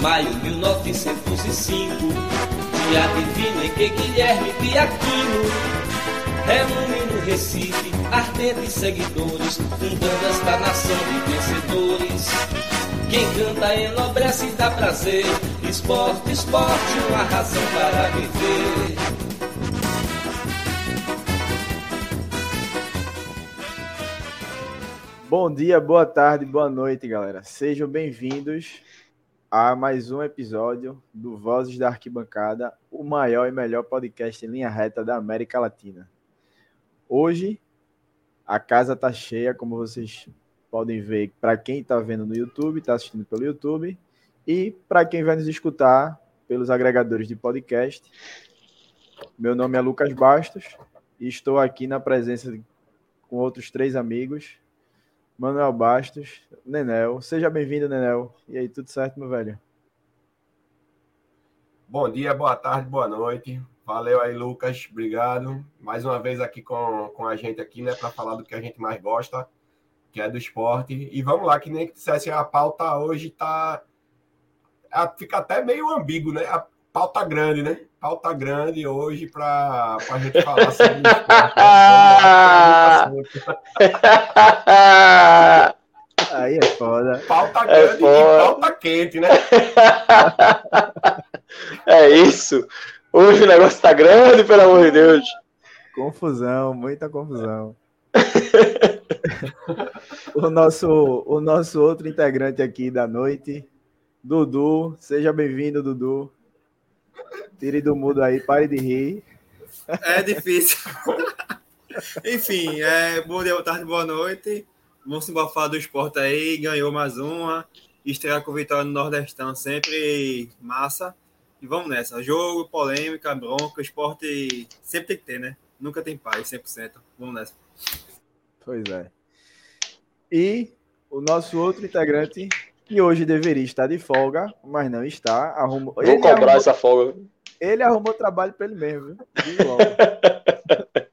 maio 1905, dia divino em que Guilherme Piaquino reúne no Recife ardentes seguidores, fundando esta nação de vencedores. Quem canta enobrece e dá prazer, esporte, esporte, uma razão para viver. Bom dia, boa tarde, boa noite, galera. Sejam bem-vindos a mais um episódio do Vozes da Arquibancada, o maior e melhor podcast em linha reta da América Latina. Hoje a casa tá cheia, como vocês podem ver, para quem está vendo no YouTube, está assistindo pelo YouTube, e para quem vai nos escutar pelos agregadores de podcast. Meu nome é Lucas Bastos e estou aqui na presença de, com outros três amigos. Manuel Bastos, Nenel. Seja bem-vindo, Nenel. E aí, tudo certo, meu velho? Bom dia, boa tarde, boa noite. Valeu aí, Lucas. Obrigado. Mais uma vez aqui com, com a gente aqui, né, para falar do que a gente mais gosta, que é do esporte. E vamos lá, que nem que dissesse, a pauta hoje tá. Fica até meio ambíguo, né? A pauta grande, né? Pauta grande hoje para a gente falar sobre o esporte. Aí é foda. Pauta é grande é foda. e pauta quente, né? É isso. Hoje o negócio tá grande, pelo amor de Deus. Confusão, muita confusão. o, nosso, o nosso outro integrante aqui da noite, Dudu. Seja bem-vindo, Dudu. Tire do mudo aí, pare de rir. É difícil. Enfim, é, bom dia, boa tarde, boa noite. Vamos embora falar do esporte aí. Ganhou mais uma. Estrear com vitória no Nordestão, sempre massa. E vamos nessa. Jogo, polêmica, bronca, esporte sempre tem que ter, né? Nunca tem paz, 100%. Vamos nessa. Pois é. E o nosso outro integrante, que hoje deveria estar de folga, mas não está. Arrumou... Vou ele cobrar arrumou... essa folga. Ele arrumou trabalho para ele mesmo, viu?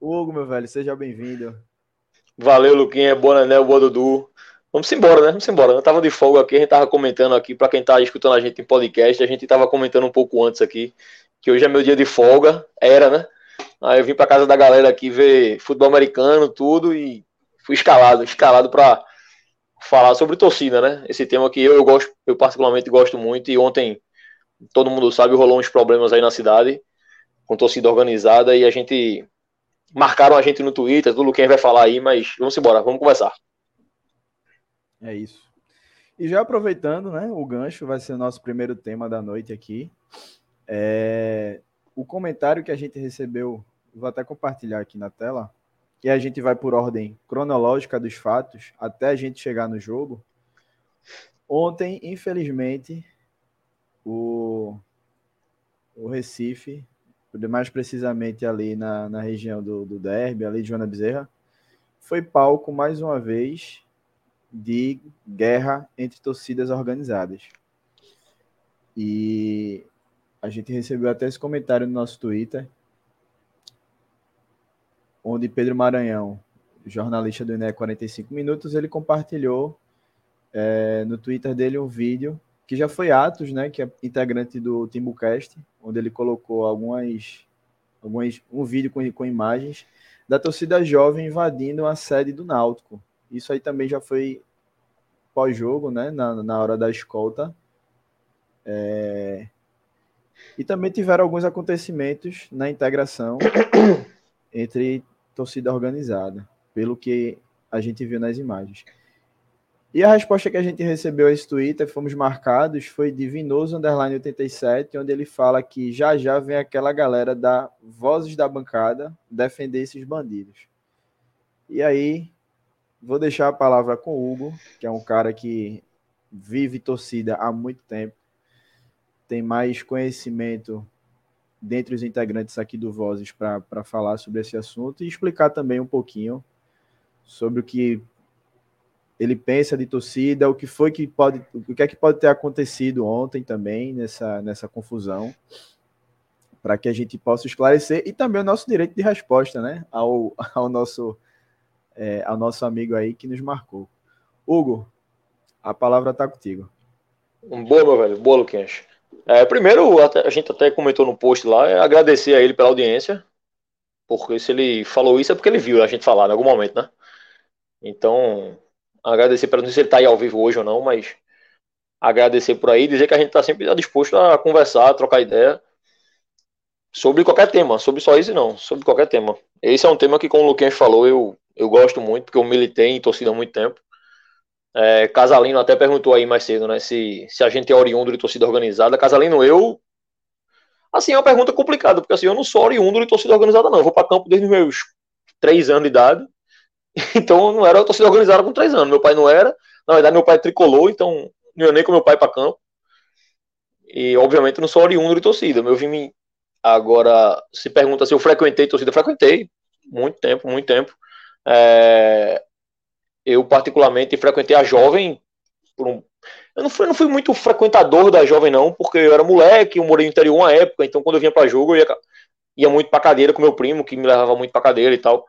Hugo, meu velho, seja bem-vindo. Valeu, Luquinha. Boa, Nanel, boa, Dudu. Vamos embora, né? Vamos embora. Eu tava de folga aqui, a gente tava comentando aqui, para quem tá escutando a gente em podcast, a gente tava comentando um pouco antes aqui, que hoje é meu dia de folga, era, né? Aí eu vim para casa da galera aqui ver futebol americano, tudo, e fui escalado, escalado para falar sobre torcida, né? Esse tema que eu, eu gosto, eu particularmente gosto muito, e ontem, todo mundo sabe, rolou uns problemas aí na cidade, com torcida organizada, e a gente marcaram a gente no Twitter, tudo quem vai falar aí, mas vamos embora, vamos conversar. É isso. E já aproveitando, né, o gancho vai ser o nosso primeiro tema da noite aqui. É, o comentário que a gente recebeu, vou até compartilhar aqui na tela, e a gente vai por ordem cronológica dos fatos até a gente chegar no jogo. Ontem, infelizmente, o, o Recife, mais precisamente ali na, na região do, do Derby, ali de Joana Bezerra, foi palco mais uma vez de guerra entre torcidas organizadas. E a gente recebeu até esse comentário no nosso Twitter, onde Pedro Maranhão, jornalista do INE 45 Minutos, ele compartilhou é, no Twitter dele um vídeo que já foi Atos, né, que é integrante do Timbucast, onde ele colocou algumas, algumas um vídeo com, com imagens da torcida jovem invadindo a sede do Náutico. Isso aí também já foi pós-jogo, né? Na, na hora da escolta. É... E também tiveram alguns acontecimentos na integração entre torcida organizada, pelo que a gente viu nas imagens. E a resposta que a gente recebeu a esse Twitter, fomos marcados, foi de Vinoso Underline 87, onde ele fala que já já vem aquela galera da Vozes da Bancada defender esses bandidos. E aí Vou deixar a palavra com o Hugo, que é um cara que vive torcida há muito tempo, tem mais conhecimento dentre os integrantes aqui do Vozes para falar sobre esse assunto e explicar também um pouquinho sobre o que ele pensa de torcida, o que foi que pode, o que é que pode ter acontecido ontem também nessa, nessa confusão, para que a gente possa esclarecer e também o nosso direito de resposta, né, ao, ao nosso é, ao nosso amigo aí que nos marcou. Hugo, a palavra está contigo. Boa, meu velho. Boa, Luquinhas. É, primeiro, a gente até comentou no post lá, é agradecer a ele pela audiência. Porque se ele falou isso é porque ele viu a gente falar em algum momento, né? Então, agradecer para não sei se ele está aí ao vivo hoje ou não, mas agradecer por aí, dizer que a gente está sempre disposto a conversar, a trocar ideia sobre qualquer tema, sobre só isso não, sobre qualquer tema. Esse é um tema que, como o Luquinhas falou, eu, eu gosto muito, porque eu militei em torcida há muito tempo. É, Casalino até perguntou aí mais cedo, né, se, se a gente é oriundo de torcida organizada. Casalino, eu. Assim, é uma pergunta complicada, porque assim, eu não sou oriundo de torcida organizada, não. Eu vou para campo desde meus três anos de idade. Então, eu não era torcida organizada com três anos. Meu pai não era. Na verdade, meu pai tricolou, então não ia nem com meu pai para campo. E, obviamente, eu não sou oriundo de torcida. Eu vim Agora, se pergunta se eu frequentei torcida, frequentei muito tempo, muito tempo. É, eu, particularmente, frequentei a jovem por um. Eu não fui, não fui muito frequentador da jovem, não, porque eu era moleque, eu morei no interior uma época, então quando eu vinha para jogo, eu ia, ia muito para cadeira com meu primo, que me levava muito para cadeira e tal.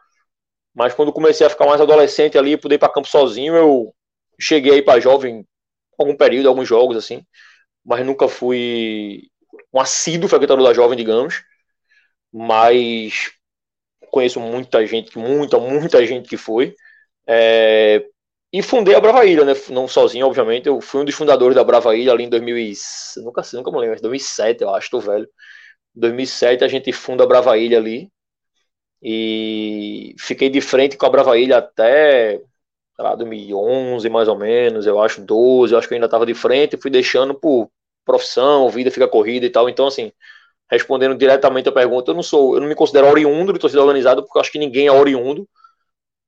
Mas quando comecei a ficar mais adolescente ali, poder ir para campo sozinho, eu cheguei aí para jovem algum período, alguns jogos assim, mas nunca fui um assíduo frequentador da jovem, digamos. Mas conheço muita gente, muita, muita gente que foi. É, e fundei a Brava Ilha, né? Não sozinho, obviamente. Eu fui um dos fundadores da Brava Ilha ali em 2000. Nunca, nunca me lembro, 2007, eu acho, tô velho. Em 2007 a gente funda a Brava Ilha ali. E fiquei de frente com a Brava Ilha até, lá, 2011 mais ou menos, eu acho, 12, eu acho que eu ainda estava de frente. Fui deixando por profissão, vida fica corrida e tal. Então, assim, respondendo diretamente a pergunta, eu não sou, eu não me considero oriundo de torcida organizada, porque eu acho que ninguém é oriundo.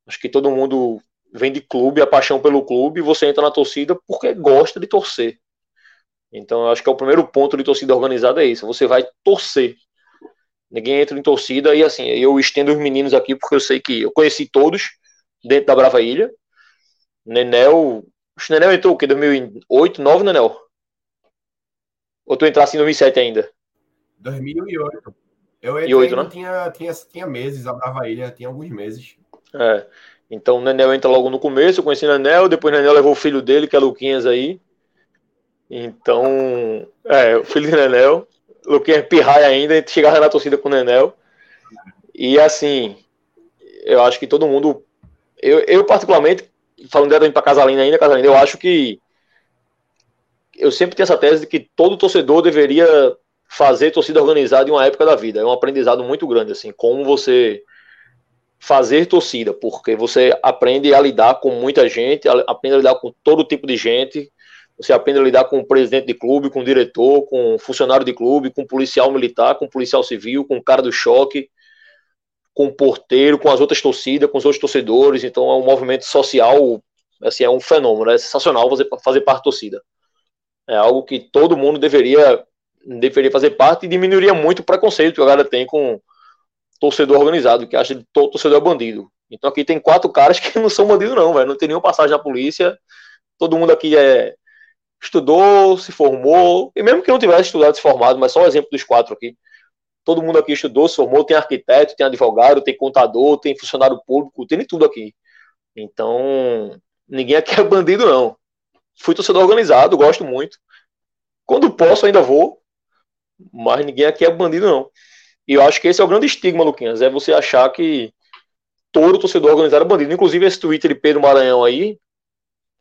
Acho que todo mundo vem de clube, a paixão pelo clube, e você entra na torcida porque gosta de torcer. Então, eu acho que é o primeiro ponto de torcida organizada é isso. Você vai torcer. Ninguém entra em torcida e assim, eu estendo os meninos aqui porque eu sei que eu conheci todos dentro da Brava Ilha. Nenel, o Nenel entrou o quê? 2008, 2009, Nenel? Ou tu entrasse em 2007 ainda? 2008. Eu entrei, 8, né? tinha, tinha, tinha meses, a Brava Ilha tinha alguns meses. É. Então o Nenel entra logo no começo, eu conheci o Nenel, depois o Nenel levou o filho dele, que é Luquinhas aí. Então, é, o filho do Nenel. Luquinhas pirraia ainda, chegava na torcida com o Nenel. E assim, eu acho que todo mundo. Eu, eu particularmente, falando diretamente para Casalina ainda, Casalina, eu acho que eu sempre tenho essa tese de que todo torcedor deveria fazer torcida organizada em uma época da vida. É um aprendizado muito grande, assim, como você fazer torcida, porque você aprende a lidar com muita gente, aprende a lidar com todo tipo de gente, você aprende a lidar com o presidente de clube, com o diretor, com o funcionário de clube, com o policial militar, com o policial civil, com o cara do choque, com o porteiro, com as outras torcidas, com os outros torcedores. Então é um movimento social, assim, é um fenômeno, é sensacional fazer, fazer parte da torcida. É algo que todo mundo deveria, deveria fazer parte e diminuiria muito o preconceito que a galera tem com torcedor organizado, que acha que todo torcedor é bandido. Então aqui tem quatro caras que não são bandidos, não, velho. Não tem nenhuma passagem na polícia. Todo mundo aqui é estudou, se formou, e mesmo que não tivesse estudado, se formado, mas só o exemplo dos quatro aqui. Todo mundo aqui estudou, se formou, tem arquiteto, tem advogado, tem contador, tem funcionário público, tem tudo aqui. Então, ninguém aqui é bandido, não fui torcedor organizado, gosto muito. Quando posso, ainda vou. Mas ninguém aqui é bandido, não. E eu acho que esse é o grande estigma, Luquinhas. É você achar que todo torcedor organizado é bandido. Inclusive, esse Twitter de Pedro Maranhão aí.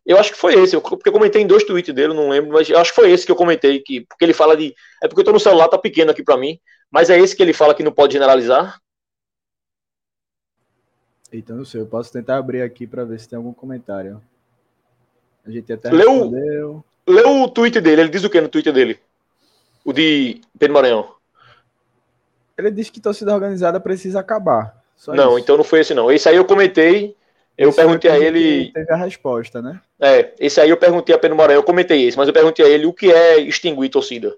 Eu acho que foi esse. porque eu comentei em dois tweets dele, não lembro, mas acho que foi esse que eu comentei. Que, porque ele fala de. É porque eu tô no celular, tá pequeno aqui para mim. Mas é esse que ele fala que não pode generalizar. Então, não sei, eu posso tentar abrir aqui para ver se tem algum comentário. A gente até leu, leu o tweet dele, ele diz o que no tweet dele? O de Pedro Maranhão. Ele disse que torcida organizada precisa acabar. não, isso. então não foi esse não. Esse aí eu comentei, eu esse perguntei a ele. Teve a resposta, né? É, esse aí eu perguntei a Pedro Maranhão, eu comentei esse, mas eu perguntei a ele o que é extinguir torcida.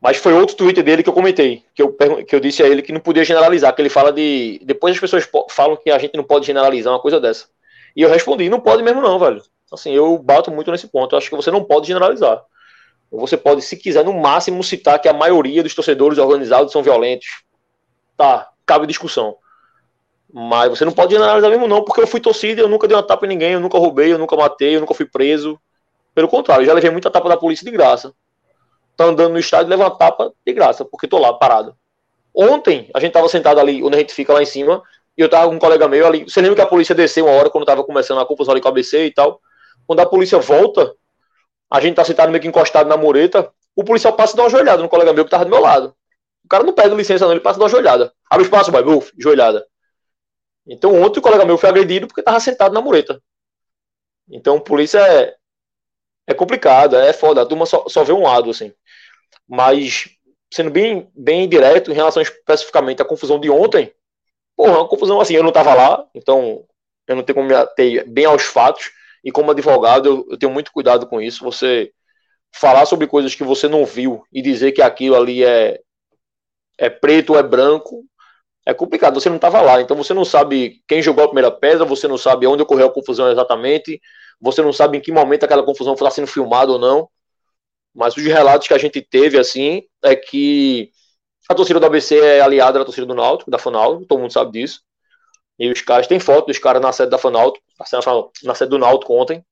Mas foi outro tweet dele que eu comentei, que eu, que eu disse a ele que não podia generalizar, que ele fala de. Depois as pessoas falam que a gente não pode generalizar uma coisa dessa. E eu respondi, não pode mesmo não, velho. Assim, eu bato muito nesse ponto. Eu acho que você não pode generalizar. Você pode, se quiser, no máximo citar que a maioria dos torcedores organizados são violentos. Tá, cabe discussão. Mas você não pode generalizar mesmo, não, porque eu fui torcida, eu nunca dei uma tapa em ninguém, eu nunca roubei, eu nunca matei, eu nunca fui preso. Pelo contrário, eu já levei muita tapa da polícia de graça. Tá andando no estádio, leva uma tapa de graça, porque tô lá parado. Ontem, a gente tava sentado ali, onde a gente fica lá em cima, e eu tava com um colega meu ali. Você lembra que a polícia desceu uma hora quando tava começando a confusão ali com a ABC e tal? Quando a polícia volta, a gente tá sentado meio que encostado na mureta, o policial passa e dá uma joelhada no colega meu que tava do meu lado. O cara não pede licença, não, ele passa e dá uma joelhada. Abre o espaço, vai, buf, joelhada. Então ontem o colega meu foi agredido porque tava sentado na mureta. Então polícia é, é complicado, é foda. A turma só, só vê um lado, assim. Mas, sendo bem, bem direto em relação especificamente à confusão de ontem, porra, uma confusão assim, eu não tava lá, então eu não tenho como me ater bem aos fatos. E como advogado, eu, eu tenho muito cuidado com isso. Você falar sobre coisas que você não viu e dizer que aquilo ali é, é preto ou é branco, é complicado, você não estava lá, então você não sabe quem jogou a primeira pedra, você não sabe onde ocorreu a confusão exatamente, você não sabe em que momento aquela confusão está sendo filmada ou não. Mas os relatos que a gente teve, assim, é que a torcida do ABC é aliada da torcida do Náutico, da Fanalto, todo mundo sabe disso. E os caras têm foto dos caras na sede da Fanalto, na sede do Náutico ontem,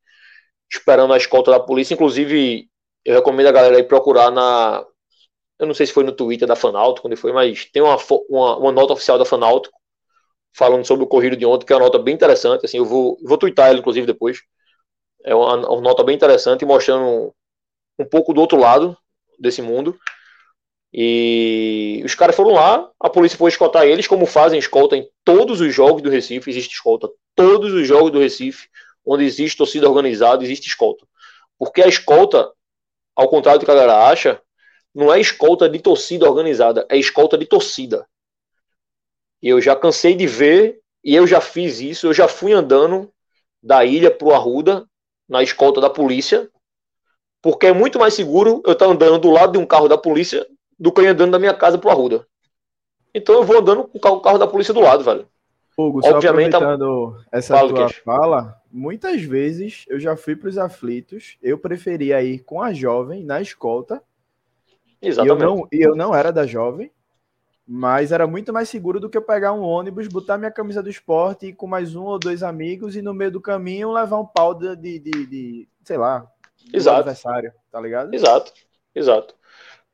esperando a escolta da polícia. Inclusive, eu recomendo a galera aí procurar na. Eu não sei se foi no Twitter da Fanalto, quando foi, mas tem uma, uma, uma nota oficial da Fanalto falando sobre o corrido de ontem, que é uma nota bem interessante. Assim, eu vou, vou twittar ela, inclusive, depois. É uma, uma nota bem interessante, mostrando um pouco do outro lado desse mundo. E os caras foram lá, a polícia foi escoltar eles, como fazem escolta em todos os jogos do Recife, existe escolta. Todos os jogos do Recife, onde existe torcida organizada, existe escolta. Porque a escolta, ao contrário do que a galera acha, não é escolta de torcida organizada, é escolta de torcida. E eu já cansei de ver, e eu já fiz isso, eu já fui andando da ilha pro Arruda, na escolta da polícia, porque é muito mais seguro eu estar andando do lado de um carro da polícia do que eu andando da minha casa pro Arruda. Então eu vou andando com o carro da polícia do lado, velho. Hugo, Obviamente, só aproveitando essa fala, tua fala, muitas vezes eu já fui para os aflitos, eu preferia ir com a jovem na escolta. Exatamente. E eu não, e eu não era da jovem, mas era muito mais seguro do que eu pegar um ônibus, botar minha camisa do esporte, ir com mais um ou dois amigos e no meio do caminho levar um pau de, de, de, de sei lá, Exato. adversário, tá ligado? Exato, exato.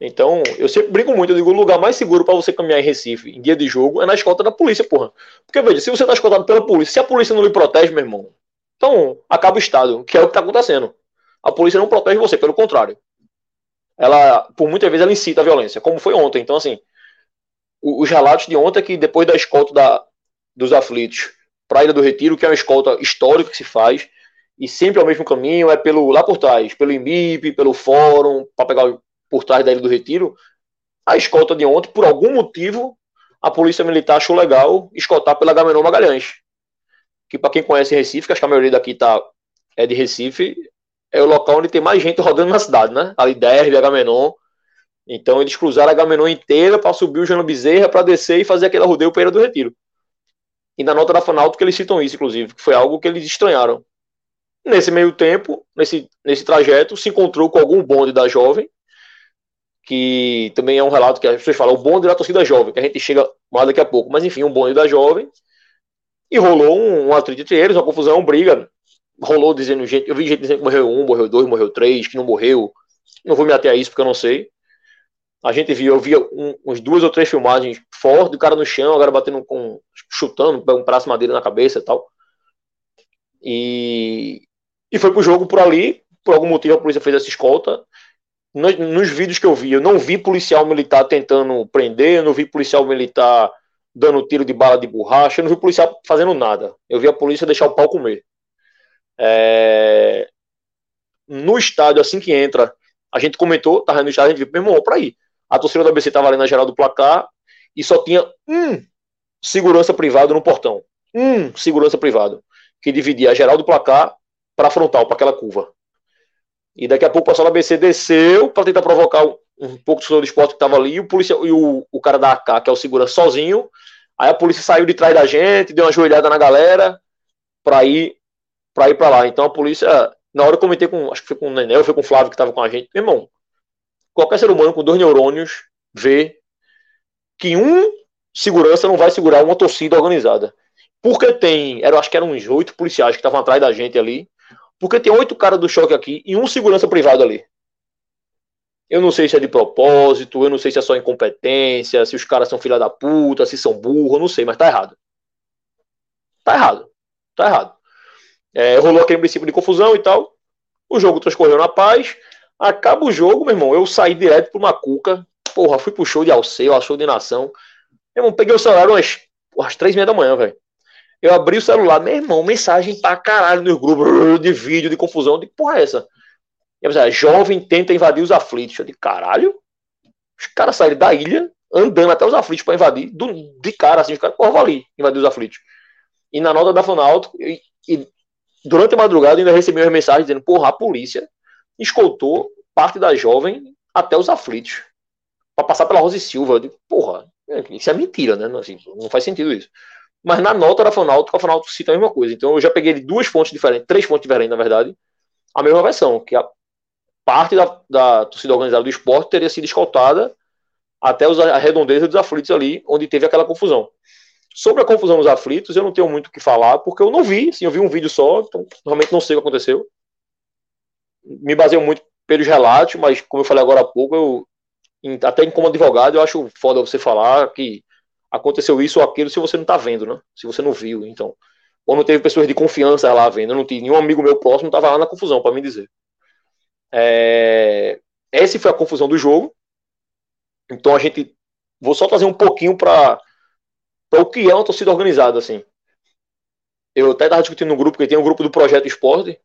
Então, eu sempre brinco muito, eu digo, o lugar mais seguro para você caminhar em Recife em dia de jogo é na escolta da polícia, porra. Porque, veja, se você tá escoltado pela polícia, se a polícia não lhe protege, meu irmão, então acaba o Estado, que é o que tá acontecendo. A polícia não protege você, pelo contrário. Ela, por muitas vezes, ela incita a violência, como foi ontem. Então, assim, os relatos de ontem é que depois da escolta da, dos aflitos para a Ilha do Retiro, que é uma escolta histórica que se faz, e sempre ao mesmo caminho, é pelo lá por trás, pelo IMIP, pelo fórum, para pegar por trás da Ilha do Retiro, a escolta de ontem, por algum motivo, a Polícia Militar achou legal escoltar pela Gamenon Magalhães. Que para quem conhece Recife, acho que a maioria daqui tá, é de Recife, é o local onde tem mais gente rodando na cidade, né? Ali Derby, Agamenon, então eles cruzaram a Gamenon inteira para subir o Jano Bezerra para descer e fazer aquele rodeio para do Retiro. E na nota da Fanalto que eles citam isso, inclusive, que foi algo que eles estranharam. Nesse meio tempo, nesse, nesse trajeto, se encontrou com algum bonde da jovem, que também é um relato que as pessoas falam, o bonde da torcida jovem, que a gente chega mais daqui a pouco, mas enfim, um bonde da jovem, e rolou um, um atrito entre eles, uma confusão, uma briga, rolou dizendo gente, eu vi gente dizendo que morreu um, morreu dois, morreu três, que não morreu, não vou me ater a isso porque eu não sei, a gente viu, eu via um, uns duas ou três filmagens fortes, o cara no chão, agora batendo com. chutando, um braço de madeira na cabeça e tal. E, e foi pro jogo por ali, por algum motivo a polícia fez essa escolta. Nos, vídeos que eu vi, eu não vi policial militar tentando prender, eu não vi policial militar dando tiro de bala de borracha, eu não vi policial fazendo nada. Eu vi a polícia deixar o pau comer. É... No estádio, assim que entra, a gente comentou, tava no estádio, a gente viu, meu irmão, pra ir. A torcida do ABC estava ali na geral do placar e só tinha um segurança privado no portão. Um segurança privado. Que dividia a geral do placar para frontal, para aquela curva. E daqui a pouco o pessoal do ABC desceu para tentar provocar um pouco do esporte que estava ali e o, polícia, e o, o cara da AK, que é o segurança, sozinho. Aí a polícia saiu de trás da gente, deu uma joelhada na galera para ir para ir lá. Então a polícia, na hora eu comentei com, acho que foi com o Nenel, foi com o Flávio que estava com a gente. Meu irmão, qualquer ser humano com dois neurônios vê que um segurança não vai segurar uma torcida organizada. Porque tem, era, acho que eram uns oito policiais que estavam atrás da gente ali. Porque tem oito caras do choque aqui e um segurança privado ali. Eu não sei se é de propósito, eu não sei se é só incompetência, se os caras são filha da puta, se são burros, eu não sei, mas tá errado. Tá errado. Tá errado. É, rolou aquele princípio de confusão e tal. O jogo transcorreu na paz. Acaba o jogo, meu irmão. Eu saí direto pra uma cuca. Porra, fui pro show de Alceu, show de nação. Meu irmão, peguei o celular umas, umas três e meia da manhã, velho. Eu abri o celular, meu irmão, mensagem pra caralho nos grupos de vídeo, de confusão. De porra é essa? Eu pensei, jovem tenta invadir os aflitos. Eu de caralho. Os caras saíram da ilha, andando até os aflitos pra invadir. Do, de cara, assim, os caras, porra, ali invadir os aflitos. E na nota da Fanalto, e, e durante a madrugada ainda recebi uma mensagem dizendo, porra, a polícia escoltou parte da jovem até os aflitos. para passar pela Rosa e Silva. Eu porra, isso é mentira, né? Assim, não faz sentido isso. Mas na nota da Fanalto, a Fanalto cita a mesma coisa. Então eu já peguei duas fontes diferentes, três fontes diferentes, na verdade, a mesma versão, que a parte da, da torcida organizada do esporte teria sido escoltada até os, a redondeza dos aflitos ali, onde teve aquela confusão. Sobre a confusão dos aflitos, eu não tenho muito o que falar, porque eu não vi, assim, eu vi um vídeo só, então realmente não sei o que aconteceu. Me baseio muito pelos relatos, mas como eu falei agora há pouco, eu, até como advogado, eu acho foda você falar que aconteceu isso ou aquilo se você não tá vendo, né? Se você não viu, então. Ou não teve pessoas de confiança lá vendo, não tinha nenhum amigo meu próximo estava lá na confusão, para me dizer. É... Essa foi a confusão do jogo. Então a gente. Vou só trazer um pouquinho para o que é uma torcida organizada, assim. Eu até estava discutindo no grupo, que tem um grupo do Projeto Esporte,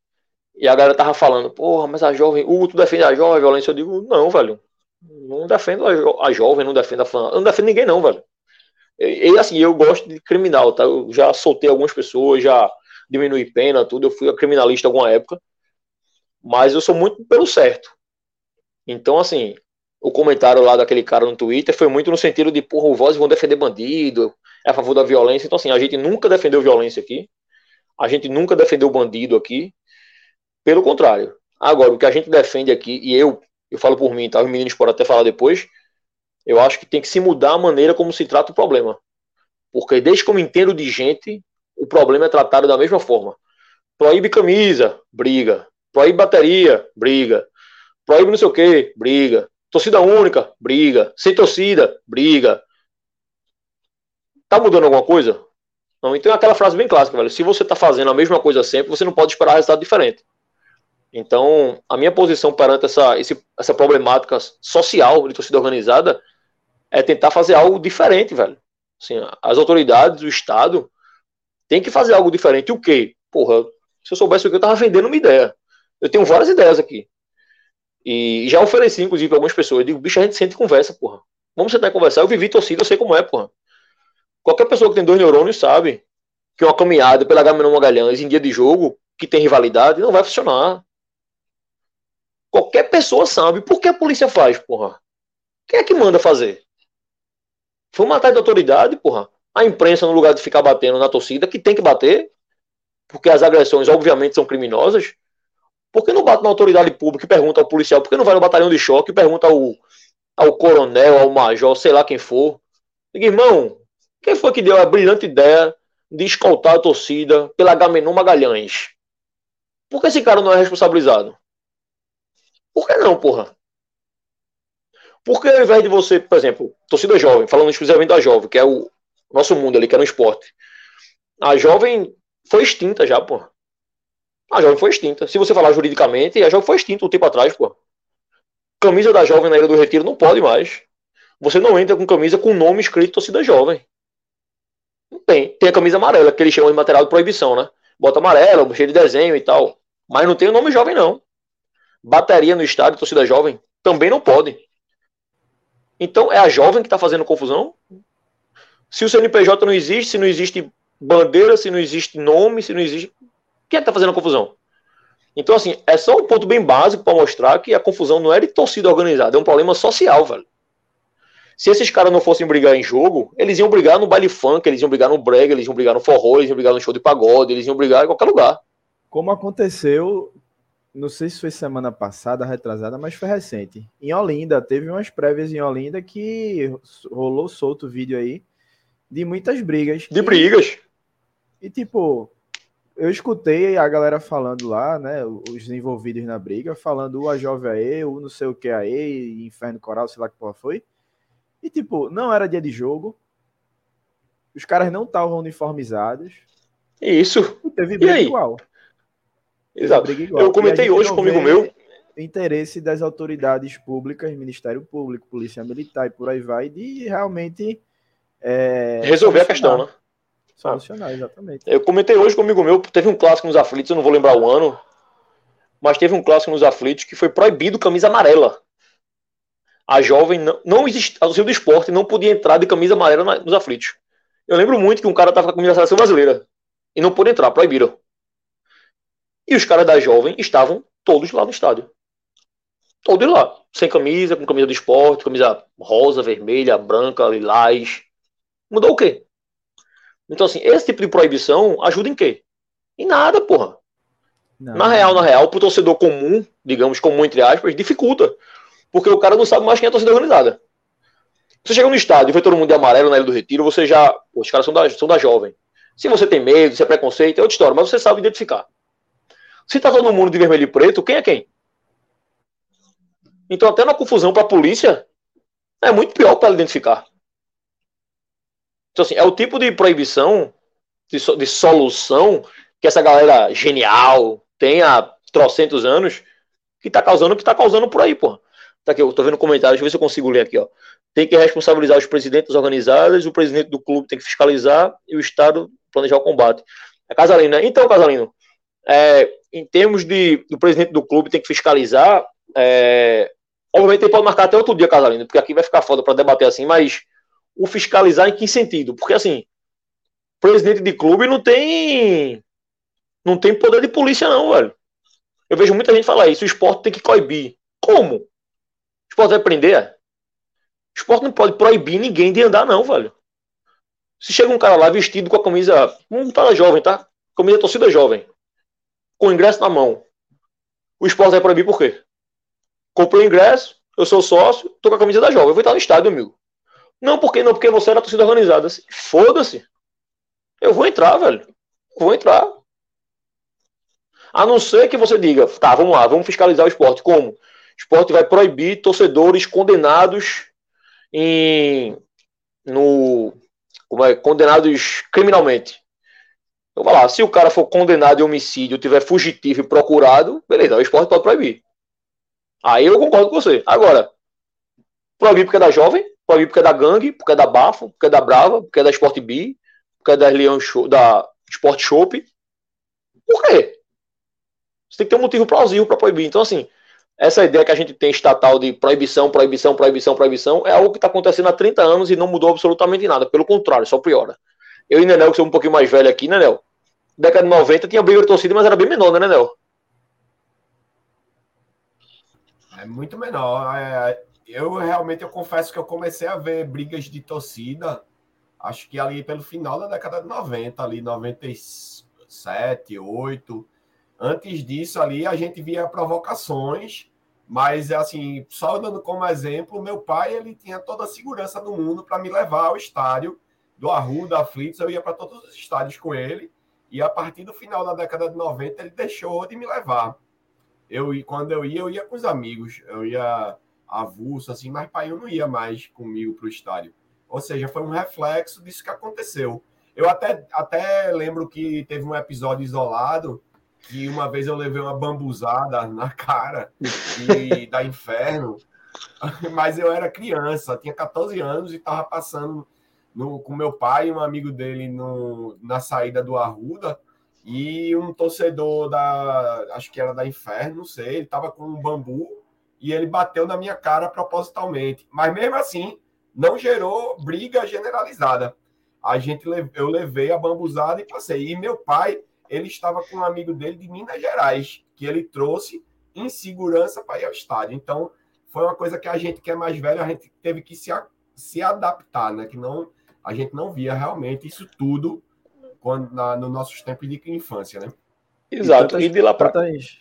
e a galera tava falando, porra, mas a jovem, uh, tu defende a jovem, a violência. Eu digo, não, velho. Não defendo a, jo a jovem, não defendo a fã. Eu não defendo ninguém, não, velho. E, assim, eu gosto de criminal, tá? Eu já soltei algumas pessoas, já diminui pena, tudo. Eu fui criminalista alguma época. Mas eu sou muito pelo certo. Então, assim, o comentário lá daquele cara no Twitter foi muito no sentido de, porra, o Voz vão defender bandido, é a favor da violência. Então, assim, a gente nunca defendeu violência aqui. A gente nunca defendeu bandido aqui. Pelo contrário. Agora, o que a gente defende aqui, e eu, eu falo por mim, tá? Os meninos podem até falar depois, eu acho que tem que se mudar a maneira como se trata o problema. Porque desde que eu me entendo de gente, o problema é tratado da mesma forma. Proíbe camisa, briga. Proíbe bateria, briga. Proíbe não sei o que, briga. Torcida única, briga. Sem torcida, briga. Tá mudando alguma coisa? Não, então é aquela frase bem clássica, velho. Se você tá fazendo a mesma coisa sempre, você não pode esperar resultado diferente. Então, a minha posição perante essa, esse, essa problemática social de torcida organizada é tentar fazer algo diferente, velho. Assim, as autoridades, o Estado, tem que fazer algo diferente. O quê? Porra, se eu soubesse o que eu tava vendendo uma ideia. Eu tenho várias ideias aqui. E já ofereci, inclusive, para algumas pessoas. Eu digo, bicho, a gente sente conversa, porra. Vamos sentar e conversar. Eu vivi torcida, eu sei como é, porra. Qualquer pessoa que tem dois neurônios sabe que uma caminhada pela Gabriel Magalhães em dia de jogo, que tem rivalidade, não vai funcionar. Qualquer pessoa sabe. Por que a polícia faz, porra? Quem é que manda fazer? Foi uma de autoridade, porra. A imprensa, no lugar de ficar batendo na torcida, que tem que bater, porque as agressões, obviamente, são criminosas. Por que não bate na autoridade pública e pergunta ao policial? Por que não vai no batalhão de choque e pergunta ao, ao coronel, ao major, sei lá quem for? Diga, irmão, quem foi que deu a brilhante ideia de escoltar a torcida pela Gamenon Magalhães? Por que esse cara não é responsabilizado? Por que não, porra? Porque ao invés de você, por exemplo, torcida jovem, falando exclusivamente da jovem, que é o nosso mundo ali, que é no esporte. A jovem foi extinta já, pô. A jovem foi extinta. Se você falar juridicamente, a jovem foi extinta um tempo atrás, pô. Camisa da jovem na Ilha do Retiro não pode mais. Você não entra com camisa com nome escrito torcida jovem. Não tem. Tem a camisa amarela, que eles chamam de material de proibição, né? Bota amarela, cheio de desenho e tal. Mas não tem o nome jovem, não. Bateria no estádio, torcida jovem, também não pode. Então é a jovem que está fazendo confusão? Se o CNPJ não existe, se não existe bandeira, se não existe nome, se não existe. Quem é que está fazendo confusão? Então, assim, é só um ponto bem básico para mostrar que a confusão não é de torcida organizada, é um problema social, velho. Se esses caras não fossem brigar em jogo, eles iam brigar no baile funk, eles iam brigar no brega, eles iam brigar no forró, eles iam brigar no show de pagode, eles iam brigar em qualquer lugar. Como aconteceu não sei se foi semana passada, retrasada, mas foi recente. Em Olinda, teve umas prévias em Olinda que rolou solto o vídeo aí de muitas brigas. De brigas. E tipo, eu escutei a galera falando lá, né? Os envolvidos na briga, falando o a jovem aí, o não sei o que aí, Inferno Coral, sei lá que porra foi. E tipo, não era dia de jogo. Os caras não estavam uniformizados. Isso. E teve briga igual. Exato. Eu comentei hoje comigo meu. Interesse das autoridades públicas, Ministério Público, Polícia Militar e por aí vai, de realmente é, Resolver a questão, né? Solucionar, exatamente. Eu comentei hoje comigo meu, teve um clássico nos aflitos, eu não vou lembrar o ano, mas teve um clássico nos aflitos que foi proibido camisa amarela. A jovem não, não existe, a do esporte não podia entrar de camisa amarela nos aflitos. Eu lembro muito que um cara tava com a camisa da seleção brasileira e não pôde entrar, proibiram. E os caras da jovem estavam todos lá no estádio. Todos lá, sem camisa, com camisa do esporte, camisa rosa, vermelha, branca, lilás. Mudou o quê? Então, assim, esse tipo de proibição ajuda em quê? Em nada, porra. Não, Na real, na real, pro torcedor comum, digamos, comum entre aspas, dificulta. Porque o cara não sabe mais quem é a torcida organizada. Você chega no estádio e vê todo mundo de amarelo na Ilha do Retiro, você já. Pô, os caras são da, são da jovem. Se você tem medo, se é preconceito, é outra história, mas você sabe identificar. Se tá todo mundo de vermelho e preto, quem é quem? Então, até na confusão pra polícia, é muito pior para identificar. Então, assim, é o tipo de proibição, de, so- de solução, que essa galera genial tem há trocentos anos, que tá causando o que tá causando por aí, porra. Tá aqui, eu tô vendo comentários, deixa eu ver se eu consigo ler aqui, ó. Tem que responsabilizar os presidentes organizadas, o presidente do clube tem que fiscalizar e o Estado planejar o combate. É Casalino, né? Então, Casalino, é, em termos de do presidente do clube tem que fiscalizar, é, obviamente ele pode marcar até outro dia, Casalino, porque aqui vai ficar foda para debater assim, mas o fiscalizar em que sentido? Porque assim, presidente de clube não tem não tem poder de polícia não, velho. Eu vejo muita gente falar isso, o esporte tem que coibir. Como? O esporte vai prender? O esporte não pode proibir ninguém de andar não, velho. Se chega um cara lá vestido com a camisa, não tá jovem, tá? Camisa torcida jovem, com o ingresso na mão. O esporte vai proibir por quê? Comprei o ingresso, eu sou sócio, tô com a camisa da jovem, eu vou estar no estádio, amigo. Não, por que não? Porque você era torcida organizada. Assim, Foda-se. Eu vou entrar, velho. Vou entrar. A não ser que você diga, tá, vamos lá, vamos fiscalizar o esporte. Como? O esporte vai proibir torcedores condenados em. no. Como é? Condenados criminalmente. Eu vou lá, se o cara for condenado em homicídio, tiver fugitivo e procurado, beleza, o esporte pode proibir. Aí eu concordo com você. Agora, proibir porque é da jovem, proibir porque é da gangue, porque é da Bafo, porque é da Brava, porque é da Sport B, porque é da Leão Show, da Sport Shop. Por quê? Você tem que ter um motivo plausível para proibir. Então, assim, essa ideia que a gente tem estatal de proibição, proibição, proibição, proibição, é algo que está acontecendo há 30 anos e não mudou absolutamente nada. Pelo contrário, só piora. Eu e Nenel, que sou um pouquinho mais velho aqui, né? Década de 90 tinha briga de torcida, mas era bem menor, né, Nenel? É muito menor. É, eu realmente eu confesso que eu comecei a ver brigas de torcida, acho que ali pelo final da década de 90, ali 97, 8. Antes disso ali a gente via provocações, mas assim, só dando como exemplo, meu pai ele tinha toda a segurança do mundo para me levar ao estádio do Arruda, Aflitos, eu ia para todos os estádios com ele, e a partir do final da década de 90 ele deixou de me levar. Eu quando eu ia, eu ia com os amigos, eu ia avulso assim, mas pai eu não ia mais comigo para o estádio. Ou seja, foi um reflexo disso que aconteceu. Eu até, até lembro que teve um episódio isolado que uma vez eu levei uma bambuzada na cara e da inferno, mas eu era criança, tinha 14 anos e estava passando no, com meu pai um amigo dele no, na saída do Arruda e um torcedor da, acho que era da Inferno, não sei, ele tava com um bambu e ele bateu na minha cara propositalmente. Mas mesmo assim, não gerou briga generalizada. A gente eu levei a bambuzada e passei. E meu pai, ele estava com um amigo dele de Minas Gerais, que ele trouxe em segurança para ir ao estádio. Então, foi uma coisa que a gente que é mais velho, a gente teve que se, se adaptar, né? Que não a gente não via realmente isso tudo quando na, no nossos tempos de infância, né? Exato. tantas- E, de lá para tantas-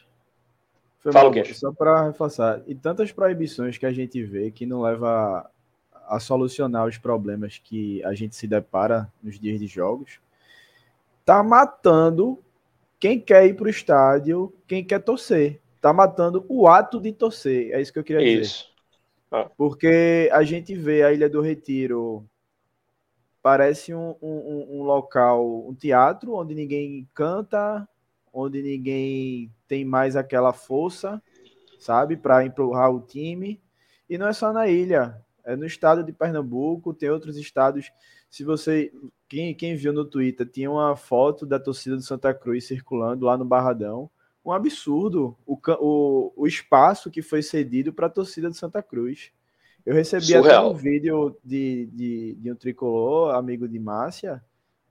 Fala, Guedes. Só para reforçar. E tantas proibições que a gente vê que não leva a solucionar os problemas que a gente se depara nos dias de jogos, tá matando quem quer ir para o estádio, quem quer torcer. Tá matando o ato de torcer. É isso que eu queria dizer. Isso. Ah. Porque a gente vê a Ilha do Retiro parece um, um, um, local, um teatro onde ninguém canta, onde ninguém tem mais aquela força, sabe, para empurrar o time. E não é só na ilha, é no estado de Pernambuco, tem outros estados. Se você, quem, quem viu no Twitter, tinha uma foto da torcida do Santa Cruz circulando lá no Barradão. Um absurdo o, o, o espaço que foi cedido para a torcida do Santa Cruz. Eu recebi Surreal. até um vídeo de, de, de, um tricolor, amigo de Márcia,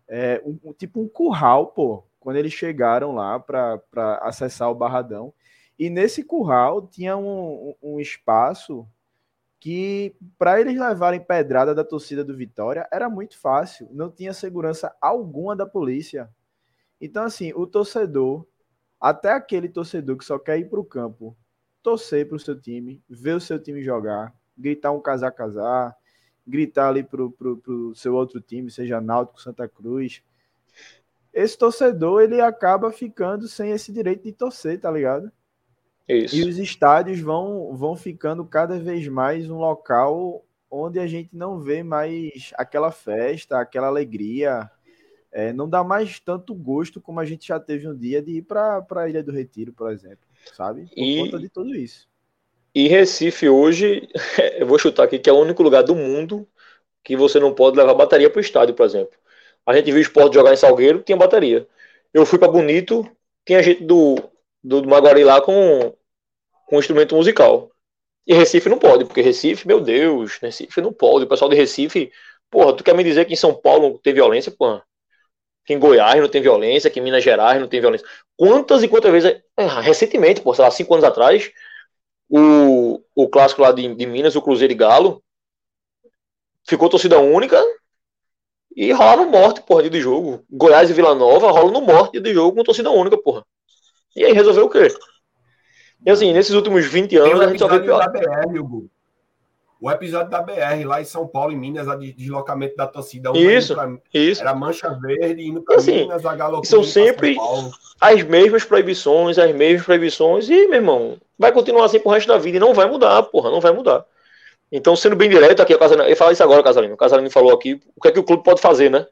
é, um, tipo um curral, pô, quando eles chegaram lá para acessar o Barradão. E nesse curral tinha um, um espaço que, para eles levarem pedrada da torcida do Vitória, era muito fácil, não tinha segurança alguma da polícia. Então, assim, o torcedor, até aquele torcedor que só quer ir para o campo, torcer para o seu time, ver o seu time jogar, gritar um casar casar, gritar ali pro, pro, pro seu outro time, seja Náutico, Santa Cruz. Esse torcedor ele acaba ficando sem esse direito de torcer, tá ligado? Isso. E os estádios vão, vão ficando cada vez mais um local onde a gente não vê mais aquela festa, aquela alegria. É, não dá mais tanto gosto como a gente já teve um dia de ir para a Ilha do Retiro, por exemplo, sabe? Por e... conta de tudo isso. E Recife hoje, eu vou chutar aqui que é o único lugar do mundo que você não pode levar bateria para o estádio, por exemplo. A gente viu o esporte jogar em Salgueiro, tinha bateria. Eu fui para Bonito, tinha gente do, do, do Maguari lá com, com instrumento musical. E Recife não pode, porque Recife, meu Deus, Recife não pode. O pessoal de Recife, porra, tu quer me dizer que em São Paulo não tem violência, porra? Que em Goiás não tem violência, que em Minas Gerais não tem violência. Quantas e quantas vezes, é, recentemente, por sei lá, cinco anos atrás, o, o clássico lá de, de Minas, o Cruzeiro e Galo, ficou torcida única e rola no morte, porra, de jogo. Goiás e Vila Nova rola no morte de jogo com torcida única, porra. E aí resolveu o quê? E assim, nesses últimos 20 anos a gente só vê pior. BR, Hugo. O episódio da BR lá em São Paulo, em Minas, a de deslocamento da torcida. Isso, pra, isso. Era Mancha Verde indo para assim, Minas, a Galo São sempre as mesmas proibições, as mesmas proibições. E, meu irmão, vai continuar assim pro resto da vida e não vai mudar, porra, não vai mudar. Então, sendo bem direto aqui, a Casalino, eu falo isso agora, Casalino. O Casalino falou aqui o que é que o clube pode fazer, né?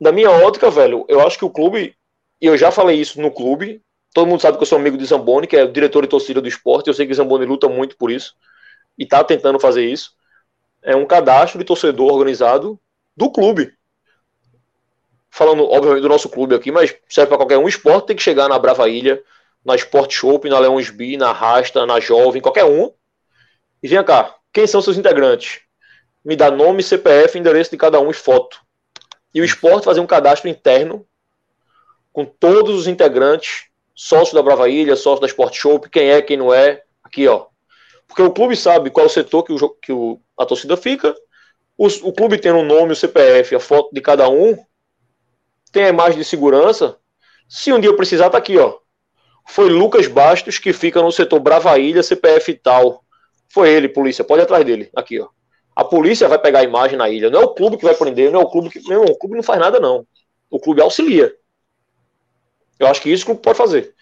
Da minha ótica, velho, eu acho que o clube, e eu já falei isso no clube, todo mundo sabe que eu sou amigo de Zamboni, que é o diretor de torcida do esporte, eu sei que Zamboni luta muito por isso, e tá tentando fazer isso. É um cadastro de torcedor organizado do clube. Falando, obviamente, do nosso clube aqui, mas serve para qualquer um. esporte tem que chegar na Brava Ilha, na Sport Shop, na Leões B, na Rasta, na Jovem, qualquer um. E vem cá, quem são seus integrantes? Me dá nome, CPF, endereço de cada um e foto. E o esporte fazer um cadastro interno com todos os integrantes, sócio da Brava Ilha, sócio da Sport Shop, quem é, quem não é. Aqui, ó. Porque o clube sabe qual é o setor que, o, que o, a torcida fica. O, o clube tem um nome, o CPF, a foto de cada um. Tem a imagem de segurança. Se um dia eu precisar, tá aqui, ó foi Lucas Bastos, que fica no setor Bravaília, CPF tal. Foi ele, polícia, pode ir atrás dele. Aqui, ó. A polícia vai pegar a imagem na ilha. Não é o clube que vai prender, não é o clube que. Não, o clube não faz nada, não. O clube auxilia. Eu acho que isso o clube pode fazer.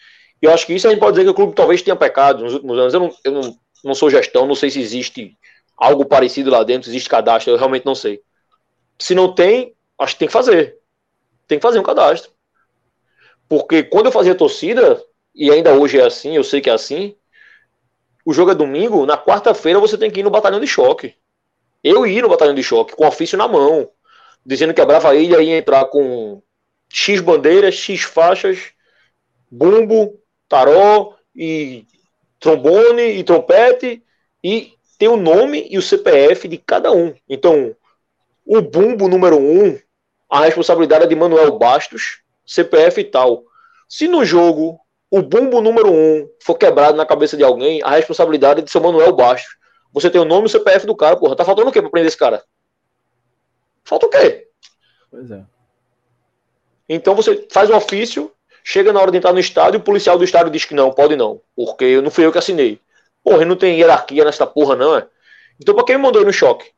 Eu acho que isso a gente pode dizer que o clube talvez tenha pecado nos últimos anos. Eu não, eu não, não sou gestão, não sei se existe algo parecido lá dentro, existe cadastro, eu realmente não sei. Se não tem, acho que tem que fazer. Tem que fazer um cadastro. Porque quando eu fazia torcida, e ainda hoje é assim, eu sei que é assim. O jogo é domingo, na quarta-feira você tem que ir no batalhão de choque. Eu ia no batalhão de choque, com ofício na mão, dizendo que a Brava Ilha ia entrar com X bandeiras, X faixas, bumbo, taró e trombone e trompete e tem o nome e o CPF de cada um. Então, o bumbo número um, a responsabilidade é de Manuel Bastos, CPF e tal. Se no jogo o bumbo número um for quebrado na cabeça de alguém, a responsabilidade é de seu Manuel Bastos. Você tem o nome e o CPF do cara, porra. Tá faltando o quê pra prender esse cara? Falta o quê? Pois é. Então você faz o ofício, chega na hora de entrar no estádio, o policial do estádio diz que não, pode não. Porque não fui eu que assinei. Porra, não tem hierarquia nessa porra, não, é? Então pra quem me mandou ir no choque?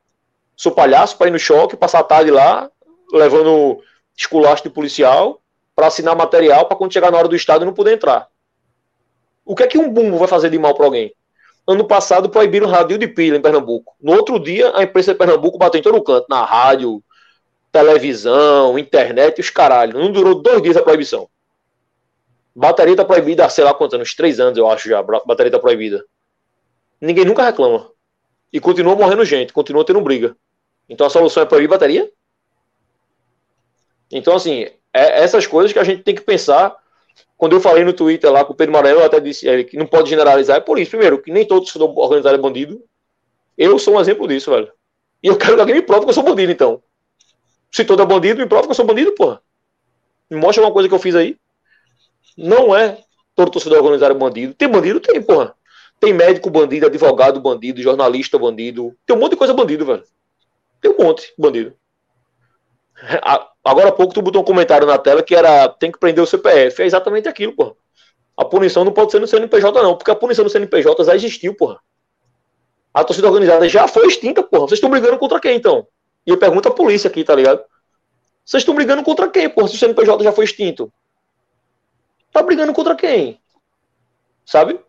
Sou palhaço pra ir no choque, passar a tarde lá, levando esculacho de policial, para assinar material para quando chegar na hora do estádio não poder entrar. O que é que um bumbo vai fazer de mal para alguém? Ano passado proibiram rádio de pilha em Pernambuco. No outro dia, a imprensa de Pernambuco bateu em todo canto, na rádio, televisão, internet, os caralho. Não durou dois dias a proibição. Bateria tá proibida há sei lá quantos anos, três anos eu acho já, bateria tá proibida. Ninguém nunca reclama. E continua morrendo gente, continua tendo briga. Então a solução é proibir bateria? Então, assim, é essas coisas que a gente tem que pensar. Quando eu falei no Twitter lá com o Pedro Marelo, eu até disse ele, que não pode generalizar. É por isso, primeiro, que nem todo torcedor organizado é bandido. Eu sou um exemplo disso, velho. E eu quero que alguém me prove que eu sou bandido, então. Se todo é bandido, me prova que eu sou bandido, porra. Me mostra uma coisa que eu fiz aí. Não é todo torcedor organizado é bandido. Tem bandido? Tem, porra. Tem médico bandido, advogado bandido, jornalista bandido. Tem um monte de coisa bandido, velho. Tem um monte bandido. Agora há pouco tu botou um comentário na tela que era tem que prender o CPF. É exatamente aquilo, porra. A punição não pode ser no CNPJ, não, porque a punição no CNPJ já existiu, porra. A torcida organizada já foi extinta, porra. Vocês estão brigando contra quem, então? E eu pergunto à polícia aqui, tá ligado? Vocês estão brigando contra quem, porra, se o CNPJ já foi extinto? Tá brigando contra quem? Sabe?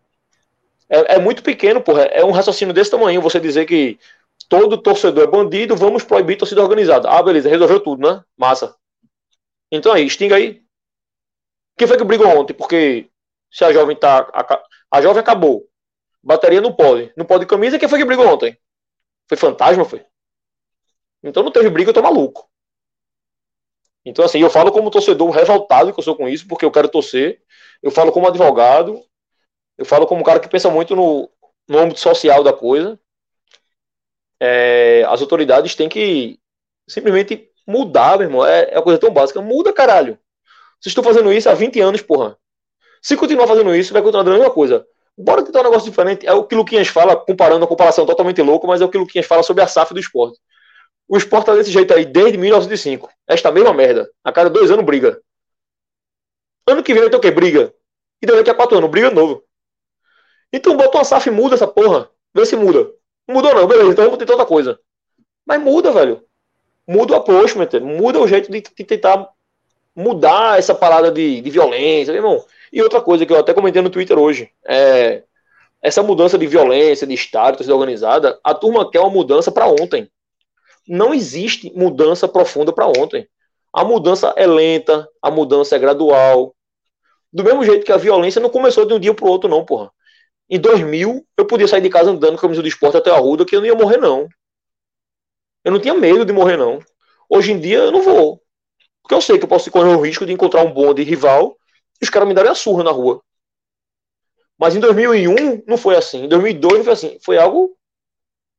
É, é muito pequeno, porra. É um raciocínio desse tamanho você dizer que todo torcedor é bandido, vamos proibir torcida organizada. Ah, beleza, resolveu tudo, né? Massa. Então aí, extinga aí. Quem foi que brigou ontem? Porque se a jovem tá. A, a jovem acabou. Bateria não pode. Não pode camisa. Quem foi que brigou ontem? Foi fantasma, foi? Então não teve briga, eu tô maluco. Então, assim, eu falo como torcedor revoltado que eu sou com isso, porque eu quero torcer. Eu falo como advogado. Eu falo como um cara que pensa muito no, no âmbito social da coisa. É, as autoridades têm que simplesmente mudar, meu irmão. É, é uma coisa tão básica. Muda, caralho. Vocês estão fazendo isso há 20 anos, porra. Se continuar fazendo isso, vai continuar dando a mesma coisa. Bora tentar um negócio diferente. É o que Luquinhas fala, comparando a comparação totalmente louca, mas é o que Luquinhas fala sobre a SAF do esporte. O esporte tá desse jeito aí desde 1905. Esta mesma merda. A cada dois anos briga. Ano que vem vai ter o quê? Briga. E daqui a quatro anos, briga novo. Então bota uma SAF e muda essa porra. Vê se muda. Mudou não, beleza, então vamos tentar outra coisa. Mas muda, velho. Muda o approach, muda o jeito de, de, tentar mudar essa parada de, de violência, meu irmão. E outra coisa que eu até comentei no Twitter hoje, é essa mudança de violência, de Estado, organizada, a turma quer uma mudança para ontem. Não existe mudança profunda para ontem. A mudança é lenta, a mudança é gradual. Do mesmo jeito que a violência não começou de um dia para o outro, não, porra. Em 2000, eu podia sair de casa andando com camisa do esporte até a Ruda, que eu não ia morrer, não. Eu não tinha medo de morrer, não. Hoje em dia, eu não vou. Porque eu sei que eu posso correr o risco de encontrar um bonde rival e os caras me darem a surra na rua. Mas em 2001, não foi assim. Em 2002, não foi assim. Foi algo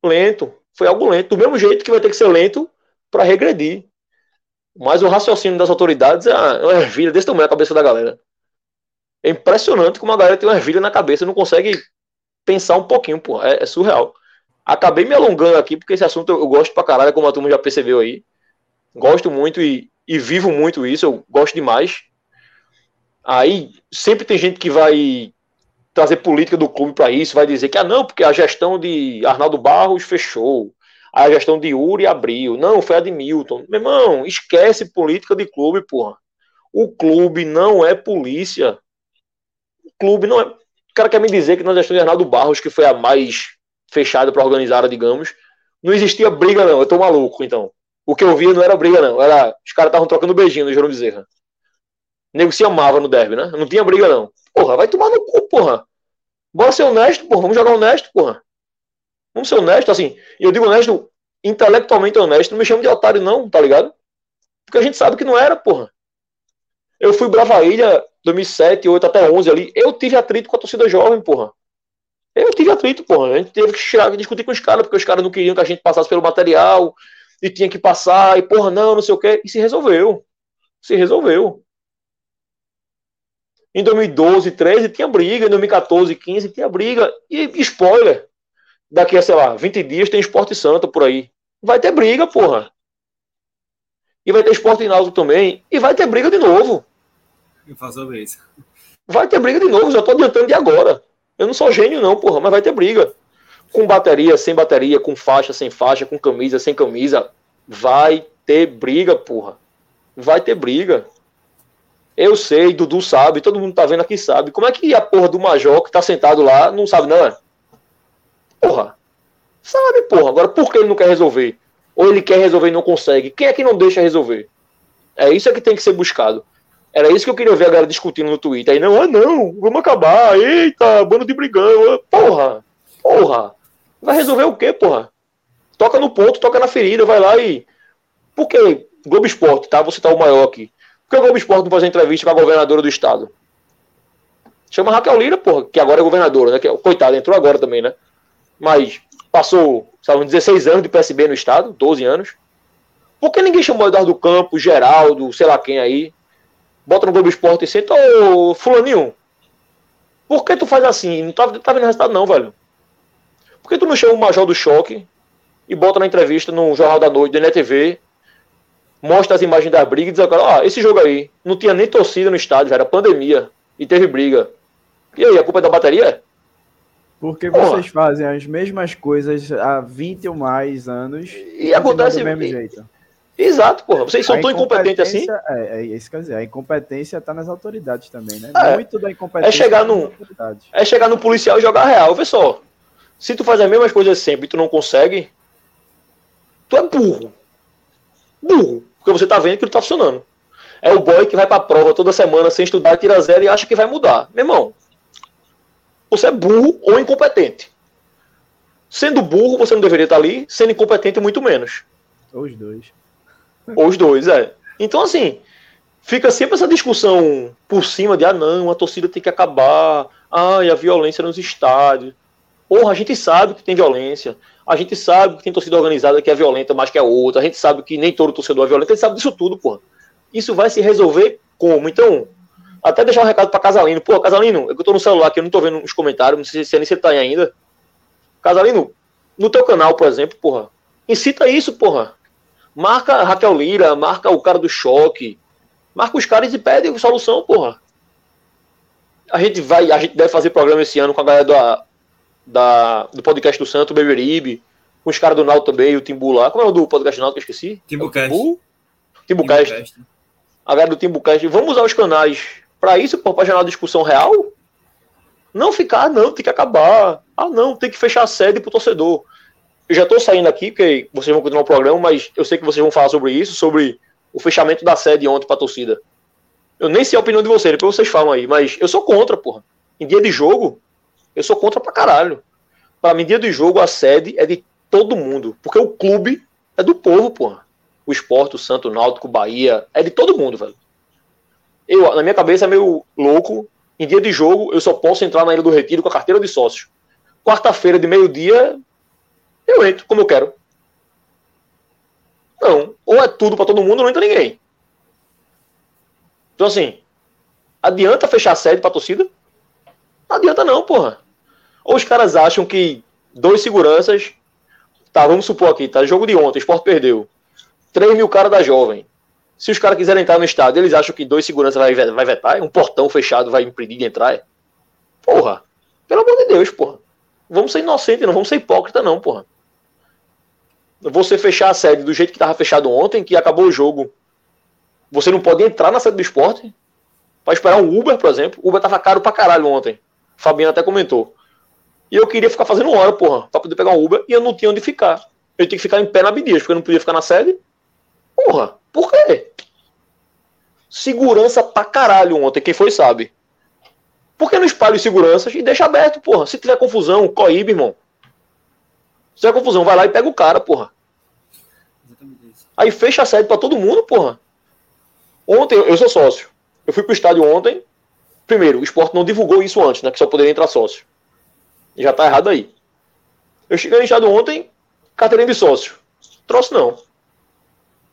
lento. Foi algo lento. Do mesmo jeito que vai ter que ser lento para regredir. Mas o raciocínio das autoridades é uma ervilha desse tamanho na cabeça da galera. É impressionante como a galera tem uma ervilha na cabeça e não consegue pensar um pouquinho, pô. É, é, surreal. Acabei me alongando aqui, porque esse assunto eu, eu, gosto pra caralho, como a turma já percebeu aí. Gosto muito e, e vivo muito isso, eu gosto demais. Aí sempre tem gente que vai trazer política do clube para isso, vai dizer que, ah, não, porque a gestão de Arnaldo Barros fechou, a gestão de Uri abriu, não, foi a de Milton. Meu irmão, esquece política de clube, porra. O clube não é polícia clube não é. O cara quer me dizer que na gestão de Arnaldo Barros, que foi a mais fechada para organizar, digamos, não existia briga, não. Eu tô maluco, então. O que eu via não era briga, não. Era. Os caras estavam trocando beijinho no Jerome Bezerra. O nego se amava no derby, né? Não tinha briga, não. Porra, vai tomar no cu, porra. Bora ser honesto, porra. Vamos jogar honesto, porra. Vamos ser honesto, assim. E eu digo honesto, intelectualmente honesto. Não me chamo de otário, não, tá ligado? Porque a gente sabe que não era, porra. Eu fui Brava Ilha 2007, 8 até 11 ali, eu tive atrito com a torcida jovem, porra. Eu tive atrito, porra. A gente teve que chegar, discutir com os caras, porque os caras não queriam que a gente passasse pelo material, e tinha que passar, e porra, não, não sei o quê. E se resolveu. Se resolveu. Em 2012, 13 tinha briga, em 2014, 15 tinha briga. E spoiler, daqui a, sei lá, 20 dias tem Esporte Santa por aí. Vai ter briga, porra. E vai ter Esporte Náutico também. E vai ter briga de novo eu faço. Vai ter briga de novo, já tô adiantando de agora. Eu não sou gênio, não, porra, mas vai ter briga. Com bateria, sem bateria, com faixa, sem faixa, com camisa, sem camisa. Vai ter briga, porra. Vai ter briga. Eu sei, Dudu sabe, todo mundo tá vendo aqui sabe. Como é que a porra do Major que tá sentado lá não sabe, não é? Porra. Sabe, porra. Agora, por que ele não quer resolver? Ou ele quer resolver e não consegue? Quem é que não deixa resolver? É isso é que tem que ser buscado. Era isso que eu queria ver a galera discutindo no Twitter. Aí, não, ah, não, vamos acabar. Eita, bando de brigão. Porra, porra. Vai resolver o quê, porra? Toca no ponto, toca na ferida, vai lá e. Por que Globo Esporte, tá? Você tá o maior aqui. Por que o Globo Esporte não faz entrevista com a governadora do estado? Chama Raquel Lira, porra, que agora é governadora, né? É, coitada, entrou agora também, né? Mas passou, sabe, 16 anos de PSB no estado, 12 anos. Por que ninguém chamou Eduardo Campos, Geraldo, sei lá quem aí? Bota no Globo Esporte e senta, ô fulaninho, por que tu faz assim? Não tá, tá vendo resultado não, velho. Por que tu não chama o Major do Choque e bota na entrevista no Jornal da Noite, da NTV, mostra as imagens da briga e diz agora, ó, esse jogo aí, não tinha nem torcida no estádio, era pandemia, e teve briga. E aí, a culpa é da bateria? Porque vocês fazem as mesmas coisas há 20 ou mais anos e acontece do mesmo e, jeito. Exato, porra. Vocês são tão incompetentes assim? É, é isso que eu dizer. A incompetência está nas autoridades também, né? É, Muito da incompetência. É chegar, no, é chegar no policial e jogar real. Vê só. Se tu faz as mesmas coisas sempre e tu não consegue, tu é burro. Burro. Porque você tá vendo que não tá funcionando. É o boy que vai pra prova toda semana sem estudar, tira zero e acha que vai mudar. Meu irmão, você é burro ou incompetente. Sendo burro, você não deveria estar ali. Sendo incompetente, muito menos. Os dois. Ou os dois, é. Então, assim, fica sempre essa discussão por cima de, ah, não, a torcida tem que acabar. Ah, e a violência nos estádios. Porra, a gente sabe que tem violência. A gente sabe que tem torcida organizada que é violenta mais que a outra. A gente sabe que nem todo torcedor é violento. A gente sabe disso tudo, porra. Isso vai se resolver como? Então, até deixar um recado para Casalino. Pô, Casalino, eu tô no celular aqui, eu não tô vendo os comentários, não sei se você tá aí ainda. Casalino, no teu canal, por exemplo, porra, incita isso, porra. Marca Raquel Lira, marca o cara do choque. Marca os caras e pede solução, porra. A gente vai, a gente deve fazer programa esse ano com a galera da, da, do podcast do Santo, Beberibe, com os caras do Naldo também, o Timbu lá. Como é o do podcast do Naldo que eu esqueci? Timbucast. É Timbucast. Timbucast. A galera do Timbucast. Vamos usar os canais para isso, para gerar uma discussão real. Não ficar, não, tem que acabar. Ah, não, tem que fechar a sede pro torcedor. Eu já estou saindo aqui, porque vocês vão continuar o programa, mas eu sei que vocês vão falar sobre isso, sobre o fechamento da sede ontem para a torcida. Eu nem sei a opinião de vocês, depois vocês falam aí, mas eu sou contra, porra. Em dia de jogo, eu sou contra pra caralho. Para mim, dia de jogo, a sede é de todo mundo. Porque o clube é do povo, porra. O esporte, o Santo, o Náutico, o Bahia, é de todo mundo, velho. Eu, na minha cabeça, é meio louco. Em dia de jogo, eu só posso entrar na Ilha do Retiro com a carteira de sócio. Quarta-feira, de meio-dia, eu entro como eu quero. Não. Ou é tudo para todo mundo, ou não entra ninguém. Então, assim, adianta fechar a sede pra torcida? Não adianta não, porra. Ou os caras acham que dois seguranças. Tá, vamos supor aqui, tá? Jogo de ontem, o Sport perdeu. 3 mil caras da jovem. Se os caras quiserem entrar no estádio, eles acham que dois seguranças vai, vai vetar, um portão fechado vai impedir de entrar. Porra. Pelo amor de Deus, porra. Vamos ser inocentes, não vamos ser hipócrita, não, porra. Você fechar a sede do jeito que tava fechado ontem, que acabou o jogo. Você não pode entrar na sede do esporte para esperar um Uber, por exemplo. Uber tava caro pra caralho ontem. Fabiano até comentou. E eu queria ficar fazendo hora, porra, pra poder pegar um Uber, e eu não tinha onde ficar. Eu tinha que ficar em pé na Abdias, porque eu não podia ficar na sede. Porra, por quê? Segurança pra caralho ontem, quem foi sabe. Por que não espalha os seguranças e deixa aberto, porra? Se tiver confusão, coíbe, irmão. Se tiver confusão, vai lá e pega o cara, porra. Aí fecha a sede pra todo mundo, porra. Ontem, eu sou sócio. Eu fui pro estádio ontem, Primeiro, o esporte não divulgou isso antes, né? Que só poderia entrar sócio. Já tá errado aí. Eu cheguei no estado ontem, carteirinha de sócio. Trouxe não.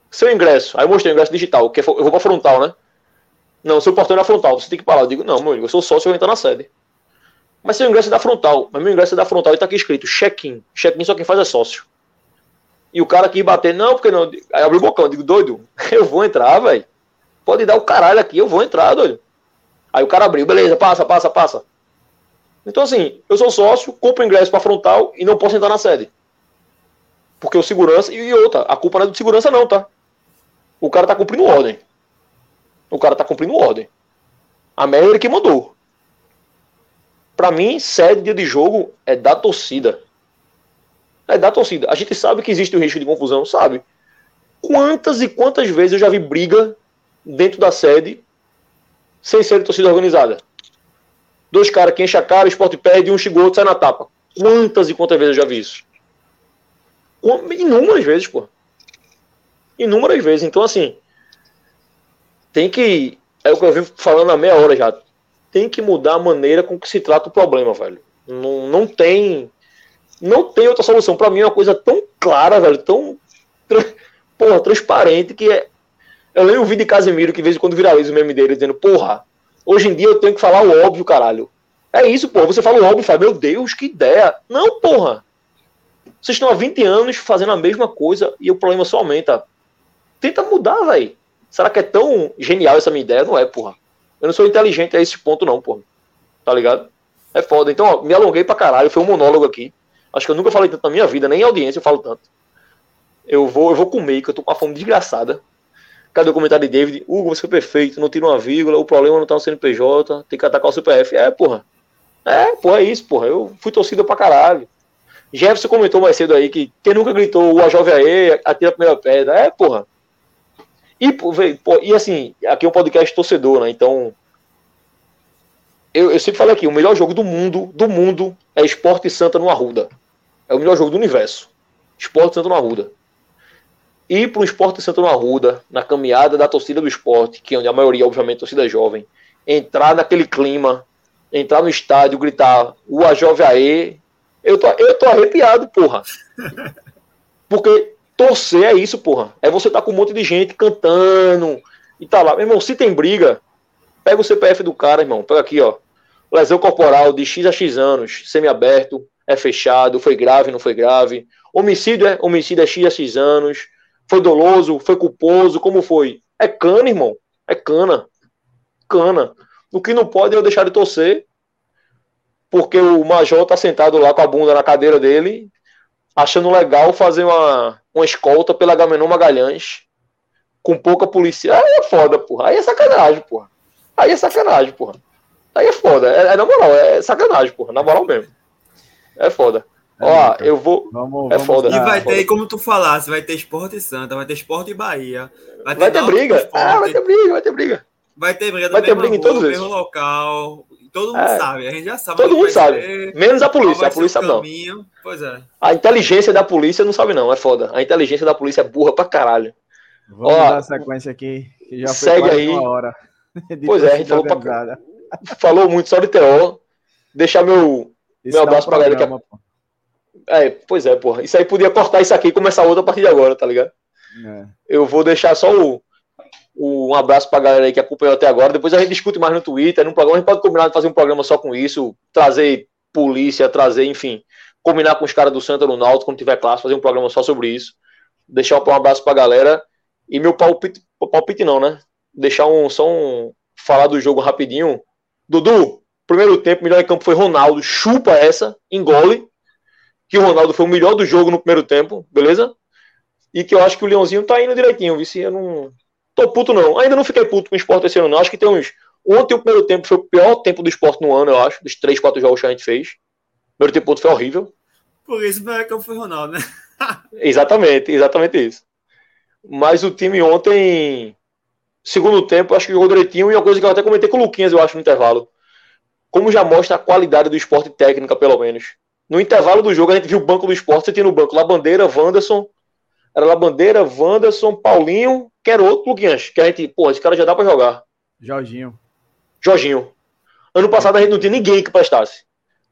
Seu ingresso. Aí eu mostrei o ingresso digital, que é eu vou pra frontal, né? Não, seu portão é na frontal, você tem que parar. Eu digo, não, meu amigo, eu sou sócio, eu vou entrar na sede. Mas seu ingresso é da frontal. Mas meu ingresso é da frontal e tá aqui escrito check-in. Check-in só quem faz é sócio. E o cara aqui bater, não, porque não. Aí abriu o bocão, eu digo, doido, eu vou entrar, velho. Pode dar o caralho aqui, eu vou entrar, doido. Aí o cara abriu, beleza, passa, passa, passa. Então, assim, eu sou sócio, compro ingresso para frontal e não posso entrar na sede. Porque o segurança. E outra, a culpa não é do segurança, não, tá? O cara tá cumprindo ordem. O cara tá cumprindo ordem. A merda que mandou. Pra mim, sede dia de jogo é da torcida. É da torcida. A gente sabe que existe o risco de confusão, sabe? Quantas e quantas vezes eu já vi briga dentro da sede sem ser torcida organizada? Dois caras que enchem a cara, o esporte perde, um chegou, outro sai na tapa. Quantas e quantas vezes eu já vi isso? Inúmeras vezes, pô. Inúmeras vezes. Então, assim, tem que. É o que eu vim falando há meia hora já. Tem que mudar a maneira com que se trata o problema, velho. Não, não tem. Não tem outra solução. Para mim é uma coisa tão clara, velho, tão porra, transparente que é. Eu leio o vídeo de Casemiro que de vez em quando viraliza o meme dele dizendo, porra, hoje em dia eu tenho que falar o óbvio, caralho. É isso, porra. Você fala o óbvio, fala, meu Deus, que ideia. Não, porra. Vocês estão há 20 anos fazendo a mesma coisa e o problema só aumenta. Tenta mudar, velho. Será que é tão genial essa minha ideia? Não é, porra. Eu não sou inteligente a esse ponto, não, porra. Tá ligado? É foda. Então, ó, me alonguei pra caralho. Foi um monólogo aqui. Acho que eu nunca falei tanto na minha vida, nem em audiência eu falo tanto. Eu vou, eu vou comer, que eu tô com uma fome desgraçada. Cadê o comentário de David? Hugo, você foi perfeito, não tira uma vírgula, o problema não tá no CNPJ, tem que atacar o CPF. É, porra. É, porra, é isso, porra. Eu fui torcida pra caralho. Jefferson comentou mais cedo aí que quem nunca gritou o AJVE atira a primeira pedra. É, porra. E, pô, e assim, aqui é um podcast torcedor, né? Então. Eu, eu sempre falei aqui, o melhor jogo do mundo, do mundo, é Esporte Santa no Arruda. É o melhor jogo do universo. Esporte Santa no Arruda. Ir para o Esporte Santa no Arruda, na caminhada da torcida do esporte, que é onde a maioria, obviamente, torcida jovem, entrar naquele clima, entrar no estádio, gritar o AJVAE, eu tô, eu tô arrepiado, porra. Porque torcer é isso, porra. É você tá com um monte de gente cantando e tá lá. Meu irmão, se tem briga, pega o CPF do cara, irmão. Pega aqui, ó. Lesão corporal de X a X anos, semiaberto, é fechado, foi grave, não foi grave. Homicídio é homicídio é X a X anos. Foi doloso, foi culposo, como foi? É cana, irmão. É cana. Cana. O que não pode é eu deixar de torcer, porque o Major tá sentado lá com a bunda na cadeira dele, achando legal fazer uma, uma escolta pela Gamenon Magalhães, com pouca polícia. Aí é foda, porra. Aí é sacanagem, porra. Aí é sacanagem, porra. Aí é foda. É, é na moral, é sacanagem, porra. Na moral mesmo. É foda. É, Ó, eu vou. Vamos, é vamos foda. E vai ter, como tu falasse, vai ter Esporte Santa, vai ter Esporte Bahia. Vai ter, vai ter briga. Ah, vai ter briga, vai ter briga. Vai ter briga vai ter briga em todos mesmo local. Todo mundo é. sabe, a gente já sabe. Todo mundo sabe. Ser, Menos a polícia. A polícia não. Pois é. A inteligência da polícia não sabe, não. É foda. A inteligência da polícia é burra pra caralho. Vamos Ó, dar sequência aqui. Que já segue aí. Uma hora pois é, a gente falou, pra... falou muito só de TO. Deixar meu, meu abraço pra galera que. É, pois é, porra. Isso aí podia cortar isso aqui e começar outra a partir de agora, tá ligado? É. Eu vou deixar só o, o, um abraço pra galera aí que acompanhou até agora. Depois a gente discute mais no Twitter, no programa. A gente pode combinar de fazer um programa só com isso, trazer polícia, trazer, enfim, combinar com os caras do Santa no Náutico quando tiver classe, fazer um programa só sobre isso. Deixar um abraço pra galera. E meu palpite, palpite não, né? Deixar um, só um, falar do jogo rapidinho. Dudu, primeiro tempo, melhor em campo foi Ronaldo. Chupa essa, engole que o Ronaldo foi o melhor do jogo no primeiro tempo, beleza? E que eu acho que o Leãozinho tá indo direitinho, viu? Eu não. Tô puto, não. Ainda não fiquei puto com o esporte esse ano, não. Acho que tem uns. Ontem o primeiro tempo foi o pior tempo do esporte no ano, eu acho, dos três, quatro jogos que a gente fez. O primeiro tempo foi horrível. Por isso o campo foi Ronaldo, né? exatamente, exatamente isso. Mas o time ontem, segundo tempo, acho que jogou direitinho e uma coisa que eu até comentei com o Luquinhas, eu acho, no intervalo. Como já mostra a qualidade do esporte técnica, pelo menos. No intervalo do jogo, a gente viu o banco do esporte, você tinha no banco Labandeira, Wanderson, era Labandeira, Wanderson, Paulinho, que era outro Luquinhas, que a gente, pô, esse cara já dá pra jogar. Jorginho. Jorginho. Ano passado a gente não tinha ninguém que prestasse.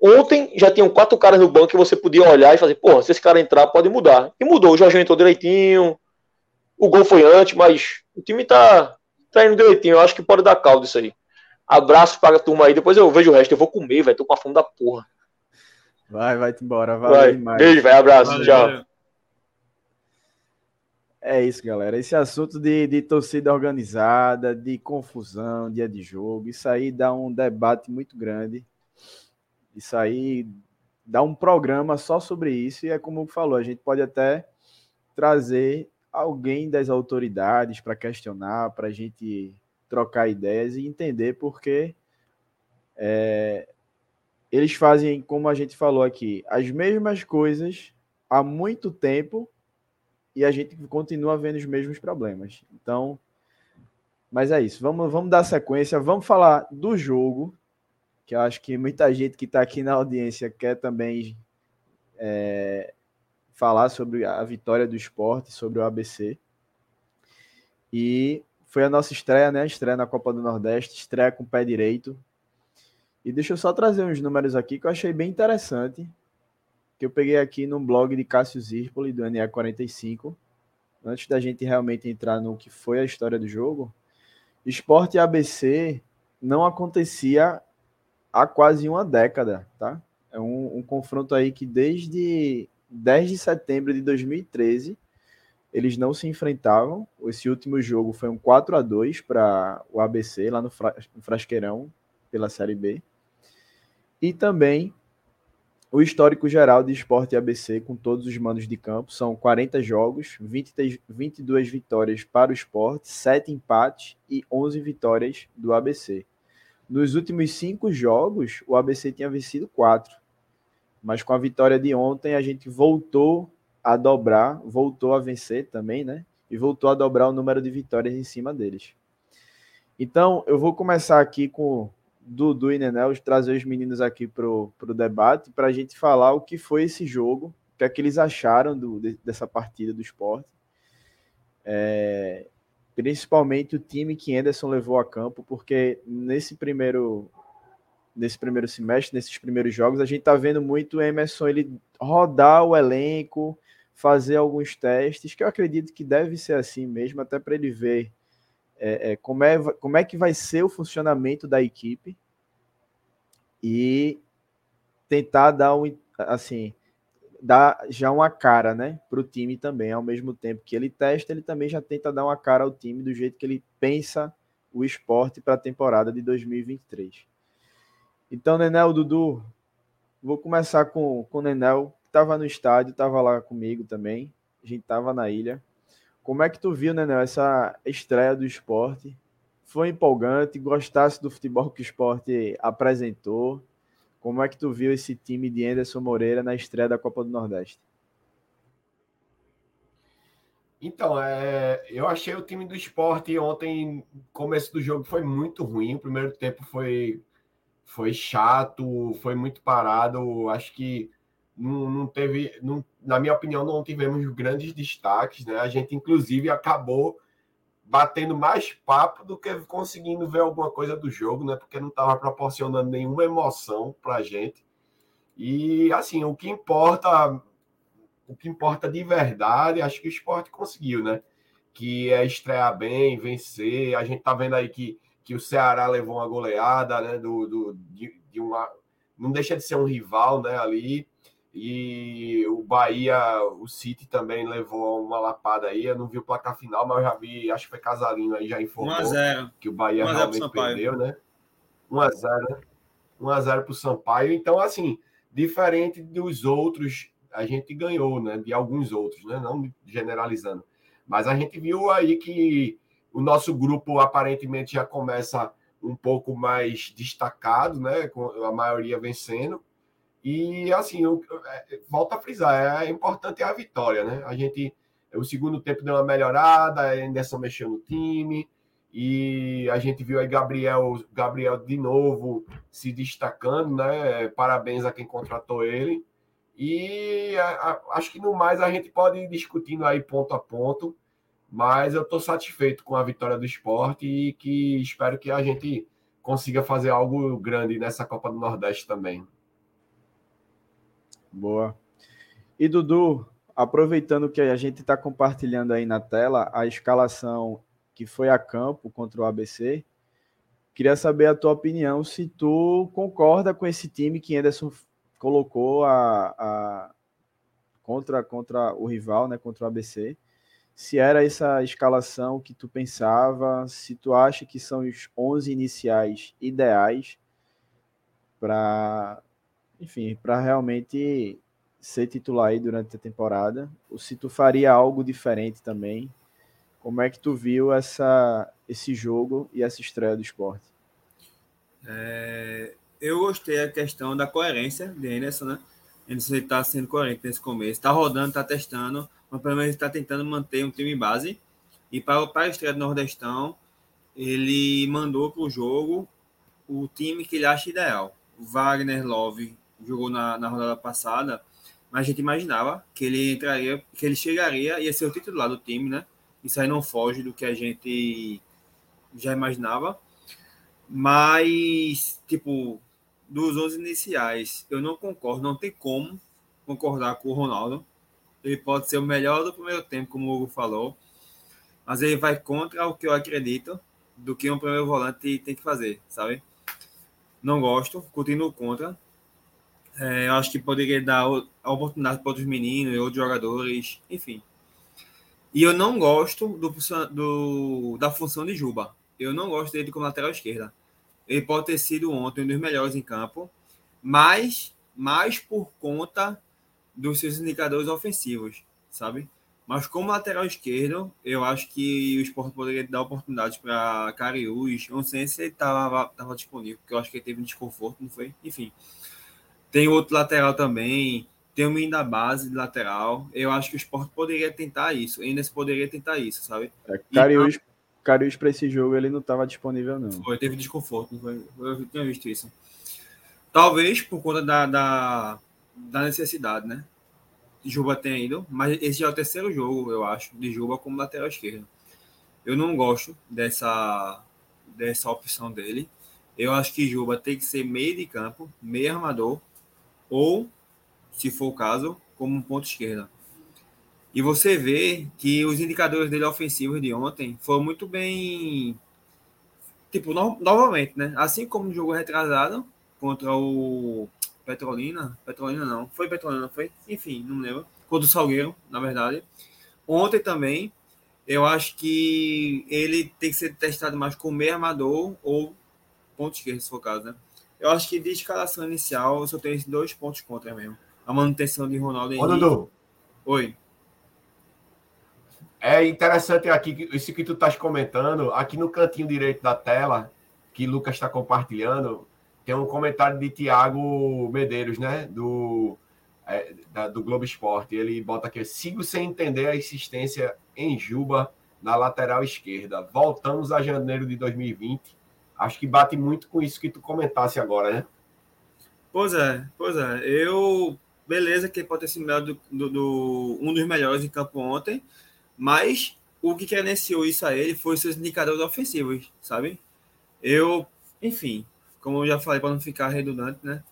Ontem já tinham quatro caras no banco que você podia olhar e fazer, pô, se esse cara entrar, pode mudar. E mudou, o Jorginho entrou direitinho, o gol foi antes, mas o time tá, tá indo direitinho. Eu acho que pode dar caldo isso aí. Abraço para a turma aí, depois eu vejo o resto. Eu vou comer, velho, tô com a fome da porra. Vai, vai-te embora. Vai. Beijo, vai. Abraço. Valeu. Tchau. É isso, galera. Esse assunto de, de torcida organizada, de confusão, dia de jogo, isso aí dá um debate muito grande. Isso aí dá um programa só sobre isso, e é como falou, a gente pode até trazer alguém das autoridades para questionar, para a gente trocar ideias e entender porque é, eles fazem, como a gente falou aqui, as mesmas coisas há muito tempo e a gente continua vendo os mesmos problemas. Então, mas é isso. Vamos, vamos dar sequência. Vamos falar do jogo, que eu acho que muita gente que está aqui na audiência quer também é, falar sobre a vitória do esporte, sobre o ABC. E foi a nossa estreia, né? Estreia na Copa do Nordeste, estreia com o pé direito. E deixa eu só trazer uns números aqui que eu achei bem interessante, que eu peguei aqui no blog de Cássio Zirpoli, do NE45, antes da gente realmente entrar no que foi a história do jogo. Esporte ABC não acontecia há quase uma década, tá? É um, um confronto aí que desde 10 de setembro de 2013 eles não se enfrentavam. Esse último jogo foi um 4 a 2 para o ABC, lá no, Frasqueirão, pela Série B. E também o histórico geral de esporte ABC, com todos os mandos de campo, são 40 jogos, 20, 22 vitórias para o esporte, 7 empates e 11 vitórias do ABC. Nos últimos cinco jogos, o ABC tinha vencido quatro. Mas com a vitória de ontem, a gente voltou a dobrar, voltou a vencer também, né? E voltou a dobrar o número de vitórias em cima deles. Então, eu vou começar aqui com Dudu e Nenel, trazer os meninos aqui para o debate, para a gente falar o que foi esse jogo, o que é que eles acharam do, de, dessa partida do esporte. É, principalmente o time que Anderson levou a campo, porque nesse primeiro nesse primeiro semestre, nesses primeiros jogos, a gente está vendo muito o Emerson ele rodar o elenco, fazer alguns testes, que eu acredito que deve ser assim mesmo, até para ele ver é, é, como, é, como é que vai ser o funcionamento da equipe e tentar dar um assim dar já uma cara né para o time também. Ao mesmo tempo que ele testa ele também já tenta dar uma cara ao time do jeito que ele pensa o esporte para a temporada de 2023 então Nenel Dudu vou começar com com o Nenel estava no estádio estava lá comigo também a gente estava na ilha como é que tu viu, né, essa estreia do esporte? Foi empolgante? Gostasse do futebol que o esporte apresentou? Como é que tu viu esse time de Anderson Moreira na estreia da Copa do Nordeste? Então, é, eu achei o time do esporte ontem, começo do jogo foi muito ruim. O primeiro tempo foi, foi chato, foi muito parado. Acho que não, não teve, não, na minha opinião, não tivemos grandes destaques, né? A gente, inclusive, acabou batendo mais papo do que conseguindo ver alguma coisa do jogo, né? Porque não estava proporcionando nenhuma emoção para a gente. E assim, o que importa, o que importa de verdade, acho que o esporte conseguiu, né? Que é estrear bem, vencer. A gente tá vendo aí que, que o Ceará levou uma goleada, né? Do, do de, de uma, não deixa de ser um rival, né? Ali e o Bahia, o City também levou uma lapada aí. Eu não vi o placar final, mas eu já vi, acho que foi Casalinho aí, já informou que o Bahia realmente perdeu, né? 1x0, né? 1x0 para o Sampaio. Então, assim, diferente dos outros, a gente ganhou, né? De alguns outros, né? Não generalizando. Mas a gente viu aí que o nosso grupo aparentemente já começa um pouco mais destacado, né? Com a maioria vencendo. E assim, eu, eu, é, volto a frisar, é, é importante a vitória, né? A gente, o segundo tempo deu uma melhorada, a Anderson mexeu no time, e a gente viu aí Gabriel, Gabriel de novo se destacando, né? Parabéns a quem contratou ele. E a, a, acho que no mais a gente pode ir discutindo aí ponto a ponto, mas eu estou satisfeito com a vitória do esporte e que espero que a gente consiga fazer algo grande nessa Copa do Nordeste também. Boa. E Dudu, aproveitando que a gente está compartilhando aí na tela a escalação que foi a campo contra o ABC, queria saber a tua opinião se tu concorda com esse time que Anderson colocou a, a contra, contra o rival, né, contra o ABC. Se era essa escalação que tu pensava, se tu acha que são os 11 iniciais ideais para enfim, para realmente ser titular aí durante a temporada, ou se tu faria algo diferente também. Como é que tu viu essa esse jogo e essa estreia do esporte? É, eu gostei da questão da coerência de Anderson, né? Anderson está sendo coerente nesse começo. Está rodando, está testando, mas pelo menos está tentando manter um time base. E para, para a estreia do Nordestão, ele mandou para o jogo o time que ele acha ideal. Wagner Love jogou na, na rodada passada, mas a gente imaginava que ele entraria, que ele chegaria e ia ser o titular do time, né? Isso aí não foge do que a gente já imaginava. Mas, tipo, dos 11 iniciais, eu não concordo, não tem como concordar com o Ronaldo. Ele pode ser o melhor do primeiro tempo, como o Hugo falou, mas ele vai contra o que eu acredito do que um primeiro volante tem que fazer, sabe? Não gosto, continuo contra. É, eu acho que poderia dar a oportunidade para outros meninos outros jogadores, enfim. E eu não gosto do, do, da função de Juba. Eu não gosto dele como lateral esquerda. Ele pode ter sido ontem um dos melhores em campo, mas mais por conta dos seus indicadores ofensivos, sabe? Mas como lateral esquerdo, eu acho que o esporte poderia dar oportunidades para Cariús. Não sei se ele estava disponível, porque eu acho que ele teve um desconforto, não foi? Enfim. Tem outro lateral também. Tem o menino da base de lateral. Eu acho que o esporte poderia tentar isso. Ainda se poderia tentar isso, sabe? É, Cariús, Cariús para esse jogo ele não estava disponível, não. Foi, teve desconforto, foi? Eu tinha visto isso. Talvez por conta da, da, da necessidade, né? Juba tenha ido, mas esse já é o terceiro jogo, eu acho, de Juba como lateral esquerdo. Eu não gosto dessa, dessa opção dele. Eu acho que Juba tem que ser meio de campo, meio armador, ou, se for o caso, como um ponto esquerda. E você vê que os indicadores dele ofensivos de ontem foram muito bem. Tipo, no, novamente, né? Assim como no jogo retrasado contra o Petrolina. Petrolina não. Foi Petrolina, foi? Enfim, não me lembro. Contra o Salgueiro, na verdade. Ontem também, eu acho que ele tem que ser testado mais com meio armador ou ponto esquerdo, se for o caso, né? Eu acho que de escalação inicial, eu só tenho esses dois pontos contra mesmo. A manutenção de Ronaldo Henrique. Dudu. Oi. É interessante aqui, isso que tu estás comentando, aqui no cantinho direito da tela, que Lucas está compartilhando, tem um comentário de Tiago Medeiros, né? Do, é, da, do Globo Esporte. Ele bota aqui: sigo sem entender a insistência em Juba na lateral esquerda. Voltamos a janeiro de 2020. Acho que bate muito com isso que tu comentasse agora, né? Pois é, pois é. Eu. Beleza, que pode ter sido do, do, do, um dos melhores em campo ontem mas o que credenciou isso a ele foi seus indicadores ofensivos, sabe? Eu, enfim, como eu já falei para não ficar redundante, né?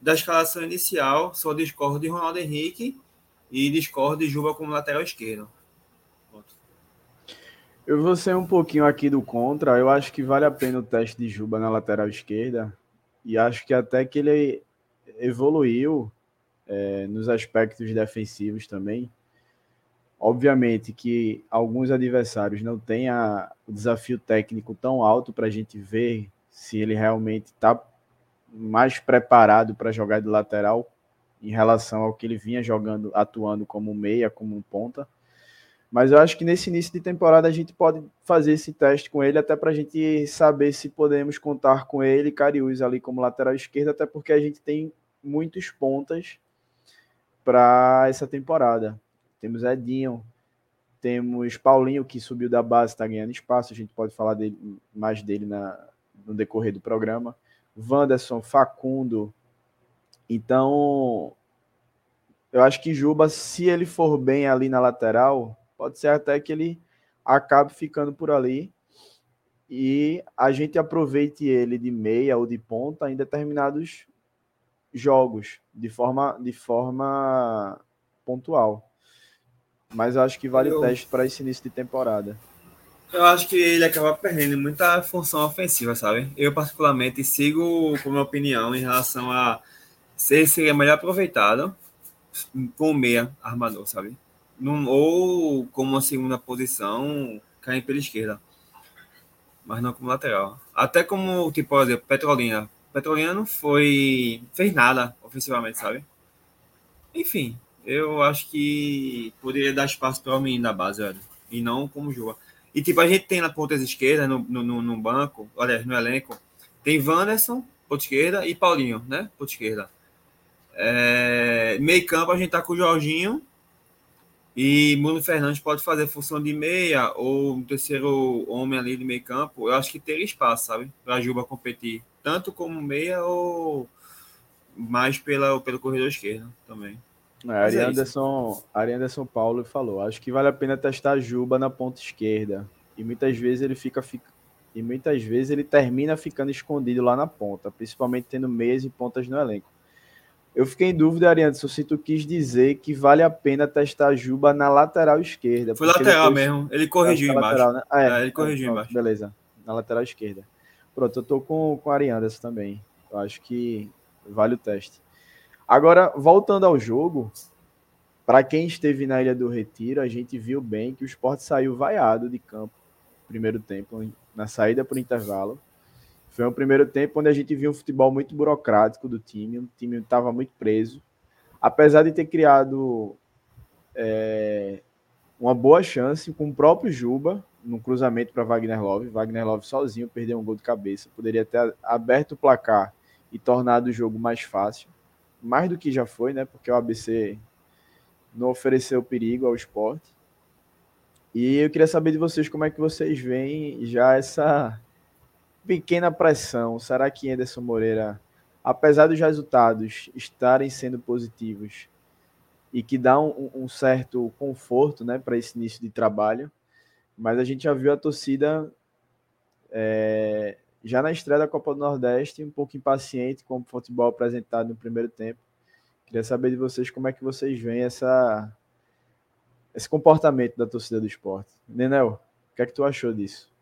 Da escalação inicial, só discordo de Ronaldo Henrique e discordo de Juba como lateral esquerdo. Eu vou ser um pouquinho aqui do contra. Eu acho que vale a pena o teste de Juba na lateral esquerda. E acho que até que ele evoluiu é, nos aspectos defensivos também. Obviamente que alguns adversários não têm a, o desafio técnico tão alto para a gente ver se ele realmente está mais preparado para jogar de lateral em relação ao que ele vinha jogando, atuando como meia, como um ponta. Mas eu acho que nesse início de temporada a gente pode fazer esse teste com ele, até para a gente saber se podemos contar com ele, Cariús ali como lateral esquerdo, até porque a gente tem muitos pontas para essa temporada. Temos Edinho, temos Paulinho, que subiu da base, está ganhando espaço. A gente pode falar dele, mais dele na, no decorrer do programa. Wanderson, Facundo. Então, eu acho que Juba, se ele for bem ali na lateral, pode ser até que ele acabe ficando por ali e a gente aproveite ele de meia ou de ponta em determinados jogos, de forma, de forma pontual. Mas acho que vale eu... o teste para esse início de temporada. Eu acho que ele acaba perdendo muita função ofensiva, sabe? Eu, particularmente, sigo com minha opinião em relação a se ele seria melhor aproveitado com meia armador, sabe? Num, ou como uma segunda posição, caindo pela esquerda. Mas não como lateral. Até como, tipo, por exemplo, Petrolina. Petrolina não foi. fez nada ofensivamente, sabe? Enfim, eu acho que poderia dar espaço para o menino da base, velho. E não como Juba. E tipo, a gente tem na ponta esquerda, no, no, no banco, olha, no elenco, tem Wanderson, ponta esquerda, e Paulinho, né? Ponta esquerda. É, meio campo a gente tá com o Jorginho e Bruno Fernandes pode fazer função de meia ou um terceiro homem ali de meio campo. Eu acho que teria espaço, sabe? Para Juba competir tanto como meia ou mais pela, pelo corredor esquerdo também. É, Ari, é Anderson, Ari Anderson Paulo falou: acho que vale a pena testar Juba na ponta esquerda. E muitas vezes ele fica, fica e muitas vezes ele termina ficando escondido lá na ponta, principalmente tendo meias e pontas no elenco. Eu fiquei em dúvida, Arianderson, se tu quis dizer que vale a pena testar Juba na lateral esquerda. Foi lateral depois... mesmo, ele corrigiu embaixo. Lateral, né? ah, é, é, ele corrigiu embaixo. Beleza, na lateral esquerda. Pronto, eu tô com, com o Arianderson também. Eu acho que vale o teste. Agora, voltando ao jogo, para quem esteve na Ilha do Retiro, a gente viu bem que o esporte saiu vaiado de campo primeiro tempo, na saída por intervalo. Foi um primeiro tempo onde a gente viu um futebol muito burocrático do time, o time estava muito preso. Apesar de ter criado é, uma boa chance com o próprio Juba, num cruzamento para Wagner Love. Wagner Love sozinho perdeu um gol de cabeça. Poderia ter aberto o placar e tornado o jogo mais fácil. Mais do que já foi, né? Porque o ABC não ofereceu perigo ao esporte. E eu queria saber de vocês como é que vocês veem já essa pequena pressão. Será que Anderson Moreira, apesar dos resultados estarem sendo positivos e que dá um, um certo conforto né, para esse início de trabalho, mas a gente já viu a torcida é, já na estreia da Copa do Nordeste um pouco impaciente com o futebol apresentado no primeiro tempo. Queria saber de vocês como é que vocês veem essa esse comportamento da torcida do esporte. Nenel, o que é que tu achou disso?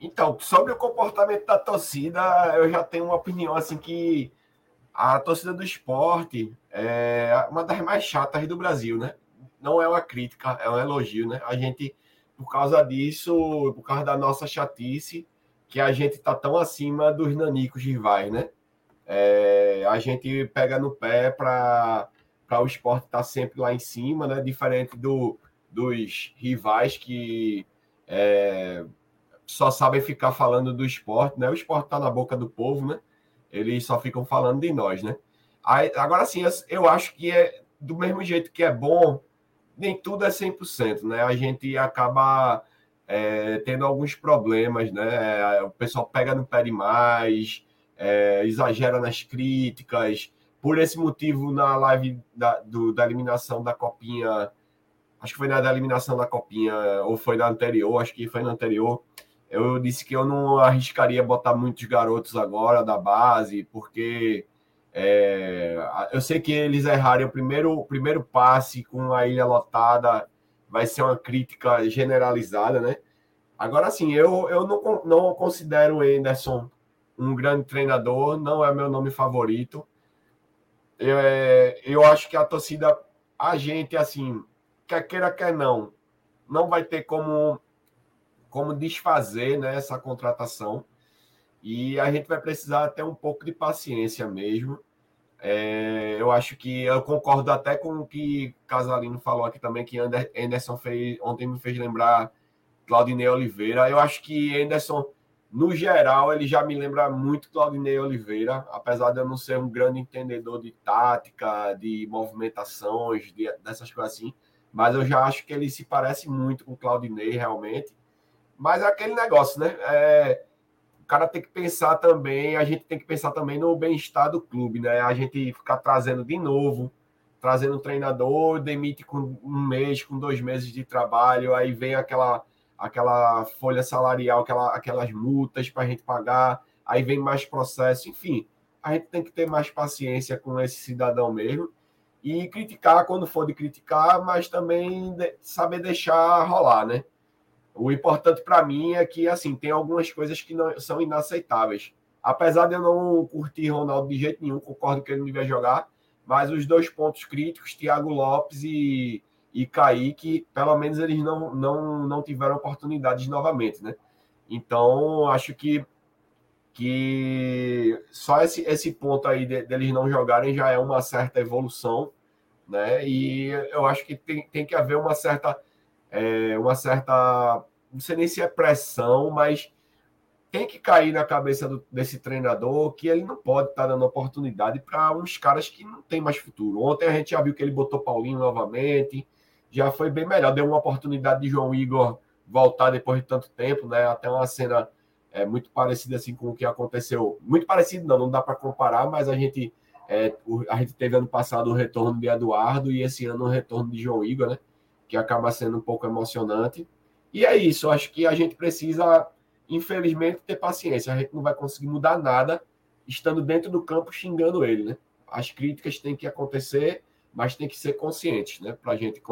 Então, sobre o comportamento da torcida, eu já tenho uma opinião assim que a torcida do esporte é uma das mais chatas do Brasil, né? Não é uma crítica, é um elogio, né? A gente, por causa disso, por causa da nossa chatice, que a gente tá tão acima dos nanicos rivais, né? É, a gente pega no pé para o esporte estar tá sempre lá em cima, né? Diferente do, dos rivais que é, só sabem ficar falando do esporte, né? O esporte está na boca do povo, né? Eles só ficam falando de nós, né? Aí, agora sim, eu acho que é do mesmo jeito que é bom, nem tudo é 100%, né? A gente acaba é, tendo alguns problemas, né? O pessoal pega no pé demais, é, exagera nas críticas, por esse motivo, na live da, do, da eliminação da Copinha, acho que foi na da eliminação da Copinha, ou foi na anterior, acho que foi na anterior, eu disse que eu não arriscaria botar muitos garotos agora da base, porque é, eu sei que eles errarem o primeiro, o primeiro passe com a ilha lotada, vai ser uma crítica generalizada, né? Agora, sim, eu, eu não, não considero o Anderson um grande treinador, não é meu nome favorito eu, é, eu acho que a torcida, a gente, assim, quer queira, quer não, não vai ter como, como desfazer né, essa contratação. E a gente vai precisar ter um pouco de paciência mesmo. É, eu acho que eu concordo até com o que Casalino falou aqui também, que Anderson fez, ontem me fez lembrar Claudinei Oliveira. Eu acho que Anderson no geral, ele já me lembra muito Claudinei Oliveira, apesar de eu não ser um grande entendedor de tática, de movimentações, de, dessas coisas assim. Mas eu já acho que ele se parece muito com Claudinei, realmente. Mas é aquele negócio, né? É, o cara tem que pensar também, a gente tem que pensar também no bem-estar do clube, né? A gente ficar trazendo de novo, trazendo um treinador, demite com um mês, com dois meses de trabalho, aí vem aquela aquela folha salarial, aquela, aquelas multas para a gente pagar, aí vem mais processo, enfim, a gente tem que ter mais paciência com esse cidadão mesmo e criticar quando for de criticar, mas também saber deixar rolar, né? O importante para mim é que assim tem algumas coisas que não são inaceitáveis. Apesar de eu não curtir Ronaldo de jeito nenhum, concordo que ele não devia jogar, mas os dois pontos críticos, Thiago Lopes e e Kaique, pelo menos eles não, não, não tiveram oportunidades novamente, né? Então, acho que, que só esse, esse ponto aí de, deles não jogarem já é uma certa evolução, né? E eu acho que tem, tem que haver uma certa é, uma certa, não sei nem se é pressão, mas tem que cair na cabeça do, desse treinador que ele não pode estar tá dando oportunidade para uns caras que não tem mais futuro. Ontem a gente já viu que ele botou Paulinho novamente, já foi bem melhor, deu uma oportunidade de João Igor voltar depois de tanto tempo, né? Até uma cena é, muito parecida assim com o que aconteceu. Muito parecido, não, não dá para comparar, mas a gente é, a gente teve ano passado o retorno de Eduardo e esse ano o retorno de João Igor, né? Que acaba sendo um pouco emocionante. E é isso, acho que a gente precisa infelizmente, ter paciência. A gente não vai conseguir mudar nada estando dentro do campo xingando ele, né? As críticas têm que acontecer, mas tem que ser conscientes, né? Para a gente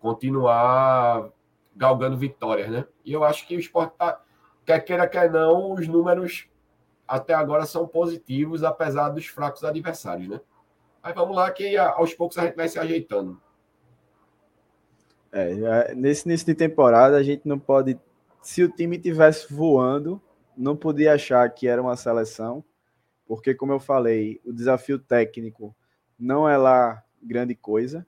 continuar galgando vitórias, né? E eu acho que o esporte tá, quer queira, quer não, os números até agora são positivos, apesar dos fracos adversários, né? Mas vamos lá, que aos poucos a gente vai se ajeitando. É, nesse início de temporada, a gente não pode se o time tivesse voando, não podia achar que era uma seleção, porque, como eu falei, o desafio técnico não é lá grande coisa.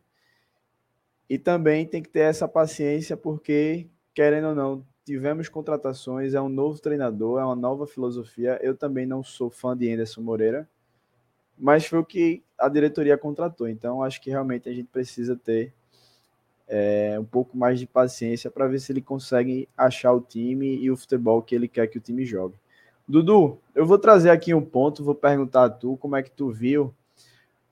E também tem que ter essa paciência, porque, querendo ou não, tivemos contratações, é um novo treinador, é uma nova filosofia. Eu também não sou fã de Anderson Moreira, mas foi o que a diretoria contratou. Então, acho que realmente a gente precisa ter é, um pouco mais de paciência para ver se ele consegue achar o time e o futebol que ele quer que o time jogue. Dudu, eu vou trazer aqui um ponto, vou perguntar a tu como é que tu viu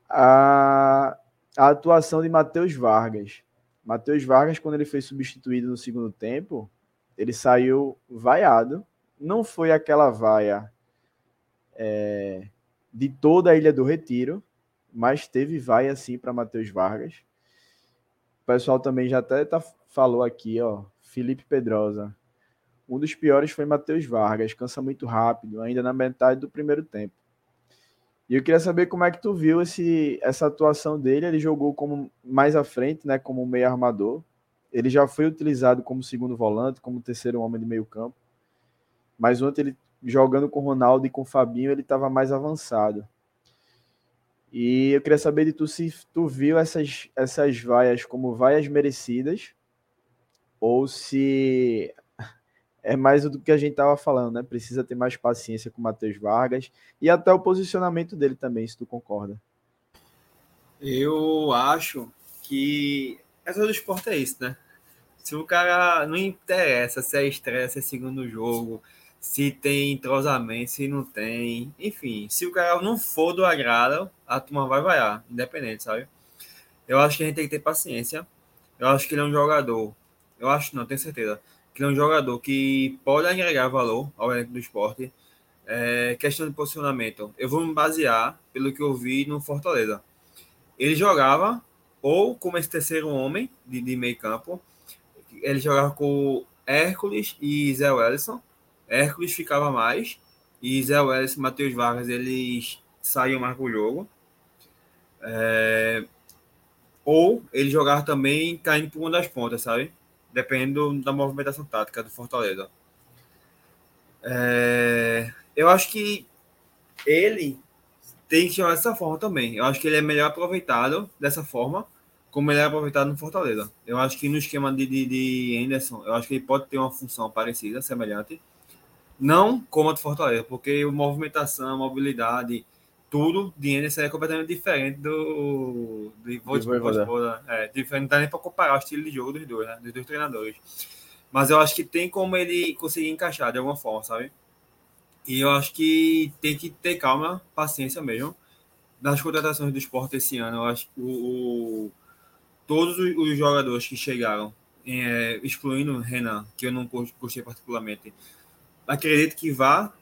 a, a atuação de Matheus Vargas. Matheus Vargas, quando ele foi substituído no segundo tempo, ele saiu vaiado. Não foi aquela vaia é, de toda a Ilha do Retiro, mas teve vaia sim para Matheus Vargas. O pessoal também já até tá, falou aqui, ó. Felipe Pedrosa. Um dos piores foi Matheus Vargas, cansa muito rápido, ainda na metade do primeiro tempo. E eu queria saber como é que tu viu esse, essa atuação dele. Ele jogou como mais à frente, né, como meio armador. Ele já foi utilizado como segundo volante, como terceiro homem de meio campo. Mas ontem ele jogando com o Ronaldo e com o Fabinho, ele estava mais avançado. E eu queria saber de tu se tu viu essas, essas vaias como vaias merecidas ou se é mais do que a gente estava falando, né? Precisa ter mais paciência com o Matheus Vargas e até o posicionamento dele também, se tu concorda. Eu acho que essa do esporte é isso, né? Se o cara não interessa se é estreia, se é segundo jogo, se tem entrosamento, se não tem. Enfim, se o cara não for do agrado, a turma vai vaiar, independente, sabe? Eu acho que a gente tem que ter paciência. Eu acho que ele é um jogador. Eu acho, não, tenho certeza. Que ele é um jogador que pode agregar valor ao elenco do esporte. É, questão de posicionamento. Eu vou me basear pelo que eu vi no Fortaleza. Ele jogava ou como esse terceiro homem de, de meio campo. Ele jogava com Hércules e Zé Wellison Hércules ficava mais e Zé Welles e Matheus Vargas eles saíam mais pro jogo. É... Ou ele jogava também caindo por uma das pontas, sabe? Dependendo da movimentação tática do Fortaleza. É... Eu acho que ele tem que jogar dessa forma também. Eu acho que ele é melhor aproveitado dessa forma, como ele é aproveitado no Fortaleza. Eu acho que no esquema de, de, de Anderson, eu acho que ele pode ter uma função parecida, semelhante não como a do Fortaleza, porque movimentação, mobilidade, tudo de Enes é completamente diferente do de Voivoda. É, diferente, não dá nem para comparar o estilo de jogo dos dois, né? Dos dois treinadores. Mas eu acho que tem como ele conseguir encaixar de alguma forma, sabe? E eu acho que tem que ter calma, paciência mesmo. Nas contratações do esporte esse ano, eu acho que o, o todos os, os, jogadores que chegaram, é, excluindo o Renan, que eu não gostei particularmente, acredito que vá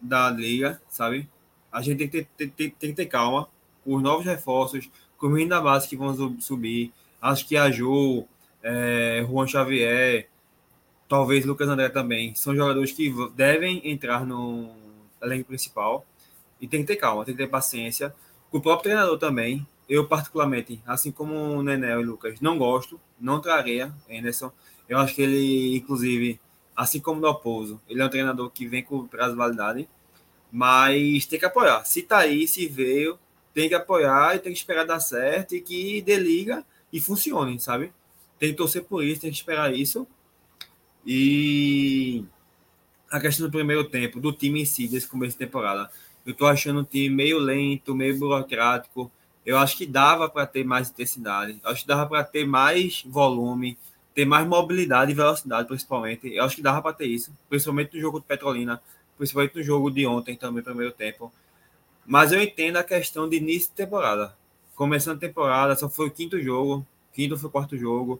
da liga, sabe? A gente tem que ter, tem, tem que ter calma com os novos reforços, com os da base que vão subir. Acho que a Ju, é, Juan Xavier, talvez Lucas André também, são jogadores que devem entrar no elenco principal. E tem que ter calma, tem que ter paciência. Com o próprio treinador também, eu particularmente, assim como o Nenel e Lucas, não gosto, não traria Anderson. Eu acho que ele, inclusive, assim como no Pouso. Ele é um treinador que vem com prazo de validade, mas tem que apoiar. Se tá aí, se veio, tem que apoiar e tem que esperar dar certo e que dê liga e funcione, sabe? tem que torcer por isso, tem que esperar isso. E a questão do primeiro tempo, do time em si, desse começo de temporada. Eu tô achando um time meio lento, meio burocrático. Eu acho que dava para ter mais intensidade. Eu acho que dava para ter mais volume, ter mais mobilidade e velocidade, principalmente. Eu acho que dava para ter isso, principalmente no jogo de Petrolina, principalmente no jogo de ontem também, primeiro tempo. Mas eu entendo a questão de início de temporada. Começando a temporada, só foi o quinto jogo, quinto foi o quarto jogo.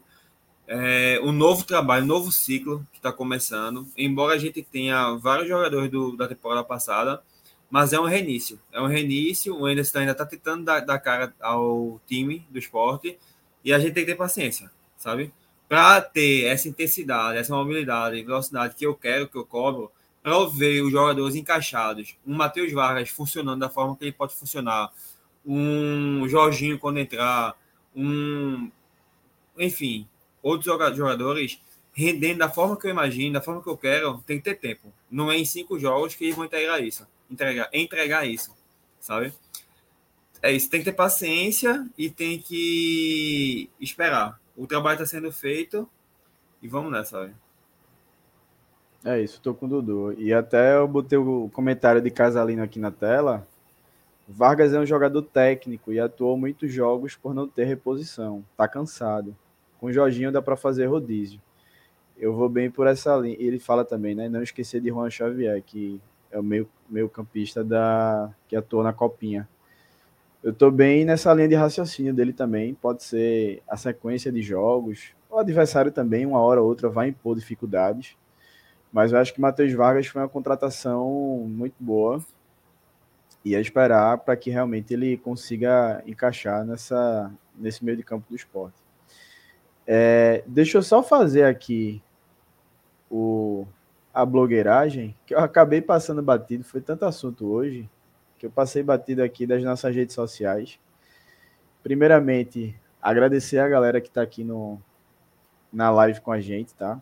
É, um novo trabalho, um novo ciclo que está começando. Embora a gente tenha vários jogadores do, da temporada passada, mas é um reinício. É um reinício. O Anderson ainda está tentando dar, dar, cara ao time do esporte e a gente tem que ter paciência, sabe? Para ter essa intensidade, essa mobilidade, velocidade que eu quero, que eu cobro, para eu ver os jogadores encaixados, um Matheus Vargas funcionando da forma que ele pode funcionar, um Jorginho quando entrar, um. Enfim, outros jogadores rendendo da forma que eu imagino, da forma que eu quero, tem que ter tempo. Não é em cinco jogos que eles vão entregar isso. Entregar, entregar isso, sabe? É isso, tem que ter paciência e tem que esperar. O trabalho está sendo feito e vamos nessa, sabe? É isso, estou com o Dudu. E até eu botei o comentário de Casalino aqui na tela. Vargas é um jogador técnico e atuou muitos jogos por não ter reposição. Tá cansado. Com o Jorginho dá para fazer rodízio. Eu vou bem por essa linha. Ele fala também, né? Não esquecer de Juan Xavier, que é o meio, meio campista da, que atuou na Copinha. Eu tô bem nessa linha de raciocínio dele também. Pode ser a sequência de jogos. O adversário também, uma hora ou outra, vai impor dificuldades mas eu acho que Matheus Vargas foi uma contratação muito boa. E é esperar para que realmente ele consiga encaixar nessa, nesse meio de campo do esporte. É, deixa eu só fazer aqui o, a blogueiragem, que eu acabei passando batido. Foi tanto assunto hoje que eu passei batido aqui das nossas redes sociais. Primeiramente, agradecer a galera que está aqui no, na live com a gente, tá?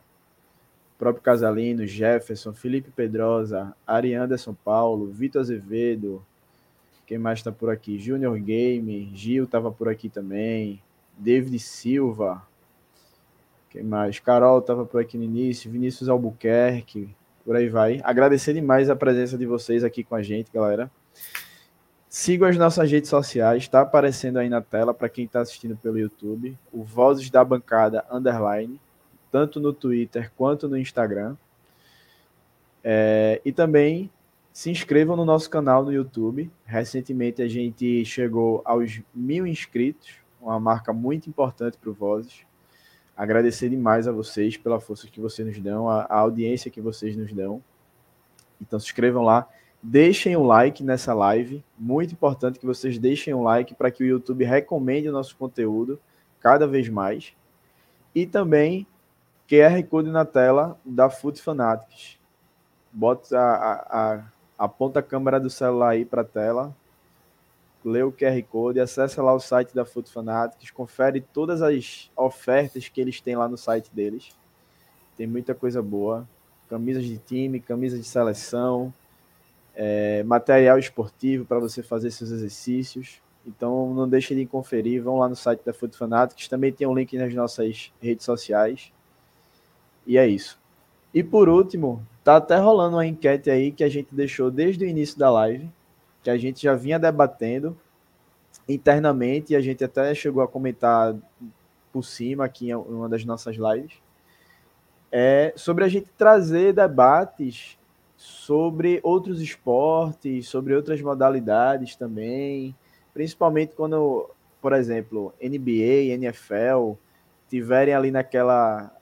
Próprio Casalino, Jefferson, Felipe Pedrosa, Ari Anderson Paulo, Vitor Azevedo, quem mais está por aqui? Junior Game, Gil estava por aqui também, David Silva, quem mais? Carol estava por aqui no início, Vinícius Albuquerque, por aí vai. Agradecer demais a presença de vocês aqui com a gente, galera. Sigam as nossas redes sociais, está aparecendo aí na tela para quem está assistindo pelo YouTube, o Vozes da Bancada Underline tanto no Twitter quanto no Instagram. É, e também se inscrevam no nosso canal no YouTube. Recentemente a gente chegou aos mil inscritos, uma marca muito importante para o Vozes. Agradecer demais a vocês pela força que vocês nos dão, a, a audiência que vocês nos dão. Então se inscrevam lá, deixem um like nessa live. Muito importante que vocês deixem um like para que o YouTube recomende o nosso conteúdo cada vez mais. E também QR Code na tela da Foot Fanatics. Bota a, a, aponta a câmera do celular aí para a tela, lê o QR Code, acessa lá o site da Foot Fanatics, confere todas as ofertas que eles têm lá no site deles. Tem muita coisa boa. Camisas de time, camisas de seleção, é, material esportivo para você fazer seus exercícios. Então não deixem de conferir, vão lá no site da Foot Fanatics. Também tem um link nas nossas redes sociais. E é isso. E por último, tá até rolando uma enquete aí que a gente deixou desde o início da live, que a gente já vinha debatendo internamente e a gente até chegou a comentar por cima aqui em uma das nossas lives. É sobre a gente trazer debates sobre outros esportes, sobre outras modalidades também, principalmente quando, por exemplo, NBA, NFL tiverem ali naquela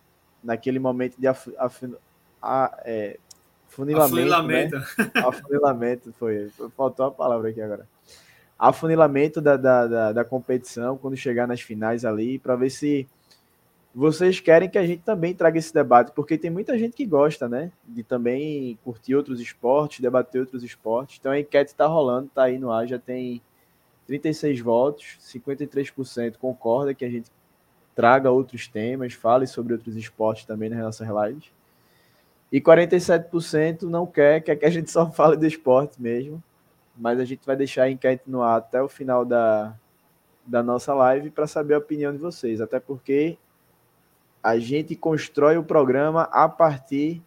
naquele momento de af, af, a, é, funilamento. Afunilamento. Né? Afunilamento foi. Faltou a palavra aqui agora. Afunilamento da, da, da, da competição, quando chegar nas finais ali, para ver se vocês querem que a gente também traga esse debate, porque tem muita gente que gosta, né? De também curtir outros esportes, debater outros esportes. Então a enquete está rolando, está aí no ar, já tem 36 votos, 53% concorda que a gente traga outros temas, fale sobre outros esportes também nas nossas lives. E 47% não quer, quer que a gente só fale do esporte mesmo. Mas a gente vai deixar a enquete no ar até o final da, da nossa live para saber a opinião de vocês. Até porque a gente constrói o programa a partir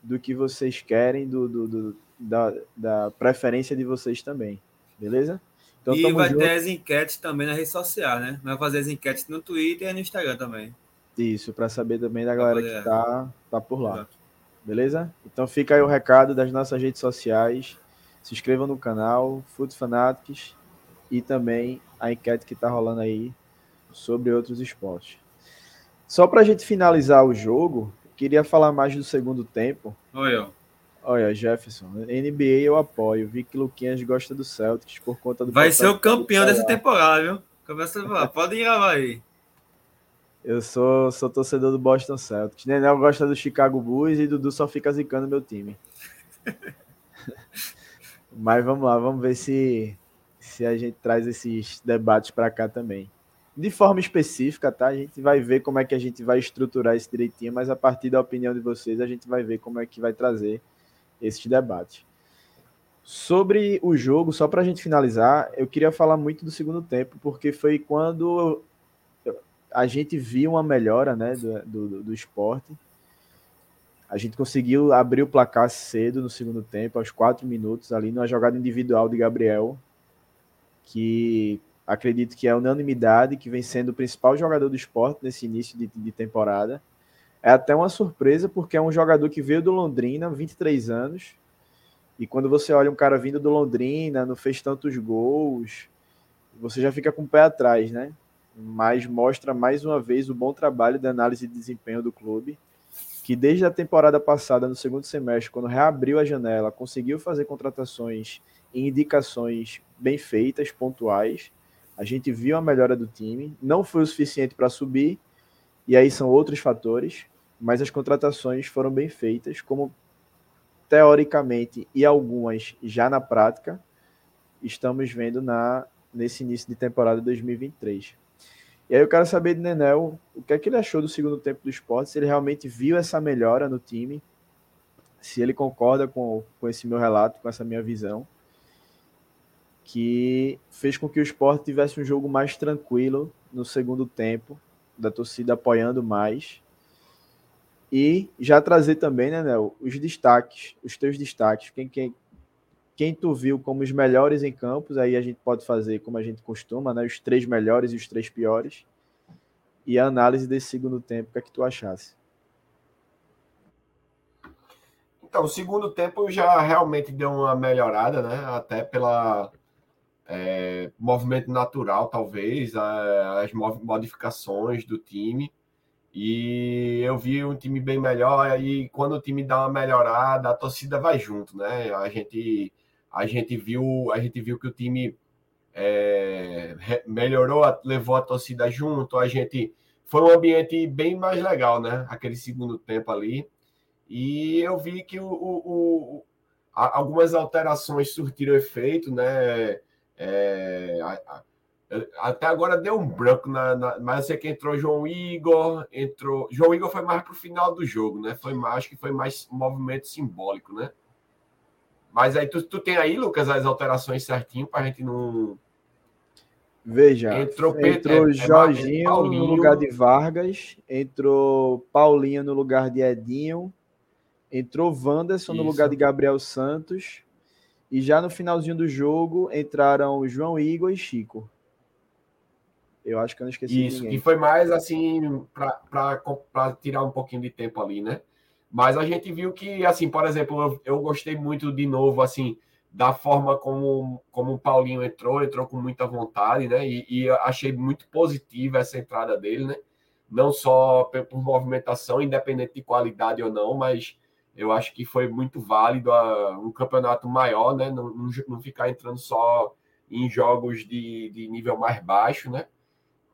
do que vocês querem, do, do, do da, da, preferência de vocês também. Beleza? Então, e vai junto. ter as enquetes também na rede social, né? Vai fazer as enquetes no Twitter e no Instagram também. Isso, para saber também da galera que tá, tá por lá. Exato. Beleza? Então fica aí o recado das nossas redes sociais. Se inscrevam no canal, Foot Fanatics e também a enquete que tá rolando aí sobre outros esportes. Só para a gente finalizar o jogo, queria falar mais do segundo tempo. Olha, Olha, Jefferson, NBA eu apoio. Vi que Luquinhas gosta do Celtics por conta do. Vai ser o campeão dessa temporada, viu? Começa a Pode gravar aí. Eu sou, sou torcedor do Boston Celtics. Nenel gosta do Chicago Bulls e Dudu só fica zicando meu time. Mas vamos lá, vamos ver se, se a gente traz esses debates para cá também. De forma específica, tá? A gente vai ver como é que a gente vai estruturar isso direitinho, mas a partir da opinião de vocês, a gente vai ver como é que vai trazer este debate. Sobre o jogo, só para a gente finalizar, eu queria falar muito do segundo tempo, porque foi quando a gente viu uma melhora né, do, do, do esporte. A gente conseguiu abrir o placar cedo no segundo tempo, aos quatro minutos, ali numa jogada individual de Gabriel, que acredito que é unanimidade, que vem sendo o principal jogador do esporte nesse início de, de temporada. É até uma surpresa, porque é um jogador que veio do Londrina, 23 anos, e quando você olha um cara vindo do Londrina, não fez tantos gols, você já fica com o pé atrás, né? mas mostra mais uma vez o bom trabalho de análise de desempenho do clube, que desde a temporada passada, no segundo semestre, quando reabriu a janela, conseguiu fazer contratações e indicações bem feitas, pontuais. A gente viu a melhora do time, não foi o suficiente para subir, e aí são outros fatores, mas as contratações foram bem feitas, como teoricamente e algumas já na prática estamos vendo na nesse início de temporada 2023. E aí eu quero saber de Nenel o que é que ele achou do segundo tempo do esporte, se ele realmente viu essa melhora no time, se ele concorda com, com esse meu relato, com essa minha visão, que fez com que o esporte tivesse um jogo mais tranquilo no segundo tempo, da torcida apoiando mais. E já trazer também, né, Nel, os destaques, os teus destaques, quem, quem, quem tu viu como os melhores em campos, aí a gente pode fazer como a gente costuma, né? Os três melhores e os três piores. E a análise desse segundo tempo, o que é que tu achasse? Então, o segundo tempo já realmente deu uma melhorada, né? Até pela é, movimento natural, talvez, as modificações do time. E eu vi um time bem melhor. E quando o time dá uma melhorada, a torcida vai junto, né? A gente a gente viu, a gente viu que o time é, melhorou, levou a torcida junto, a gente foi um ambiente bem mais legal, né? Aquele segundo tempo ali. E eu vi que o, o, o algumas alterações surtiram efeito, né? É, a, até agora deu um branco, na, na, mas eu sei que entrou João Igor, entrou. João Igor foi mais para o final do jogo, né? Foi mais, acho que foi mais um movimento simbólico, né? Mas aí tu, tu tem aí, Lucas, as alterações certinho para a gente não. Veja, entrou, entrou é, é Jorginho é no lugar de Vargas, entrou Paulinho no lugar de Edinho, entrou Wanderson Isso. no lugar de Gabriel Santos, e já no finalzinho do jogo entraram João Igor e Chico. Eu acho que eu não esqueci Isso, e foi mais assim, para tirar um pouquinho de tempo ali, né? Mas a gente viu que, assim, por exemplo, eu, eu gostei muito de novo, assim, da forma como, como o Paulinho entrou, entrou com muita vontade, né? E, e achei muito positiva essa entrada dele, né? Não só por movimentação, independente de qualidade ou não, mas eu acho que foi muito válido a, um campeonato maior, né? Não, não, não ficar entrando só em jogos de, de nível mais baixo, né?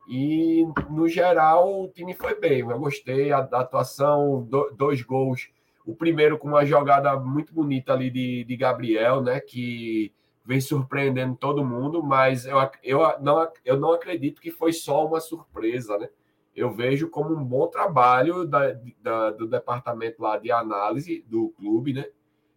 E, no geral, o time foi bem. Eu gostei da atuação, do, dois gols. O primeiro com uma jogada muito bonita ali de, de Gabriel, né? Que vem surpreendendo todo mundo, mas eu, eu, não, eu não acredito que foi só uma surpresa, né? Eu vejo como um bom trabalho da, da, do departamento lá de análise do clube, né?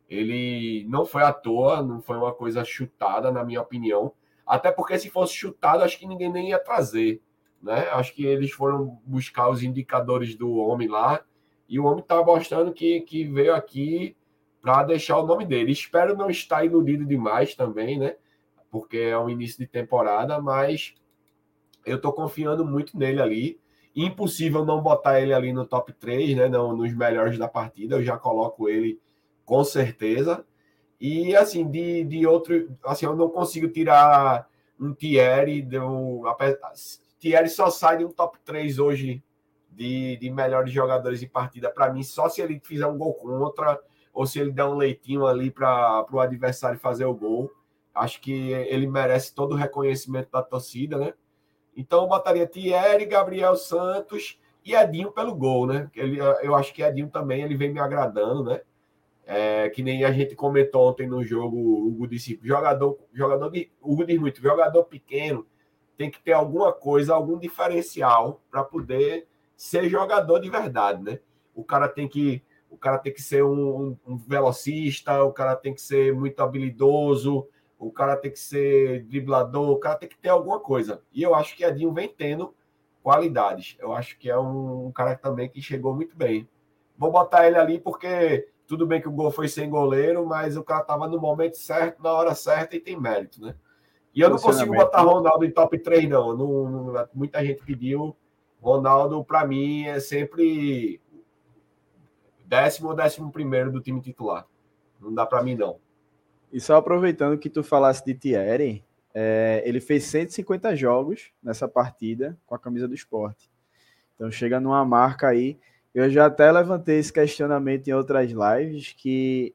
Ele não foi à toa, não foi uma coisa chutada, na minha opinião. Até porque se fosse chutado, acho que ninguém nem ia trazer né? Acho que eles foram buscar os indicadores do homem lá e o homem está mostrando que, que veio aqui para deixar o nome dele. Espero não estar iludido demais também, né? Porque é o início de temporada, mas eu estou confiando muito nele ali. Impossível não botar ele ali no top 3, né? Não, nos melhores da partida. Eu já coloco ele com certeza. E assim, de, de outro. Assim, eu não consigo tirar um Thierry. Deu, Thierry só sai de um top 3 hoje de, de melhores jogadores de partida. Para mim, só se ele fizer um gol contra ou se ele der um leitinho ali para o adversário fazer o gol. Acho que ele merece todo o reconhecimento da torcida, né? Então eu botaria Thierry, Gabriel Santos e Edinho pelo gol, né? Ele, eu acho que Edinho também ele vem me agradando, né? É, que nem a gente comentou ontem no jogo, o Hugo disse, jogador, jogador de, Hugo diz muito, jogador pequeno tem que ter alguma coisa, algum diferencial para poder ser jogador de verdade, né? O cara tem que o cara tem que ser um, um, velocista, o cara tem que ser muito habilidoso, o cara tem que ser driblador, o cara tem que ter alguma coisa. E eu acho que Edinho vem tendo qualidades. Eu acho que é um, um cara também que chegou muito bem. Vou botar ele ali porque tudo bem que o gol foi sem goleiro, mas o cara estava no momento certo, na hora certa e tem mérito, né? E eu não consigo botar Ronaldo em top 3, não. não, não muita gente pediu. Ronaldo, para mim, é sempre décimo ou décimo primeiro do time titular. Não dá para mim, não. E só aproveitando que tu falasse de Thierry, é, ele fez 150 jogos nessa partida com a camisa do esporte. Então chega numa marca aí. Eu já até levantei esse questionamento em outras lives que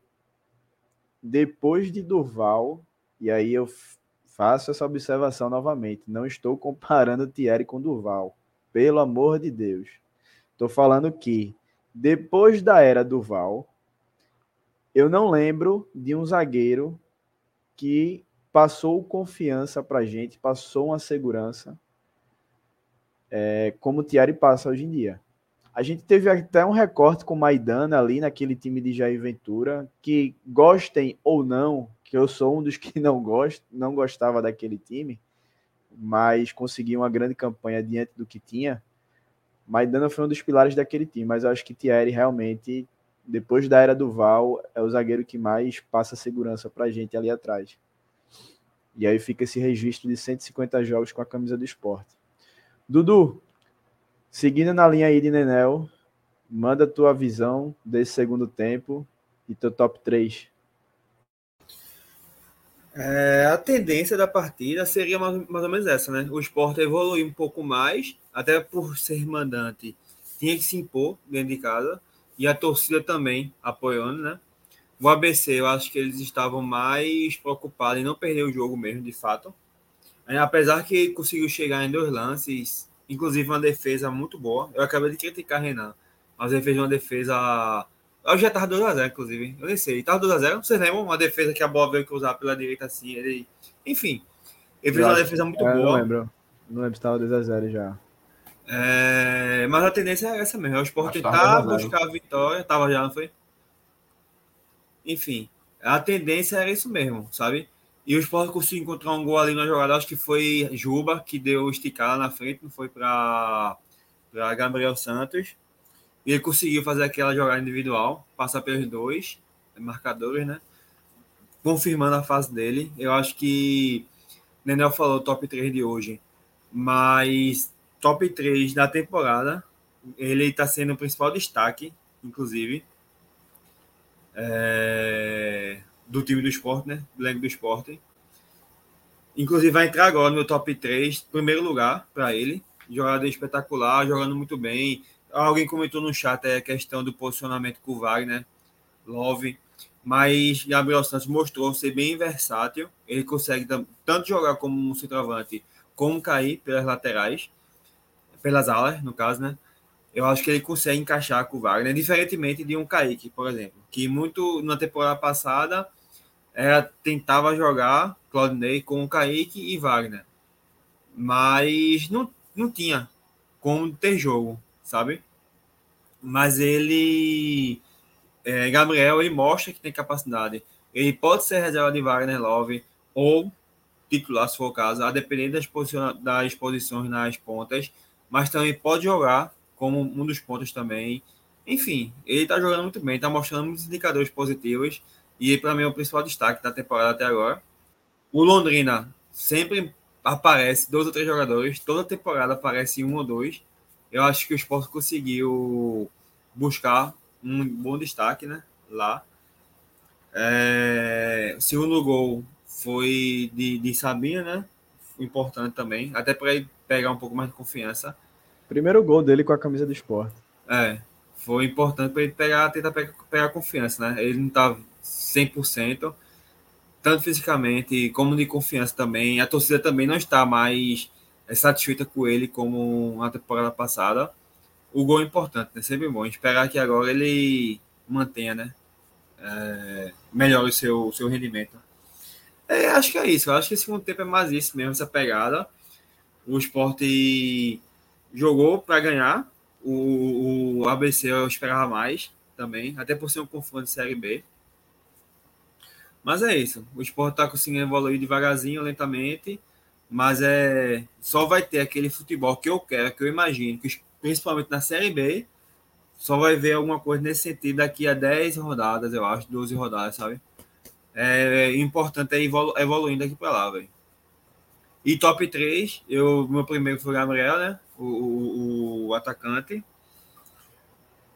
depois de Durval, e aí eu faço essa observação novamente, não estou comparando Thierry com Durval, pelo amor de Deus. Estou falando que depois da era do Val, eu não lembro de um zagueiro que passou confiança para gente, passou uma segurança, é, como o Thierry passa hoje em dia. A gente teve até um recorte com o Maidana ali naquele time de Jair Ventura, que gostem ou não, que eu sou um dos que não gosto, não gostava daquele time, mas conseguiu uma grande campanha diante do que tinha. Maidana foi um dos pilares daquele time, mas eu acho que Thierry realmente, depois da era do Val, é o zagueiro que mais passa segurança para a gente ali atrás. E aí fica esse registro de 150 jogos com a camisa do esporte. Dudu, seguindo na linha aí de Nenel, manda tua visão desse segundo tempo e teu top 3. É, a tendência da partida seria mais, mais ou menos essa, né? O esporte evoluir um pouco mais, até por ser mandante, tinha que se impor dentro de casa, e a torcida também apoiando, né? O ABC, eu acho que eles estavam mais preocupados em não perder o jogo mesmo, de fato. Apesar que conseguiu chegar em dois lances, inclusive uma defesa muito boa. Eu acabei de criticar Renan, mas ele fez uma defesa eu já tava 2x0, inclusive. Eu nem sei. Tava 2x0. Vocês lembram? Uma defesa que a bola veio cruzar pela direita assim. Ele... Enfim. Ele fez uma defesa muito é, boa. Não lembro. Não lembro se tava 2x0 já. É... Mas a tendência é essa mesmo. É o Sport tentar buscar a vitória. Tava já, não foi? Enfim. A tendência era isso mesmo, sabe? E o Sport conseguiu encontrar um gol ali na jogada. Acho que foi Juba que deu esticada na frente. Não foi para Gabriel Santos. E ele conseguiu fazer aquela jogada individual, passar pelos dois marcadores, né? Confirmando a fase dele. Eu acho que Nenel falou top 3 de hoje, mas top 3 da temporada, ele está sendo o principal destaque, inclusive, é, do time do esporte, né? Do elenco do esporte. Inclusive, vai entrar agora no top 3, primeiro lugar para ele. Jogador espetacular, jogando muito bem, Alguém comentou no chat a questão do posicionamento com o Wagner, Love, mas Gabriel Santos mostrou ser bem versátil. Ele consegue tanto jogar como um centroavante, como cair pelas laterais, pelas alas, no caso, né? Eu acho que ele consegue encaixar com o Wagner, diferentemente de um Kaique, por exemplo, que muito na temporada passada era, tentava jogar Claudinei com o Kaique e Wagner, mas não, não tinha como ter jogo sabe? Mas ele, é, Gabriel, ele mostra que tem capacidade. Ele pode ser reserva de Wagner Love ou titular, se for o caso, a depender das, das posições nas pontas, mas também pode jogar como um dos pontos também. Enfim, ele está jogando muito bem, está mostrando muitos indicadores positivos e para mim é o principal destaque da temporada até agora. O Londrina sempre aparece dois ou três jogadores, toda temporada aparece um ou dois. Eu acho que o Sport conseguiu buscar um bom destaque, né? Lá. É, o segundo gol foi de, de Sabina, né? Importante também, até para ele pegar um pouco mais de confiança. Primeiro gol dele com a camisa do esporte. É, foi importante para ele pegar, tentar pegar, pegar confiança, né? Ele não tá 100%, tanto fisicamente como de confiança também. A torcida também não está mais é, satisfeita com ele como na temporada passada. O gol é importante, né? Sempre bom. Esperar que agora ele mantenha, né? É, melhore o seu, seu rendimento. É, acho que é isso. Eu acho que esse segundo tempo é mais isso mesmo, essa pegada. O esporte jogou para ganhar. O, o, ABC eu esperava mais também, até por ser um confronto de Série B. Mas é isso. O esporte está conseguindo evoluir devagarzinho, lentamente. Mas é só vai ter aquele futebol que eu quero, que eu imagino, que principalmente na Série B, só vai ver alguma coisa nesse sentido daqui a 10 rodadas, eu acho, 12 rodadas, sabe? É, é importante é evolu evoluindo aqui para lá, velho. E top 3, eu, meu primeiro foi o Gabriel, né? O, o, o, atacante.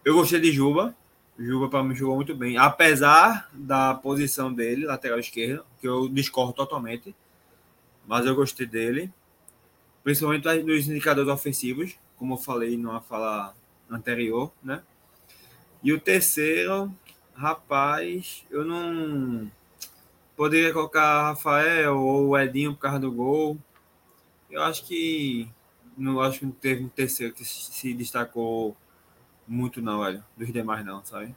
Eu gostei de Juba. Juba, para mim, jogou muito bem. Apesar da posição dele, lateral esquerdo, que eu discordo totalmente. Mas eu gostei dele. Principalmente nos indicadores ofensivos, como eu falei numa fala anterior, né? E o terceiro, rapaz, eu não poderia colocar Rafael ou o Edinho por causa do gol. Eu acho que não acho que não teve um terceiro que se destacou muito não, velho, dos demais não, sabe?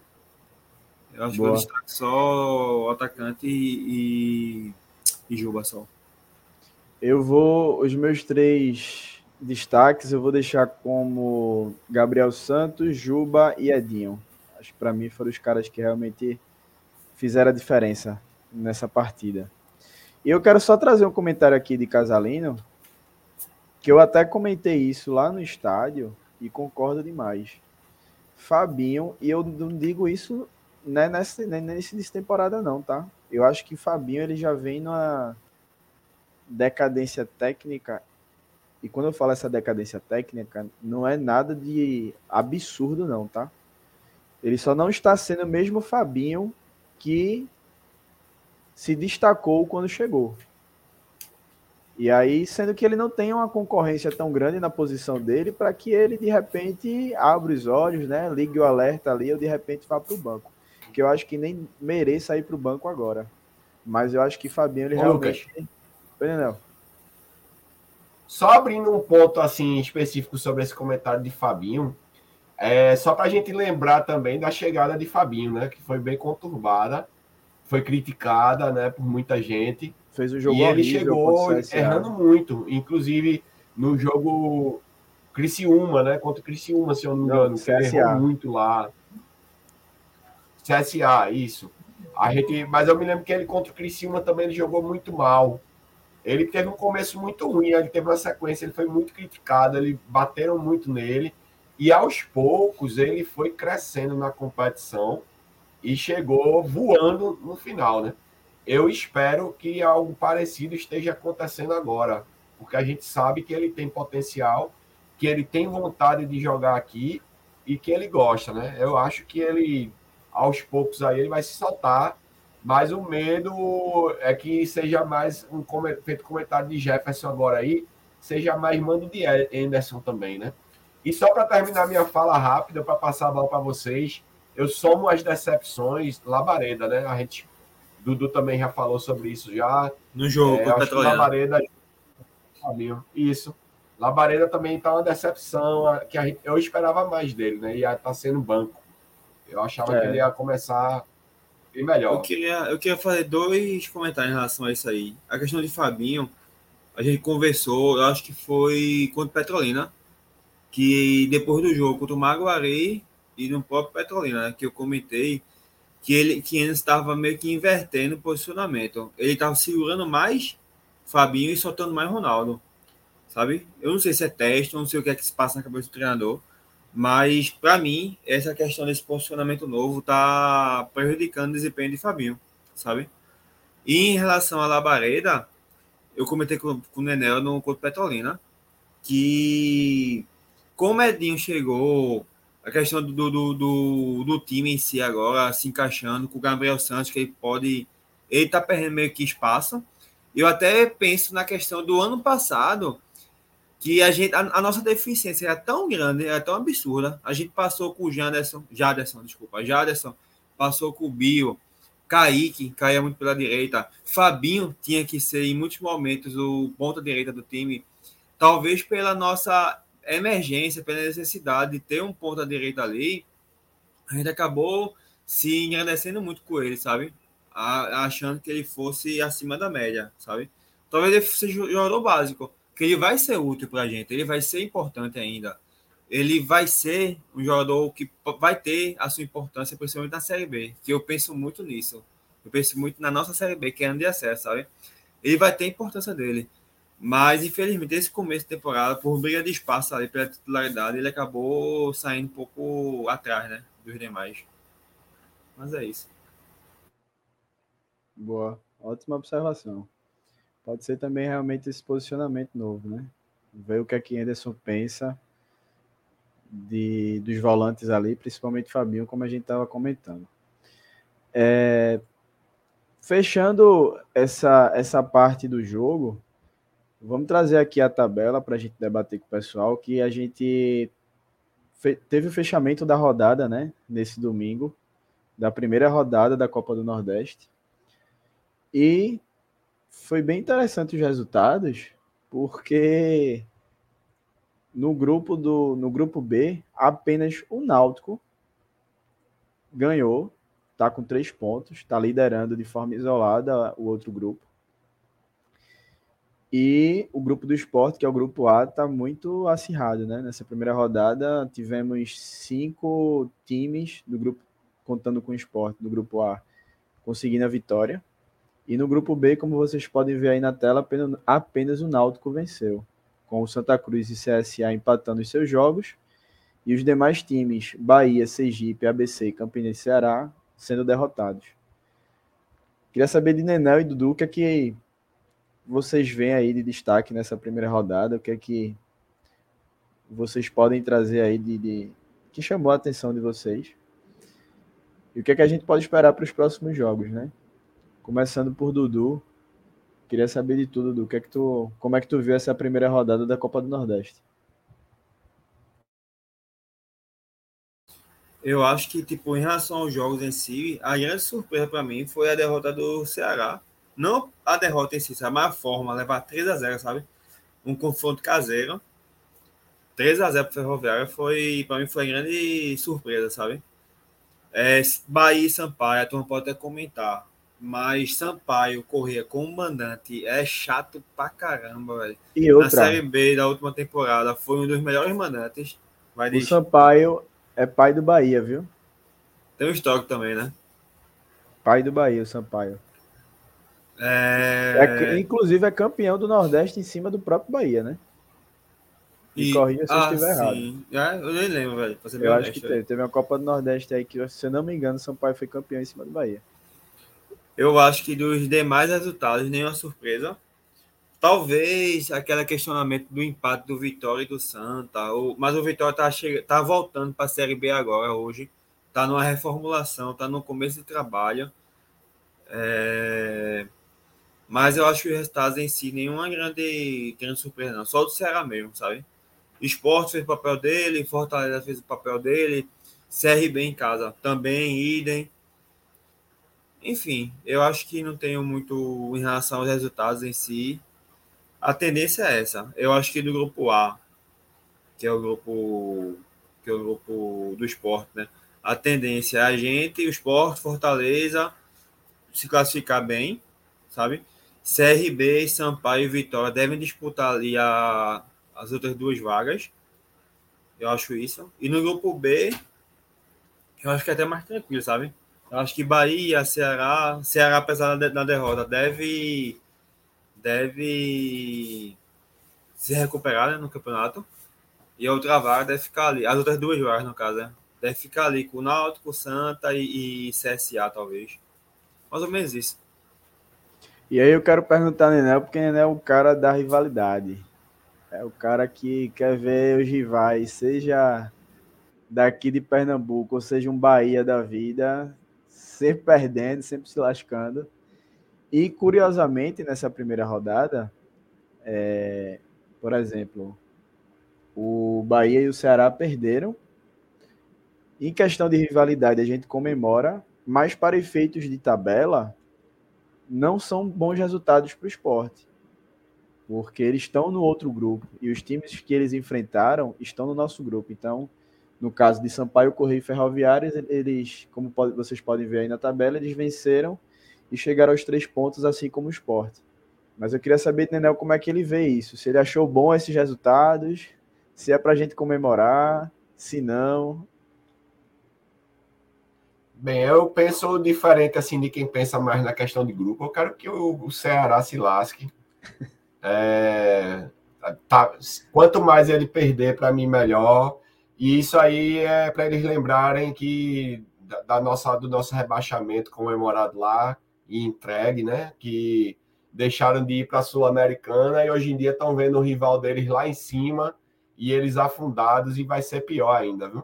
Eu acho Boa. que eu destaco só o atacante e, e, e Juba só. Eu vou os meus três destaques eu vou deixar como Gabriel Santos, Juba e Edinho. Acho que para mim foram os caras que realmente fizeram a diferença nessa partida. E eu quero só trazer um comentário aqui de Casalino, que eu até comentei isso lá no estádio e concordo demais. Fabinho, e eu não digo isso né, nessa, nesse temporada não, tá? Eu acho que Fabinho ele já vem numa decadência técnica e quando eu falo essa decadência técnica, não é nada de absurdo, não, tá? Ele só não está sendo o mesmo Fabinho que se destacou quando chegou. E aí, sendo que ele não tem uma concorrência tão grande na posição dele para que ele de repente abra os olhos, né? Ligue o alerta ali ou de repente vá para o banco. Que eu acho que nem mereça ir para o banco agora. Mas eu acho que Fabinho ele Ô, realmente. Lucas. Só abrindo um ponto assim específico sobre esse comentário de Fabinho, é só para a gente lembrar também da chegada de Fabinho, né? Que foi bem conturbada, foi criticada, né, por muita gente. Fez o jogo e ele chegou errando muito, inclusive no jogo Criciúma, né? Contra o Criciúma, se eu não me engano, que ele errou muito lá. CSA, isso. A gente, mas eu me lembro que ele contra o Criciúma também ele jogou muito mal. Ele teve um começo muito ruim, ele teve uma sequência, ele foi muito criticado, ele bateram muito nele, e aos poucos ele foi crescendo na competição e chegou voando no final, né? Eu espero que algo parecido esteja acontecendo agora, porque a gente sabe que ele tem potencial, que ele tem vontade de jogar aqui e que ele gosta, né? Eu acho que ele, aos poucos aí, ele vai se saltar mas o medo é que seja mais um feito comentário de Jefferson agora aí, seja mais mando de Anderson também, né? E só para terminar minha fala rápida, para passar a bola para vocês, eu somo as decepções Labareda, né? A gente, Dudu também já falou sobre isso já. No jogo, é, acho Labareda, isso. Labareda também está uma decepção, que gente, eu esperava mais dele, né? E está sendo banco. Eu achava é. que ele ia começar melhor. Eu queria, eu queria fazer dois comentários em relação a isso aí. A questão de Fabinho, a gente conversou, eu acho que foi contra Petrolina, que depois do jogo contra o Maguari e no próprio Petrolina, né, que eu comentei, que ele que estava meio que invertendo o posicionamento. Ele estava segurando mais Fabinho e soltando mais Ronaldo, sabe? Eu não sei se é teste, não sei o que é que se passa na cabeça do treinador, mas para mim essa questão desse posicionamento novo tá prejudicando o desempenho de Fabinho, sabe? E em relação à Labareda, eu comentei com, com o Nenel no Couto Petrolina que como Edinho chegou, a questão do, do, do, do, time em si agora se encaixando com o Gabriel Santos, que ele pode. Ele tá perdendo meio que espaço. Eu até penso na questão do ano passado, que a gente a, a, nossa deficiência era tão grande, era tão absurda. A gente passou com o Jaderson, Jaderson, desculpa, Jaderson, passou com o Bio, Kaique, caía muito pela direita, Fabinho tinha que ser em muitos momentos o ponta direita do time. Talvez pela nossa emergência, pela necessidade de ter um ponta direita ali, a gente acabou se engrandecendo muito com ele, sabe? achando que ele fosse acima da média, sabe? Talvez ele seja jogador básico, que ele vai ser útil para a gente, ele vai ser importante ainda. Ele vai ser um jogador que vai ter a sua importância, principalmente na Série B, que eu penso muito nisso. Eu penso muito na nossa Série B, que é ano de acesso, sabe? Ele vai ter a importância dele. Mas, infelizmente, esse começo de temporada, por briga de espaço ali pela titularidade, ele acabou saindo um pouco atrás, né? Dos demais. Mas é isso. Boa. Ótima observação. Pode ser também realmente esse posicionamento novo, né? Ver o que é que Anderson pensa de, dos volantes ali, principalmente Fabinho, como a gente estava comentando. É, fechando essa, essa parte do jogo, Vamos trazer aqui a tabela para a gente debater com o pessoal, que a gente teve o fechamento da rodada, né, nesse domingo, da primeira rodada da Copa do Nordeste. E foi bem interessante os resultados, porque no grupo do no grupo B, apenas o Náutico ganhou, tá com três pontos, está liderando de forma isolada o outro grupo. E o grupo do esporte, que é o grupo A, está muito acirrado, né? Nessa primeira rodada, tivemos cinco times do grupo, contando com o esporte, do grupo A, conseguindo a vitória. E no grupo B, como vocês podem ver aí na tela, apenas, o Náutico venceu, com o Santa Cruz e CSA empatando os seus jogos, e os demais times, Bahia, Sergipe, ABC e Campinense Ceará, sendo derrotados. Queria saber de Nenel e Dudu o que é que vocês veem aí de destaque nessa primeira rodada? O que é que vocês podem trazer aí de, de que chamou a atenção de vocês? E o que é que a gente pode esperar para os próximos jogos, né? Começando por Dudu, queria saber de tudo, Dudu. Que é que tu, como é que tu viu essa primeira rodada da Copa do Nordeste? Eu acho que, tipo, em relação aos jogos em si, a grande surpresa para mim foi a derrota do Ceará não a derrota em si, sabe? mas a forma, levar 3 a 0 sabe? Um confronto caseiro. 3 a 0 para Ferroviária foi, para mim, foi grande surpresa, sabe? É, Bahia e Sampaio, a turma pode até comentar. Mas Sampaio correr com o mandante é chato pra caramba, velho. E outra, Na Série B da última temporada foi um dos melhores mandantes. Vai o Sampaio é pai do Bahia, viu? Tem um estoque também, né? Pai do Bahia, o Sampaio. É... É, inclusive é campeão do Nordeste em cima do próprio Bahia, né? E, e corrija se ah, eu estiver sim. errado. É, eu nem lembro, velho. Eu acho que teve. Teve uma Copa do Nordeste aí que, se eu não me engano, São Paulo foi campeão em cima do Bahia. Eu acho que dos demais resultados, nenhuma surpresa. Talvez aquele questionamento do empate do Vitória e do Santa. Ou, mas o Vitória tá, che... tá voltando para a Série B agora, hoje. Tá numa reformulação, tá no começo de trabalho. É... Mas eu acho que os resultados em si, nenhuma grande, grande surpresa, não. Só do Ceará mesmo, sabe? Esporte fez o papel dele, Fortaleza fez o papel dele, CRB em casa também, idem. Enfim, eu acho que não tenho muito em relação aos resultados em si. A tendência é essa. Eu acho que do grupo A, que é o grupo que é o grupo do esporte, né? A tendência é a gente, o esporte, Fortaleza, se classificar bem, sabe? CRB, Sampaio e Vitória devem disputar ali a, as outras duas vagas. Eu acho isso. E no grupo B, eu acho que é até mais tranquilo, sabe? Eu acho que Bahia, Ceará, Ceará, apesar da, derrota, deve, deve se recuperar né, no campeonato. E a outra vaga deve ficar ali. As outras duas vagas, no caso, né? Deve ficar ali com o Náutico, Santa e, e CSA, talvez. Mais ou menos isso. E aí eu quero perguntar ao Nenel, porque Nenel é o cara da rivalidade. É o cara que quer ver os rivais, seja daqui de Pernambuco, ou seja um Bahia da vida, sempre perdendo, sempre se lascando. E curiosamente, nessa primeira rodada, é, por exemplo, o Bahia e o Ceará perderam. Em questão de rivalidade, a gente comemora, mas para efeitos de tabela, não são bons resultados para o esporte. Porque eles estão no outro grupo e os times que eles enfrentaram estão no nosso grupo. Então, no caso de Sampaio, Correio e Ferroviários, eles, como pode, vocês podem ver aí na tabela, eles venceram e chegaram aos três pontos, assim como o esporte. Mas eu queria saber, Nenel, como é que ele vê isso. Se ele achou bom esses resultados, se é para a gente comemorar, se não. Bem, eu penso diferente assim de quem pensa mais na questão de grupo. Eu quero que o, o Ceará se lasque. É, tá, quanto mais ele perder, para mim, melhor. E isso aí é para eles lembrarem que da, nossa, do nosso rebaixamento comemorado lá e entregue, né? Que deixaram de ir para a Sul-Americana e hoje em dia estão vendo o rival deles lá em cima e eles afundados e vai ser pior ainda, viu?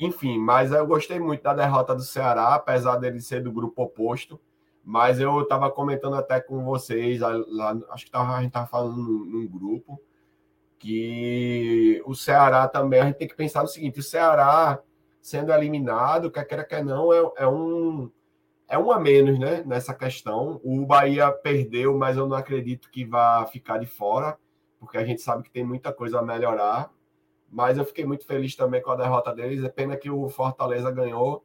Enfim, mas eu gostei muito da derrota do Ceará, apesar dele ser do grupo oposto. Mas eu estava comentando até com vocês, lá, acho que tava, a gente estava falando num, num, grupo, que o Ceará também, a gente tem que pensar no seguinte: o Ceará sendo eliminado, quer queira, quer não, é, é um. É um a menos, né? Nessa questão. O Bahia perdeu, mas eu não acredito que vá ficar de fora, porque a gente sabe que tem muita coisa a melhorar mas eu fiquei muito feliz também com a derrota deles. É pena que o Fortaleza ganhou.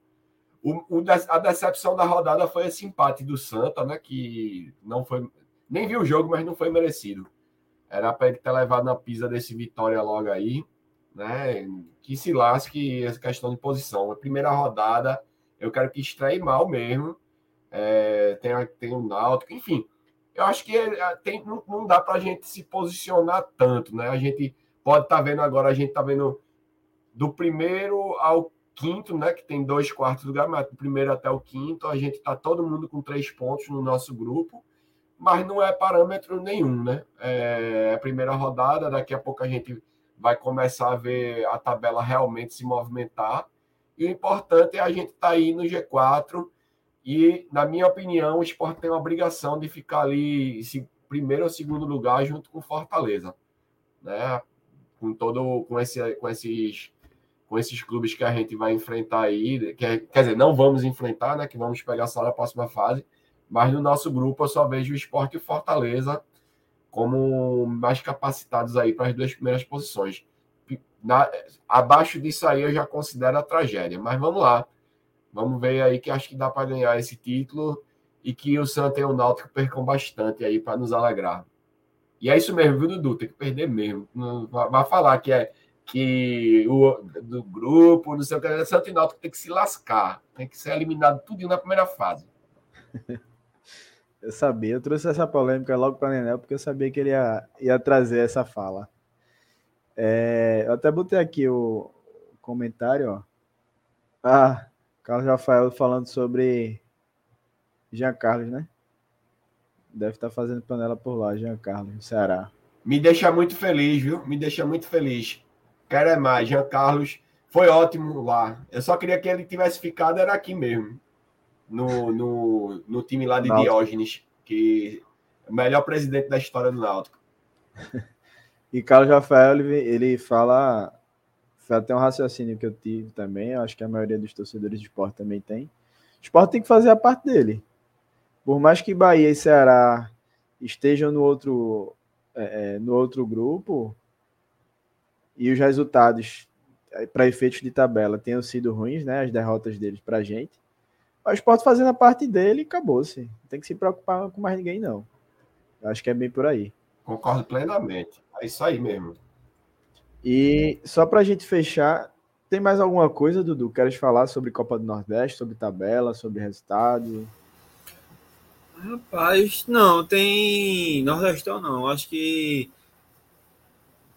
O, o, a decepção da rodada foi esse empate do Santa, né? Que não foi. Nem viu o jogo, mas não foi merecido. Era para ele ter levado na pisa desse Vitória logo aí, né? Que se lasque essa questão de posição. A primeira rodada, eu quero que estreie mal mesmo. É, tem, tem o Náutico, enfim. Eu acho que é, tem, não, não dá para a gente se posicionar tanto, né? A gente pode estar tá vendo agora, a gente está vendo do primeiro ao quinto, né? Que tem dois quartos do mas do primeiro até o quinto, a gente está todo mundo com três pontos no nosso grupo, mas não é parâmetro nenhum, né? É a primeira rodada, daqui a pouco a gente vai começar a ver a tabela realmente se movimentar. E o importante é a gente estar tá aí no G4. E, na minha opinião, o esporte tem uma obrigação de ficar ali, esse primeiro ou segundo lugar, junto com Fortaleza. Né? com todo com, esse, com esses com esses clubes que a gente vai enfrentar aí, que é, quer dizer, não vamos enfrentar, né? Que vamos pegar só na próxima fase, mas no nosso grupo eu só vejo o Esporte e Fortaleza como mais capacitados aí para as duas primeiras posições. Na, abaixo disso aí eu já considero a tragédia, mas vamos lá. Vamos ver aí que acho que dá para ganhar esse título e que o Santa e o Náutico percam bastante aí para nos alegrar. E é isso mesmo, viu, Dudu? Tem que perder mesmo. Vai falar que é que o do grupo, não sei o que, é Santo Náutico tem que se lascar, tem que ser eliminado tudo na primeira fase. Eu sabia, eu trouxe essa polêmica logo para Nenel, porque eu sabia que ele ia, ia trazer essa fala. É, eu até botei aqui o comentário, ó. Ah, Carlos Rafael falando sobre Jean Carlos, né? Deve estar tá fazendo panela por lá, Giancarlo, no Ceará. Me deixa muito feliz, viu? Me deixa muito feliz. Quero é mais. Jean Carlos foi ótimo lá. Eu só queria que ele tivesse ficado, era aqui mesmo. No, no, no time lá de Náutico. Diógenes, que é o melhor presidente da história do Náutico. e Carlos Rafael, ele, ele fala. Foi até um raciocínio que eu tive também. Eu acho que a maioria dos torcedores de esporte também tem. O esporte tem que fazer a parte dele. Por mais que Bahia e Ceará estejam no outro, é, é no outro grupo e os resultados é, para efeitos de tabela tenham sido ruins, né? As derrotas deles para a gente. O esporte fazendo a parte dele acabou-se. Não tem que se preocupar com mais ninguém, não. Eu acho que é bem por aí. Concordo plenamente. É isso aí mesmo. E só para a gente fechar, tem mais alguma coisa, Dudu? Queres falar sobre Copa do Nordeste, sobre tabela, sobre resultado? Rapaz, não, tem Nordestão não. Acho que.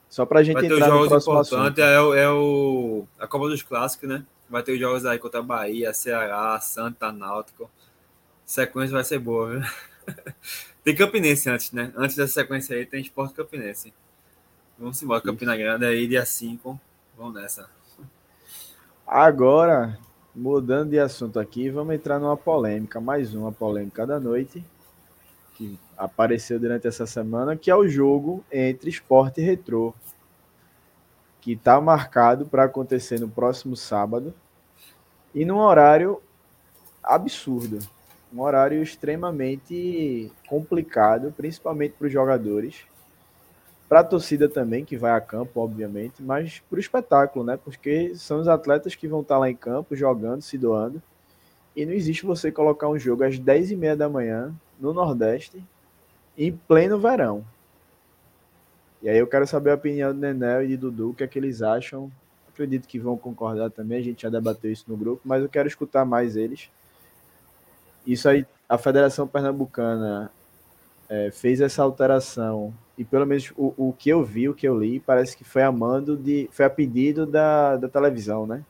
Só pra gente Vai ter entrar no jogos próximo importantes, assunto. é, o- é o, a Copa dos Clássicos, né? Vai ter os jogos aí contra Bahia, Ceará, Santa, Náutico. Sequência vai ser boa, viu? tem Campinense antes, né? Antes dessa sequência aí tem Esporte Campinense. Vamos embora, Campina Grande aí, dia 5. Vamos nessa. Agora, mudando de assunto aqui, vamos entrar numa polêmica, mais uma polêmica da noite, que apareceu durante essa semana, que é o jogo entre esporte e retrô, que está marcado para acontecer no próximo sábado, e num horário absurdo, um horário extremamente complicado, principalmente para os jogadores, para a torcida também, que vai a campo, obviamente, mas para o espetáculo, né? Porque são os atletas que vão estar lá em campo, jogando, se doando. E não existe você colocar um jogo às 10h30 da manhã, no Nordeste, em pleno verão. E aí eu quero saber a opinião do Nenel e de Dudu, o que é que eles acham. Acredito que vão concordar também, a gente já debateu isso no grupo, mas eu quero escutar mais eles. Isso aí, a Federação Pernambucana é, fez essa alteração e pelo menos o, o que eu vi, o que eu li, parece que foi a mando de. Foi a pedido da, da televisão, né?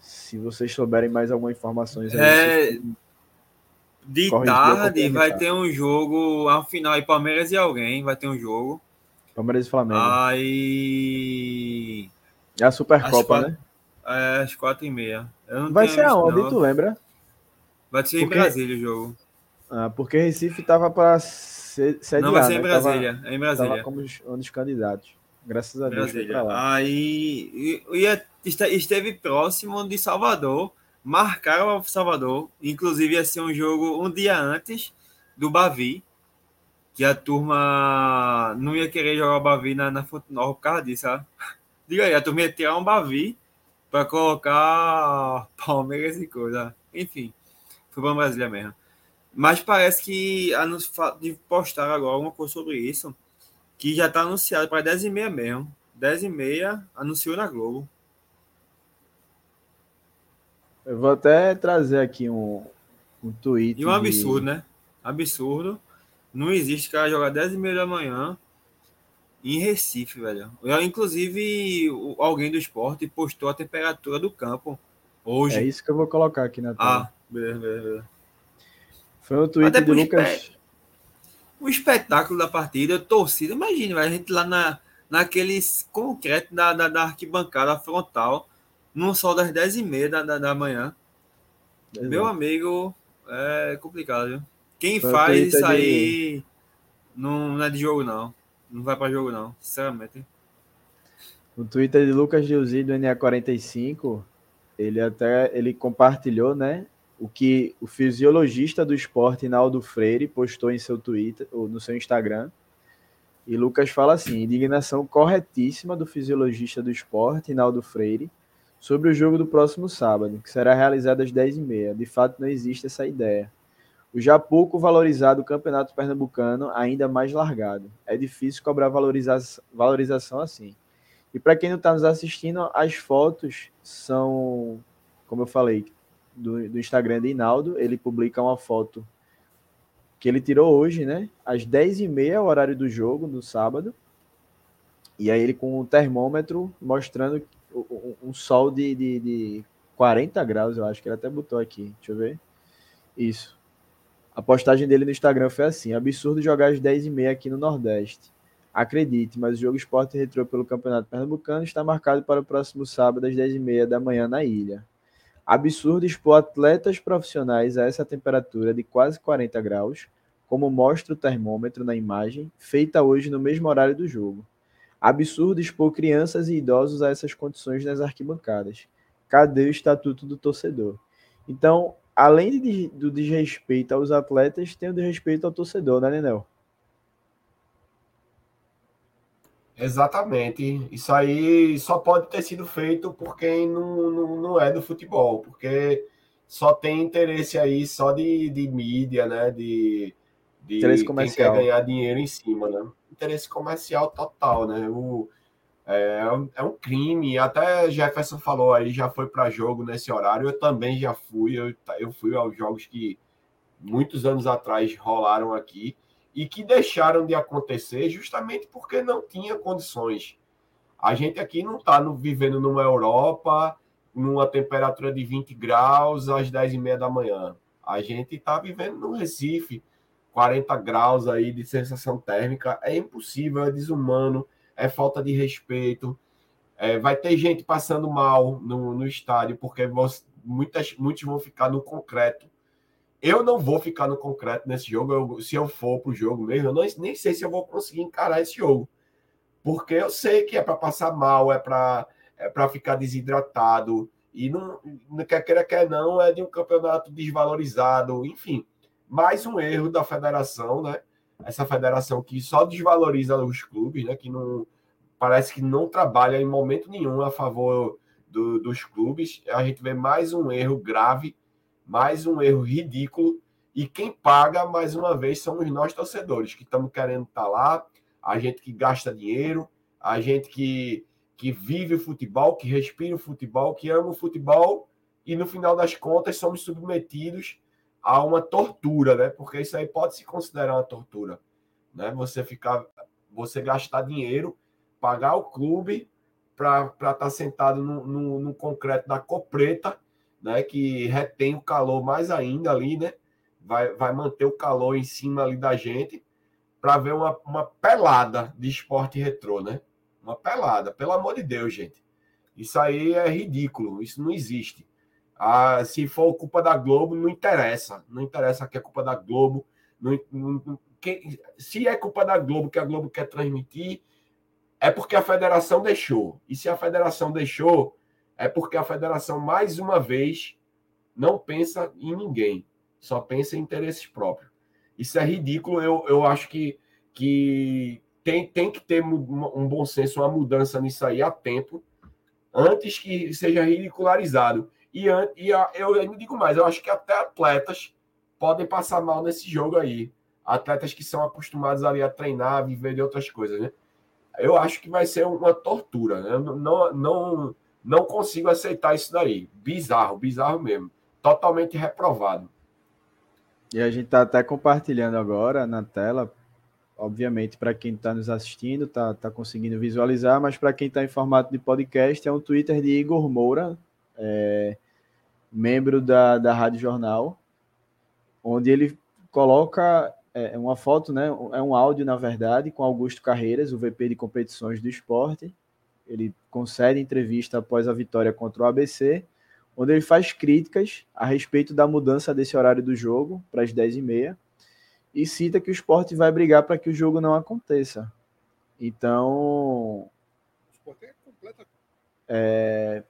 Se vocês souberem mais alguma informações aí, É, vocês- De tarde vai ter um jogo, ao final aí Palmeiras e alguém vai ter um jogo. Palmeiras e Flamengo. Aí é a Supercopa, quatro- né? é, às quatro e meia. Vai ser aonde, não. tu lembra? Vai ser Porque- em Brasília o jogo. Ah, porque Recife tava para ser, não vai ser em né? Tava- Brasília, é em Tava, Brasília. como os- um dos candidatos. Graças a Deus. Aí ia- este- esteve próximo de Salvador, marcaram Salvador, inclusive ia ser um jogo um dia antes do Bavi, que a turma não ia querer jogar o Bavi na, na Fonte Nova por causa disso, sabe? Diga aí, a turma ia tirar um Bavi para colocar Palmeiras e coisa. Enfim, foi para Brasília mesmo. Mas parece que de postar agora alguma coisa sobre isso que já está anunciado para 10h30 mesmo. 10h30 anunciou na Globo. Eu vou até trazer aqui um, um tweet. E um de- absurdo, né? Absurdo. Não existe cara jogar 10h30 da manhã em Recife, velho. Eu, inclusive, o- alguém do esporte postou a temperatura do campo hoje. É isso que eu vou colocar aqui na tela. ah, beleza, beleza. Foi um tweet Até pro Lucas. o espetáculo da partida, a torcida, imagina, velho, a gente lá na, naqueles concreto da, da, da arquibancada frontal, num sol das 10h30 da, da, da manhã. Meu amigo, é complicado, viu? Quem o faz isso de- aí não, não é de jogo, não. Não vai pra jogo, não, sinceramente. No Twitter de Lucas Gilzi do NA45, ele até ele compartilhou, né, o que o fisiologista do esporte Naldo Freire postou em seu Twitter ou no seu Instagram. E Lucas fala assim: indignação corretíssima do fisiologista do esporte Naldo Freire sobre o jogo do próximo sábado, que será realizado às 10h30. De fato, não existe essa ideia. O já pouco valorizado Campeonato Pernambucano ainda mais largado. É difícil cobrar valoriza valorização assim. E para quem não está nos assistindo, as fotos são, como eu falei, do, do Instagram de Inaldo. Ele publica uma foto que ele tirou hoje, né? Às 10h30, o horário do jogo, no sábado. E aí ele com o termômetro mostrando um sol de, de, de 40 graus, eu acho que ele até botou aqui. Deixa eu ver. Isso. A postagem dele no Instagram foi assim: absurdo jogar às 10h30 aqui no Nordeste. Acredite, mas o jogo Esporte Retrô pelo Campeonato Pernambucano está marcado para o próximo sábado às 10h30 da manhã na ilha. Absurdo expor atletas profissionais a essa temperatura de quase 40 graus, como mostra o termômetro na imagem, feita hoje no mesmo horário do jogo. Absurdo expor crianças e idosos a essas condições nas arquibancadas. Cadê o estatuto do torcedor? Então, além de- do desrespeito aos atletas, tem o desrespeito ao torcedor, né, Nenel? Exatamente. Isso aí só pode ter sido feito por quem não, não, não é do futebol, porque só tem interesse aí só de, de mídia, né? De, de Interesse quem comercial. quer ganhar dinheiro em cima, né? Interesse comercial total, né? O, é, um- é um crime. Até Jefferson falou aí, já foi para jogo nesse horário. Eu também já fui. Eu, eu fui aos jogos que, muitos anos atrás rolaram aqui e que deixaram de acontecer justamente porque não tinha condições. A gente aqui não está vivendo numa Europa, numa temperatura de 20 graus às 10 e meia da manhã. A gente está vivendo no Recife, 40 graus aí de sensação térmica. É impossível, é desumano, é falta de respeito. É, vai ter gente passando mal no, no estádio, porque muitas, muitos vão ficar no concreto eu não vou ficar no concreto nesse jogo. Eu, se eu for pro jogo mesmo, eu não, nem sei se eu vou conseguir encarar esse jogo. Porque eu sei que é para passar mal, é para é para ficar desidratado. E não, não quer queira, quer não, é de um campeonato desvalorizado. Enfim, mais um erro da federação, né? Essa federação que só desvaloriza os clubes, né? Que não parece que não trabalha em momento nenhum a favor do, dos clubes. A gente vê mais um erro grave mais um erro ridículo. E quem paga, mais uma vez, somos nós torcedores, que estamos querendo estar tá lá, a gente que gasta dinheiro, a gente que, que vive o futebol, que respira o futebol, que ama o futebol, e no final das contas somos submetidos a uma tortura, né? Porque isso aí pode se considerar uma tortura, né? Você ficar, você gastar dinheiro, pagar o clube para estar tá sentado no, no, no concreto da Copreta né, que retém o calor mais ainda ali, né? Vai, vai manter o calor em cima ali da gente para ver uma, uma pelada de esporte retrô, né? Uma pelada, pelo amor de Deus, gente. Isso aí é ridículo, isso não existe. Ah, se for culpa da Globo, não interessa. Não interessa que é culpa da Globo. Não, não, que, se é culpa da Globo que a Globo quer transmitir, é porque a federação deixou. E se a federação deixou, é porque a federação, mais uma vez, não pensa em ninguém, só pensa em interesses próprios. Isso é ridículo. Eu, eu acho que, que tem, tem que ter um bom senso, uma mudança nisso aí a tempo, antes que seja ridicularizado. E, e eu, eu digo mais, eu acho que até atletas podem passar mal nesse jogo aí. Atletas que são acostumados ali a treinar, a viver de outras coisas, né? Eu acho que vai ser uma tortura, né? Não, não, não consigo aceitar isso daí. Bizarro, bizarro mesmo. Totalmente reprovado. E a gente está até compartilhando agora na tela. Obviamente, para quem está nos assistindo, está tá conseguindo visualizar, mas para quem está em formato de podcast, é um Twitter de Igor Moura, é, membro da, da Rádio Jornal, onde ele coloca é, uma foto, né, é um áudio, na verdade, com Augusto Carreiras, o VP de competições do esporte, ele concede entrevista após a vitória contra o ABC, onde ele faz críticas a respeito da mudança desse horário do jogo para as 10h30 e cita que o esporte vai brigar para que o jogo não aconteça. Então. É,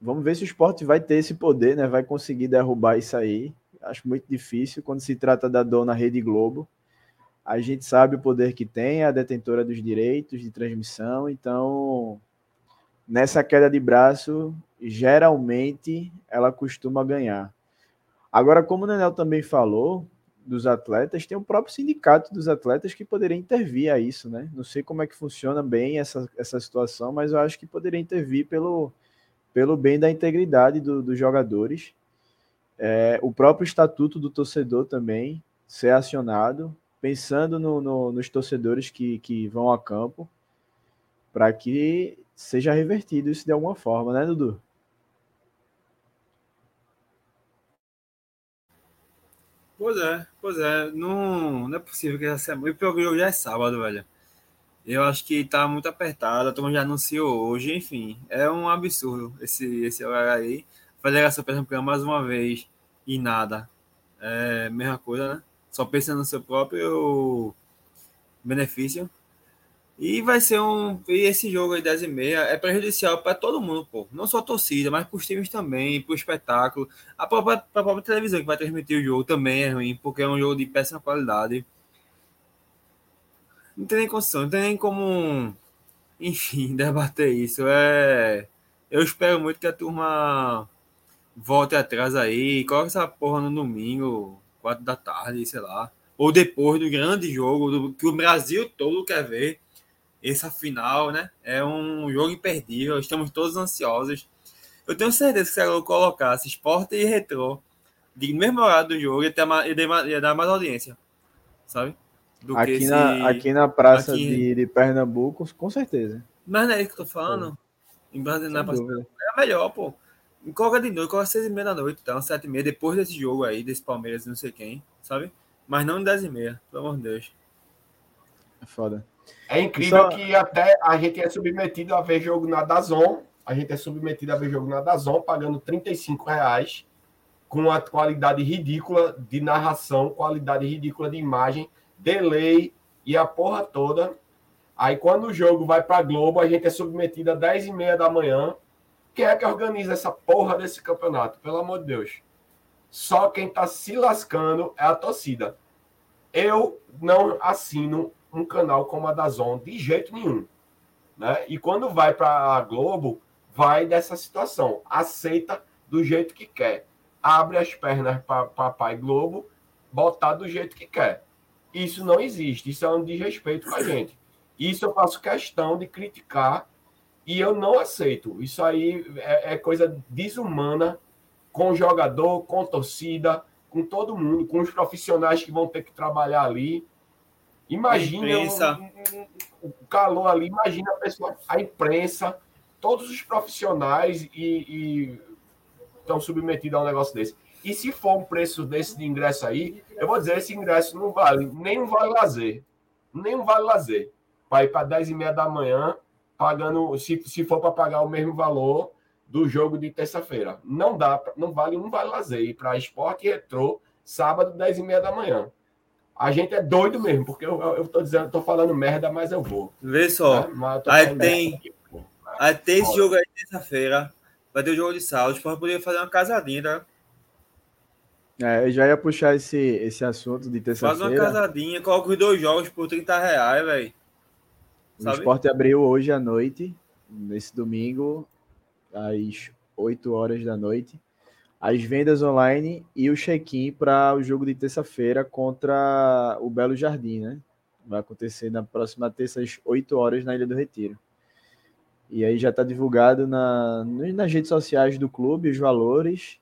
vamos ver se o esporte vai ter esse poder, né? Vai conseguir derrubar isso aí. Acho muito difícil quando se trata da dona Rede Globo. A gente sabe o poder que tem, é a detentora dos direitos de transmissão, então nessa queda de braço, geralmente ela costuma ganhar. Agora, como o Nenel também falou dos atletas, tem o próprio sindicato dos atletas que poderia intervir a isso, né? Não sei como é que funciona bem essa, essa situação, mas eu acho que poderia intervir pelo, pelo bem da integridade do, dos jogadores. É, o próprio estatuto do torcedor também ser acionado, pensando no, no, nos torcedores que, que vão a campo, para que seja revertido isso de alguma forma, né, Dudu? Pois é, pois é. Não, não é possível que essa semana. O pior que já é sábado, velho. Eu acho que tá muito apertado, a turma já anunciou hoje, enfim. É um absurdo esse, esse horário aí. A Federação Pernambucana mais uma vez e nada. É mesma coisa, né? Só pensando no seu próprio benefício. E vai ser um. E esse jogo aí, 10 e meia, é prejudicial para todo mundo, pô. Não só a torcida, mas para os times também, para o espetáculo. A própria, a própria televisão que vai transmitir o jogo também é ruim, porque é um jogo de péssima qualidade. Não tem nem condição, não tem nem como, enfim, debater isso. É. Eu espero muito que a turma volte atrás aí, coloque essa porra no domingo, 4 da tarde, sei lá. Ou depois do grande jogo, do, que o Brasil todo quer ver essa final, né? É um jogo imperdível, estamos todos ansiosos. Eu tenho certeza que se ela colocasse esporte e retrô, de mesmo horário do jogo, ia, ter ia dar mais audiência, sabe? Do aqui, esse... na, aqui na praça aqui... De, de Pernambuco, com certeza. Mas não é isso que eu tô falando. É. Em Brasília, na praça, é melhor, pô. Coloca de noite, coloca seis e meia da noite, então, sete e meia, depois desse jogo aí, desse Palmeiras não sei quem, sabe? Mas não em dez e meia, pelo amor de Deus. É foda. É incrível Só... que até a gente é submetido a ver jogo na Dazon, a gente é submetido a ver jogo na Dazon, pagando 35 reais, com a qualidade ridícula de narração, qualidade ridícula de imagem, delay e a porra toda. Aí quando o jogo vai para Globo, a gente é submetido a 10 e meia da manhã, quem é que organiza essa porra desse campeonato? Pelo amor de Deus. Só quem tá se lascando é a torcida. Eu não assino um canal como a da Zon de jeito nenhum. Né? E quando vai para a Globo, vai dessa situação. Aceita do jeito que quer. Abre as pernas para Papai Globo, botar do jeito que quer. Isso não existe. Isso é um desrespeito com a gente. Isso eu faço questão de criticar e eu não aceito. Isso aí é, é coisa desumana com o jogador, com a torcida, com todo mundo, com os profissionais que vão ter que trabalhar ali. Imagina o, o, calor ali, imagina a pessoa, a imprensa, todos os profissionais e, e estão submetidos a um negócio desse. E se for um preço desse de ingresso aí, eu vou dizer, esse ingresso não vale, nem um vale lazer. Nem um vale lazer. Para ir para 10 e meia da manhã, pagando, se, se for para pagar o mesmo valor do jogo de terça-feira. Não dá, não vale um vale lazer. para esporte e retrô, sábado, 10 e meia da manhã. A gente é doido mesmo, porque eu, eu, tô dizendo, tô falando merda, mas eu vou. Vê só. Né? Aí tem. Aqui, aí tem esse jogo aí terça-feira. Vai ter o jogo de sábado. O esporte poderia fazer uma casadinha, tá? É, eu já ia puxar esse, esse assunto de terça-feira. Faz uma casadinha, coloca os dois jogos por 30 reais, velho. O esporte abriu hoje à noite, nesse domingo, às 8 horas da noite, as vendas online e o check-in para o jogo de terça-feira contra o Belo Jardim, né? Vai acontecer na próxima terça, às 8 horas, na Ilha do Retiro. E aí já está divulgado na, nas redes sociais do clube os valores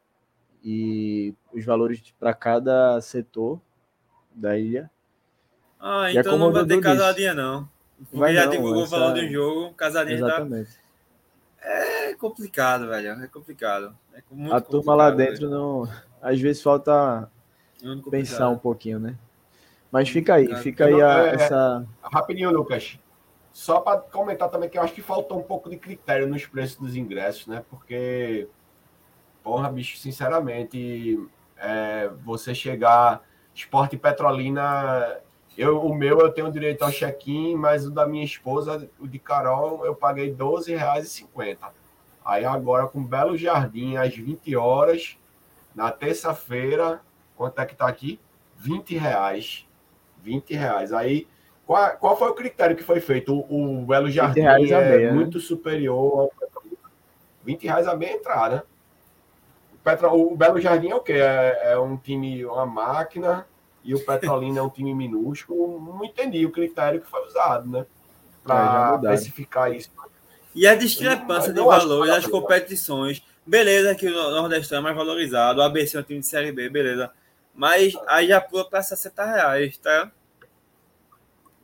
e os valores para cada setor da ilha. Ah, e então é não vai ter casadinha, não. Vai já não, divulgou essa... o valor do jogo, casadinha Exatamente. Tá... É complicado, velho. É complicado. É a turma lá dentro velho. não. Às vezes falta pensar um pouquinho, né? Mas fica aí, fica aí a, é, essa. Rapidinho, Lucas. Só para comentar também que eu acho que faltou um pouco de critério nos preços dos ingressos, né? Porque, porra, bicho, sinceramente, é, você chegar. Esporte Petrolina eu, o meu eu tenho direito ao check-in, mas o da minha esposa, o de Carol, eu paguei R$ 12,50. Aí agora com Belo Jardim, às 20 horas, na terça-feira, quanto é que tá aqui? 20 reais. 20 reais. Aí, qual, qual foi o critério que foi feito? O, o Belo Jardim é meia, né? muito né? superior ao 20 reais a meia entrada. O, Petro, o Belo Jardim é o quê? É, é um time, uma máquina e o Petrolina é um time minúsculo, não entendi o critério que foi usado, né? Para é, especificar isso. E a discrepância de valor das competições. Beleza que o Nordeste é mais valorizado, o ABC é um time de Série B, beleza. Mas aí já pula para 60 reais, tá?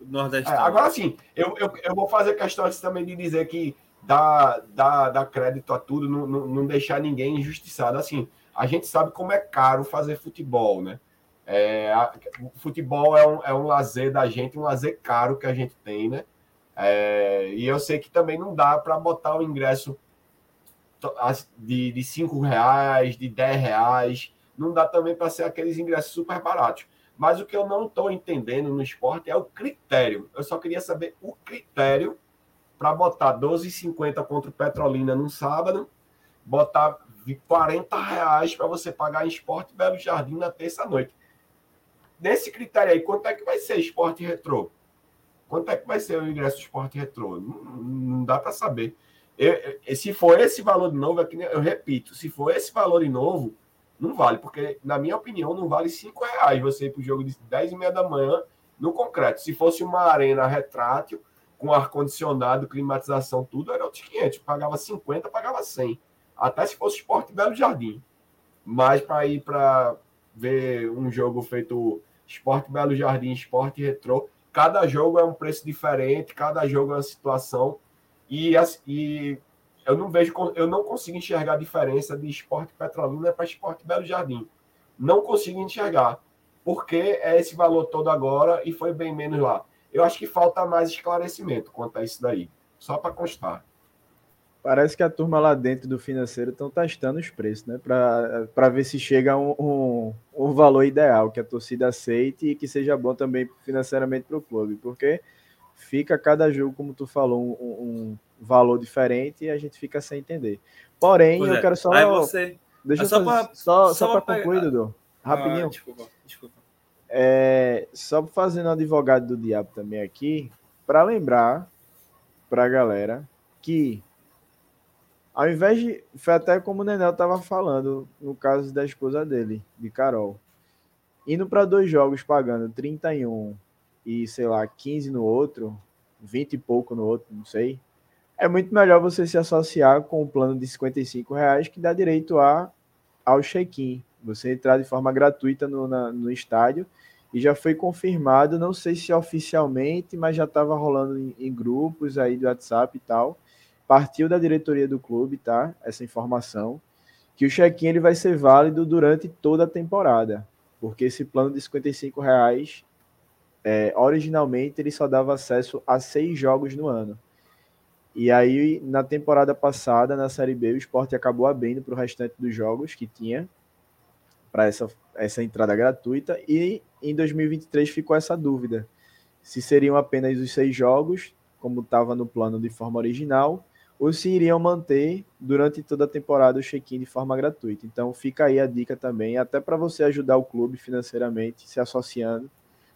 O Nordeste. É, agora sim, eu, eu, eu vou fazer questão também de dizer que dá, dá, dá crédito a tudo, não, não, não deixar ninguém injustiçado. Assim, a gente sabe como é caro fazer futebol, né? É, a, futebol é um, é um lazer da gente, um lazer caro que a gente tem, né? É, e eu sei que também não dá para botar o ingresso de, de cinco reais, de 10 reais, não dá também para ser aqueles ingressos super baratos. Mas o que eu não estou entendendo no esporte é o critério. Eu só queria saber o critério para botar 12,50 contra o Petrolina no sábado, botar 40 reais para você pagar em esporte Belo Jardim na terça-noite nesse critério aí, quanto é que vai ser esporte retrô? Quanto é que vai ser o ingresso esporte retrô? Não, não dá para saber. Eu, eu, se for esse valor de novo, é que eu repito, se for esse valor de novo, não vale, porque, na minha opinião, não vale 5 reais você ir para o jogo de 10 e meia da manhã no concreto. Se fosse uma arena retrátil, com ar-condicionado, climatização, tudo, era outros 500. Pagava 50, pagava 100. Até se fosse esporte Belo Jardim. Mas para ir para ver um jogo feito Esporte Belo Jardim, Esporte Retrô. Cada jogo é um preço diferente, cada jogo é uma situação. E, e eu não vejo, eu não consigo enxergar a diferença de Esporte Petrolina para Esporte Belo Jardim. Não consigo enxergar. Porque é esse valor todo agora e foi bem menos lá. Eu acho que falta mais esclarecimento quanto a isso daí. Só para constar. Parece que a turma lá dentro do financeiro estão testando os preços, né? Para ver se chega a um, um, um, valor ideal, que a torcida aceite e que seja bom também financeiramente para o clube. Porque fica cada jogo, como tu falou, um, um, valor diferente e a gente fica sem entender. Porém, pois eu é. quero só. Aí você... Deixa eu só para só, só, só para concluir, Dudu. Rapidinho. Ah, desculpa, desculpa. É, só fazendo advogado do diabo também aqui, para lembrar para a galera que ao invés de. Foi até como o Nenel estava falando, no caso da esposa dele, de Carol. Indo para dois jogos pagando 31 e, sei lá, 15 no outro, 20 e pouco no outro, não sei. É muito melhor você se associar com o um plano de 55 reais que dá direito a, ao check-in. Você entrar de forma gratuita no, na, no estádio. E já foi confirmado, não sei se oficialmente, mas já estava rolando em, em grupos aí do WhatsApp e tal. Partiu da diretoria do clube, tá? Essa informação, que o check-in ele vai ser válido durante toda a temporada, porque esse plano de 55 reais, é, originalmente ele só dava acesso a seis jogos no ano. E aí, na temporada passada, na Série B, o esporte acabou abrindo para o restante dos jogos que tinha, para essa, essa entrada gratuita, e em 2023 ficou essa dúvida: se seriam apenas os seis jogos, como estava no plano de forma original, ou se iriam manter durante toda a temporada o check-in de forma gratuita. Então fica aí a dica também, até para você ajudar o clube financeiramente, se associando.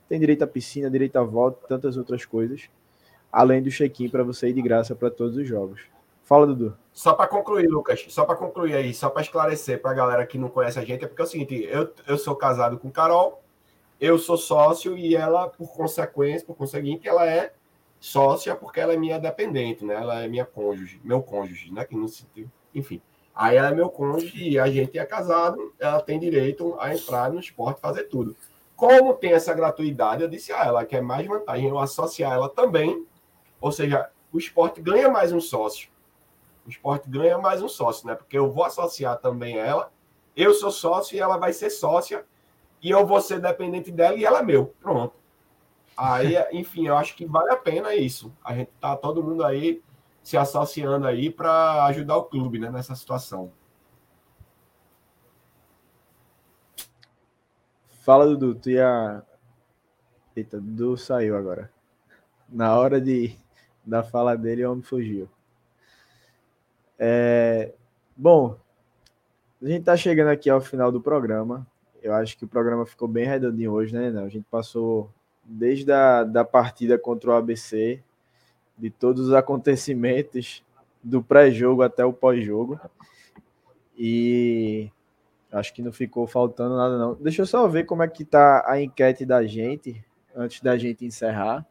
Tem direito à piscina, direito à volta, tantas outras coisas, além do check-in para você ir de graça para todos os jogos. Fala, Dudu. Só para concluir, Lucas, só para concluir aí, só para esclarecer para a galera que não conhece a gente, é porque é o seguinte, eu, eu sou casado com Carol, eu sou sócio e ela, por consequência, por conseguinte, ela é sócia porque ela é minha dependente, né? Ela é minha cônjuge, meu cônjuge, né? Que não se enfim. Aí ela é meu cônjuge e a gente é casado, ela tem direito a entrar no esporte fazer tudo. Como tem essa gratuidade, eu disse a ela que é mais vantagem eu associar ela também, ou seja, o esporte ganha mais um sócio. O esporte ganha mais um sócio, né? Porque eu vou associar também ela, eu sou sócio e ela vai ser sócia, e eu vou ser dependente dela e ela é meu. Pronto. Aí, enfim, eu acho que vale a pena isso. A gente tá todo mundo aí se associando aí para ajudar o clube, né, nessa situação. Fala, Dudu, tu ia. Eita, Dudu saiu agora. Na hora de da fala dele, o homem fugiu. É... Bom, a gente tá chegando aqui ao final do programa. Eu acho que o programa ficou bem redondinho hoje, né? Não? A gente passou desde a da partida contra o ABC, de todos os acontecimentos do pré-jogo até o pós-jogo. E acho que não ficou faltando nada não. Deixa eu só ver como é que tá a enquete da gente antes da gente encerrar.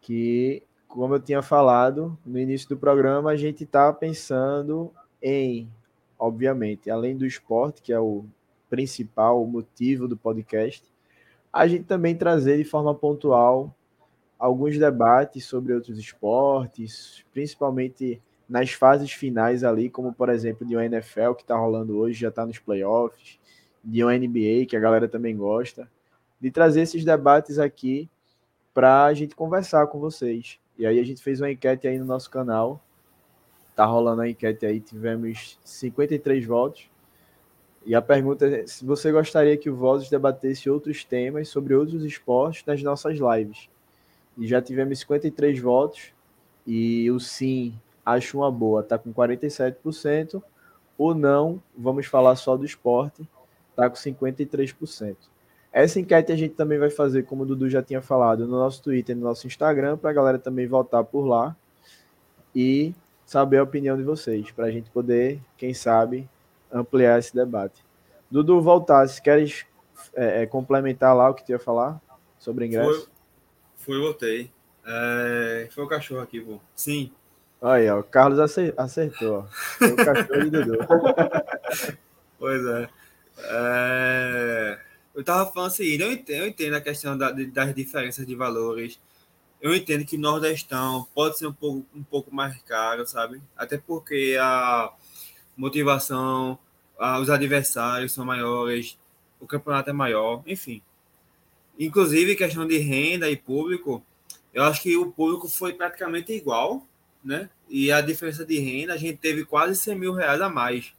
Que como eu tinha falado no início do programa, a gente está pensando em, obviamente, além do esporte, que é o principal motivo do podcast, a gente também trazer de forma pontual alguns debates sobre outros esportes, principalmente nas fases finais ali, como por exemplo de um NFL que está rolando hoje, já está nos playoffs, de um NBA que a galera também gosta, de trazer esses debates aqui para a gente conversar com vocês. E aí a gente fez uma enquete aí no nosso canal, tá rolando a enquete aí, tivemos 53 votos. E a pergunta é se você gostaria que o Vozes debatesse outros temas sobre outros esportes nas nossas lives. E já tivemos 53 votos e o sim, acho uma boa, tá com 47%. O não, vamos falar só do esporte, tá com 53%. Essa enquete a gente também vai fazer, como o Dudu já tinha falado, no nosso Twitter e no nosso Instagram, para a galera também votar por lá e saber a opinião de vocês, para a gente poder, quem sabe, ampliar esse debate. Dudu, voltasse, queres é, é, complementar lá o que tu ia falar sobre ingresso? Foi, foi voltei. É, foi o cachorro aqui, pô. Sim. Aí, ó, o Carlos acertou. Foi o cachorro de Dudu. pois é. É... Eu tava falando assim, eu entendo, eu entendo a questão da, das diferenças de valores. Eu entendo que Nordestão pode ser um pouco, um pouco mais caro, sabe? Até porque a motivação, a, os adversários são maiores, o campeonato é maior, enfim. Inclusive, questão de renda e público, eu acho que o público foi praticamente igual, né? E a diferença de renda, a gente teve quase 100 mil reais a mais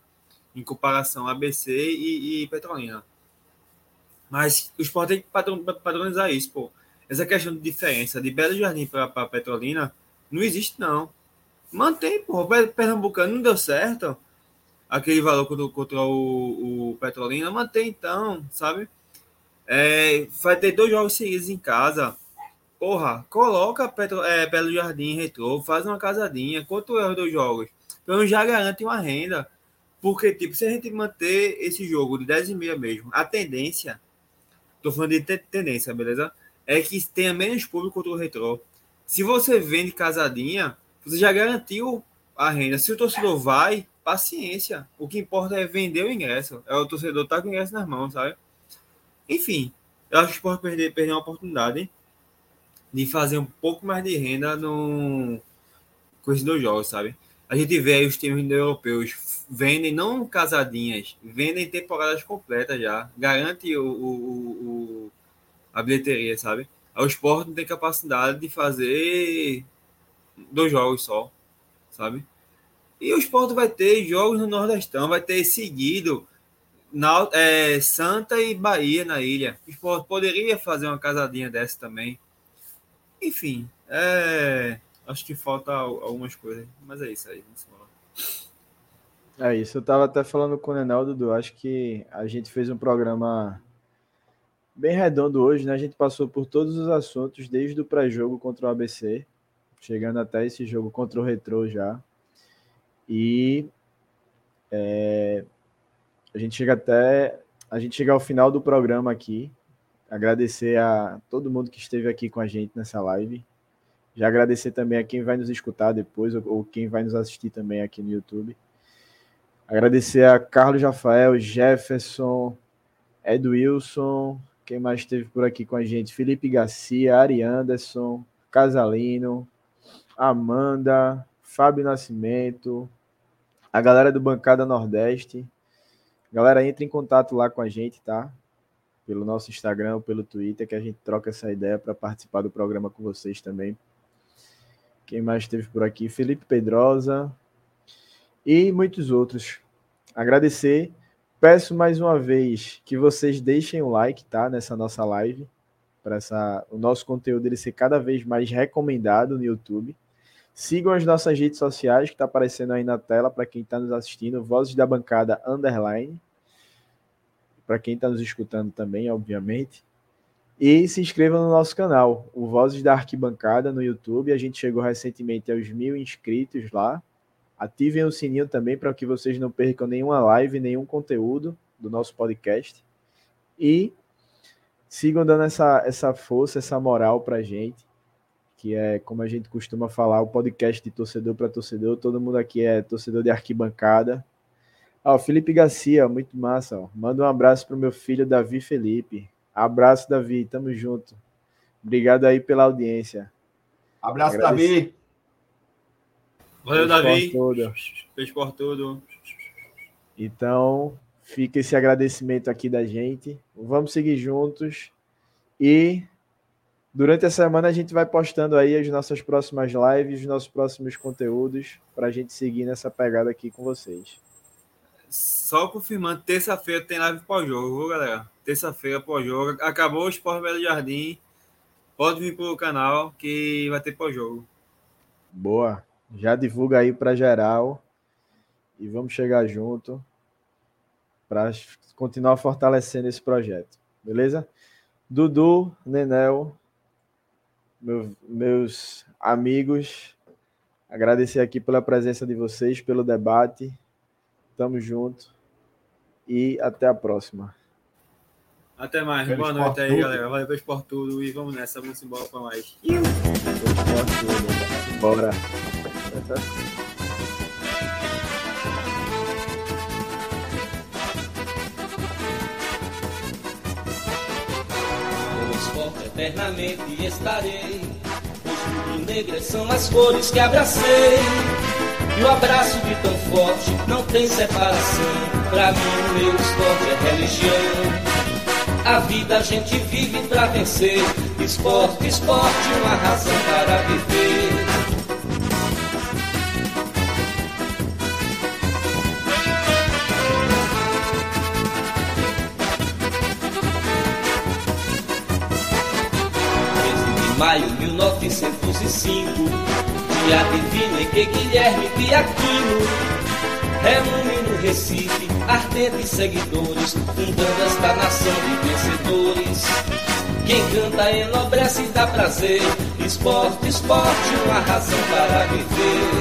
em comparação a ABC e, e Petrolina. Mas o esporte tem que padronizar isso, pô. Essa questão de diferença de Belo Jardim para Petrolina não existe, não. Mantém, pô. Pernambucano não deu certo aquele valor contra, contra o, o Petrolina. Mantém, então, sabe? É, vai ter dois jogos seguidos em casa. Porra, coloca Petro, é, Belo Jardim Retrô, faz uma casadinha. Quanto é os dois jogos? Então já garante uma renda. Porque, tipo, se a gente manter esse jogo de 10 e meia mesmo, a tendência Tô falando de tendência, beleza? É que tenha menos público contra o retrô. Se você vende casadinha, você já garantiu a renda. Se o torcedor vai, paciência. O que importa é vender o ingresso. É o torcedor tá com o ingresso nas mãos, sabe? Enfim, eu acho que esporte perder, perder uma oportunidade de fazer um pouco mais de renda no... com esses dois jogos, sabe? A gente vê aí os times europeus vendem não casadinhas, vendem temporadas completas já. Garante o, o, o a bilheteria, sabe? O esporte não tem capacidade de fazer dois jogos só, sabe? E o esporte vai ter jogos no Nordestão, vai ter seguido na, é, Santa e Bahia na ilha. O esporte poderia fazer uma casadinha dessa também. Enfim, é Acho que falta algumas coisas, mas é isso aí. É isso, eu tava até falando com o Nenel, Dudu, acho que a gente fez um programa bem redondo hoje, né? A gente passou por todos os assuntos, desde o pré-jogo contra o ABC, chegando até esse jogo contra o Retro já. E é, a gente chega até a gente chega ao final do programa aqui. Agradecer a todo mundo que esteve aqui com a gente nessa live. Já agradecer também a quem vai nos escutar depois, ou, ou quem vai nos assistir também aqui no YouTube. Agradecer a Carlos Rafael, Jefferson, Ed Wilson, quem mais esteve por aqui com a gente? Felipe Garcia, Ari Anderson, Casalino, Amanda, Fábio Nascimento, a galera do Bancada Nordeste. Galera, entre em contato lá com a gente, tá? Pelo nosso Instagram, pelo Twitter, que a gente troca essa ideia para participar do programa com vocês também. Quem mais esteve por aqui? Felipe Pedrosa e muitos outros. Agradecer. Peço mais uma vez que vocês deixem o like, tá? Nessa nossa live. Para o nosso conteúdo ele ser cada vez mais recomendado no YouTube. Sigam as nossas redes sociais que está aparecendo aí na tela para quem está nos assistindo, Vozes da Bancada Underline. Para quem está nos escutando também, obviamente. E se inscreva no nosso canal, o Vozes da Arquibancada no YouTube. A gente chegou recentemente aos mil inscritos lá. Ativem o sininho também para que vocês não percam nenhuma live, nenhum conteúdo do nosso podcast. E sigam dando essa, essa força, essa moral para a gente, que é, como a gente costuma falar, o podcast de torcedor para torcedor. Todo mundo aqui é torcedor de arquibancada. Ó, Felipe Garcia, muito massa. Ó. Manda um abraço para o meu filho Davi Felipe. Abraço, Davi. Tamo junto. Obrigado aí pela audiência. Abraço, Agradeço. Davi. Valeu, Davi. Beijo por tudo. Então, fica esse agradecimento aqui da gente. Vamos seguir juntos. E durante a semana a gente vai postando aí as nossas próximas lives, os nossos próximos conteúdos, para a gente seguir nessa pegada aqui com vocês. Só confirmando, terça-feira tem live pós-jogo, viu, galera? Terça-feira pós-jogo. Acabou o Esporte Belo Jardim. Pode vir pro canal que vai ter pós-jogo. Boa. Já divulga aí para geral. E vamos chegar junto para continuar fortalecendo esse projeto. Beleza? Dudu, Nenel, meu, meus amigos, agradecer aqui pela presença de vocês, pelo debate. Tamo junto e até a próxima. Até mais. Pelo Boa noite aí, galera. Valeu pelo esporte tudo e vamos nessa. Vamos embora pra mais. Bora. Pelo esporte eternamente estarei. Pois negras são as cores que abracei. E o abraço de tão forte não tem separação. Pra mim, o meu esporte é religião. A vida a gente vive pra vencer. Esporte, esporte, uma razão para viver. maio 1905, divino em que Guilherme de Aquino reúne no Recife ardentes seguidores, fundando esta nação de vencedores. Quem canta enobrece e dá prazer, esporte, esporte, uma razão para viver.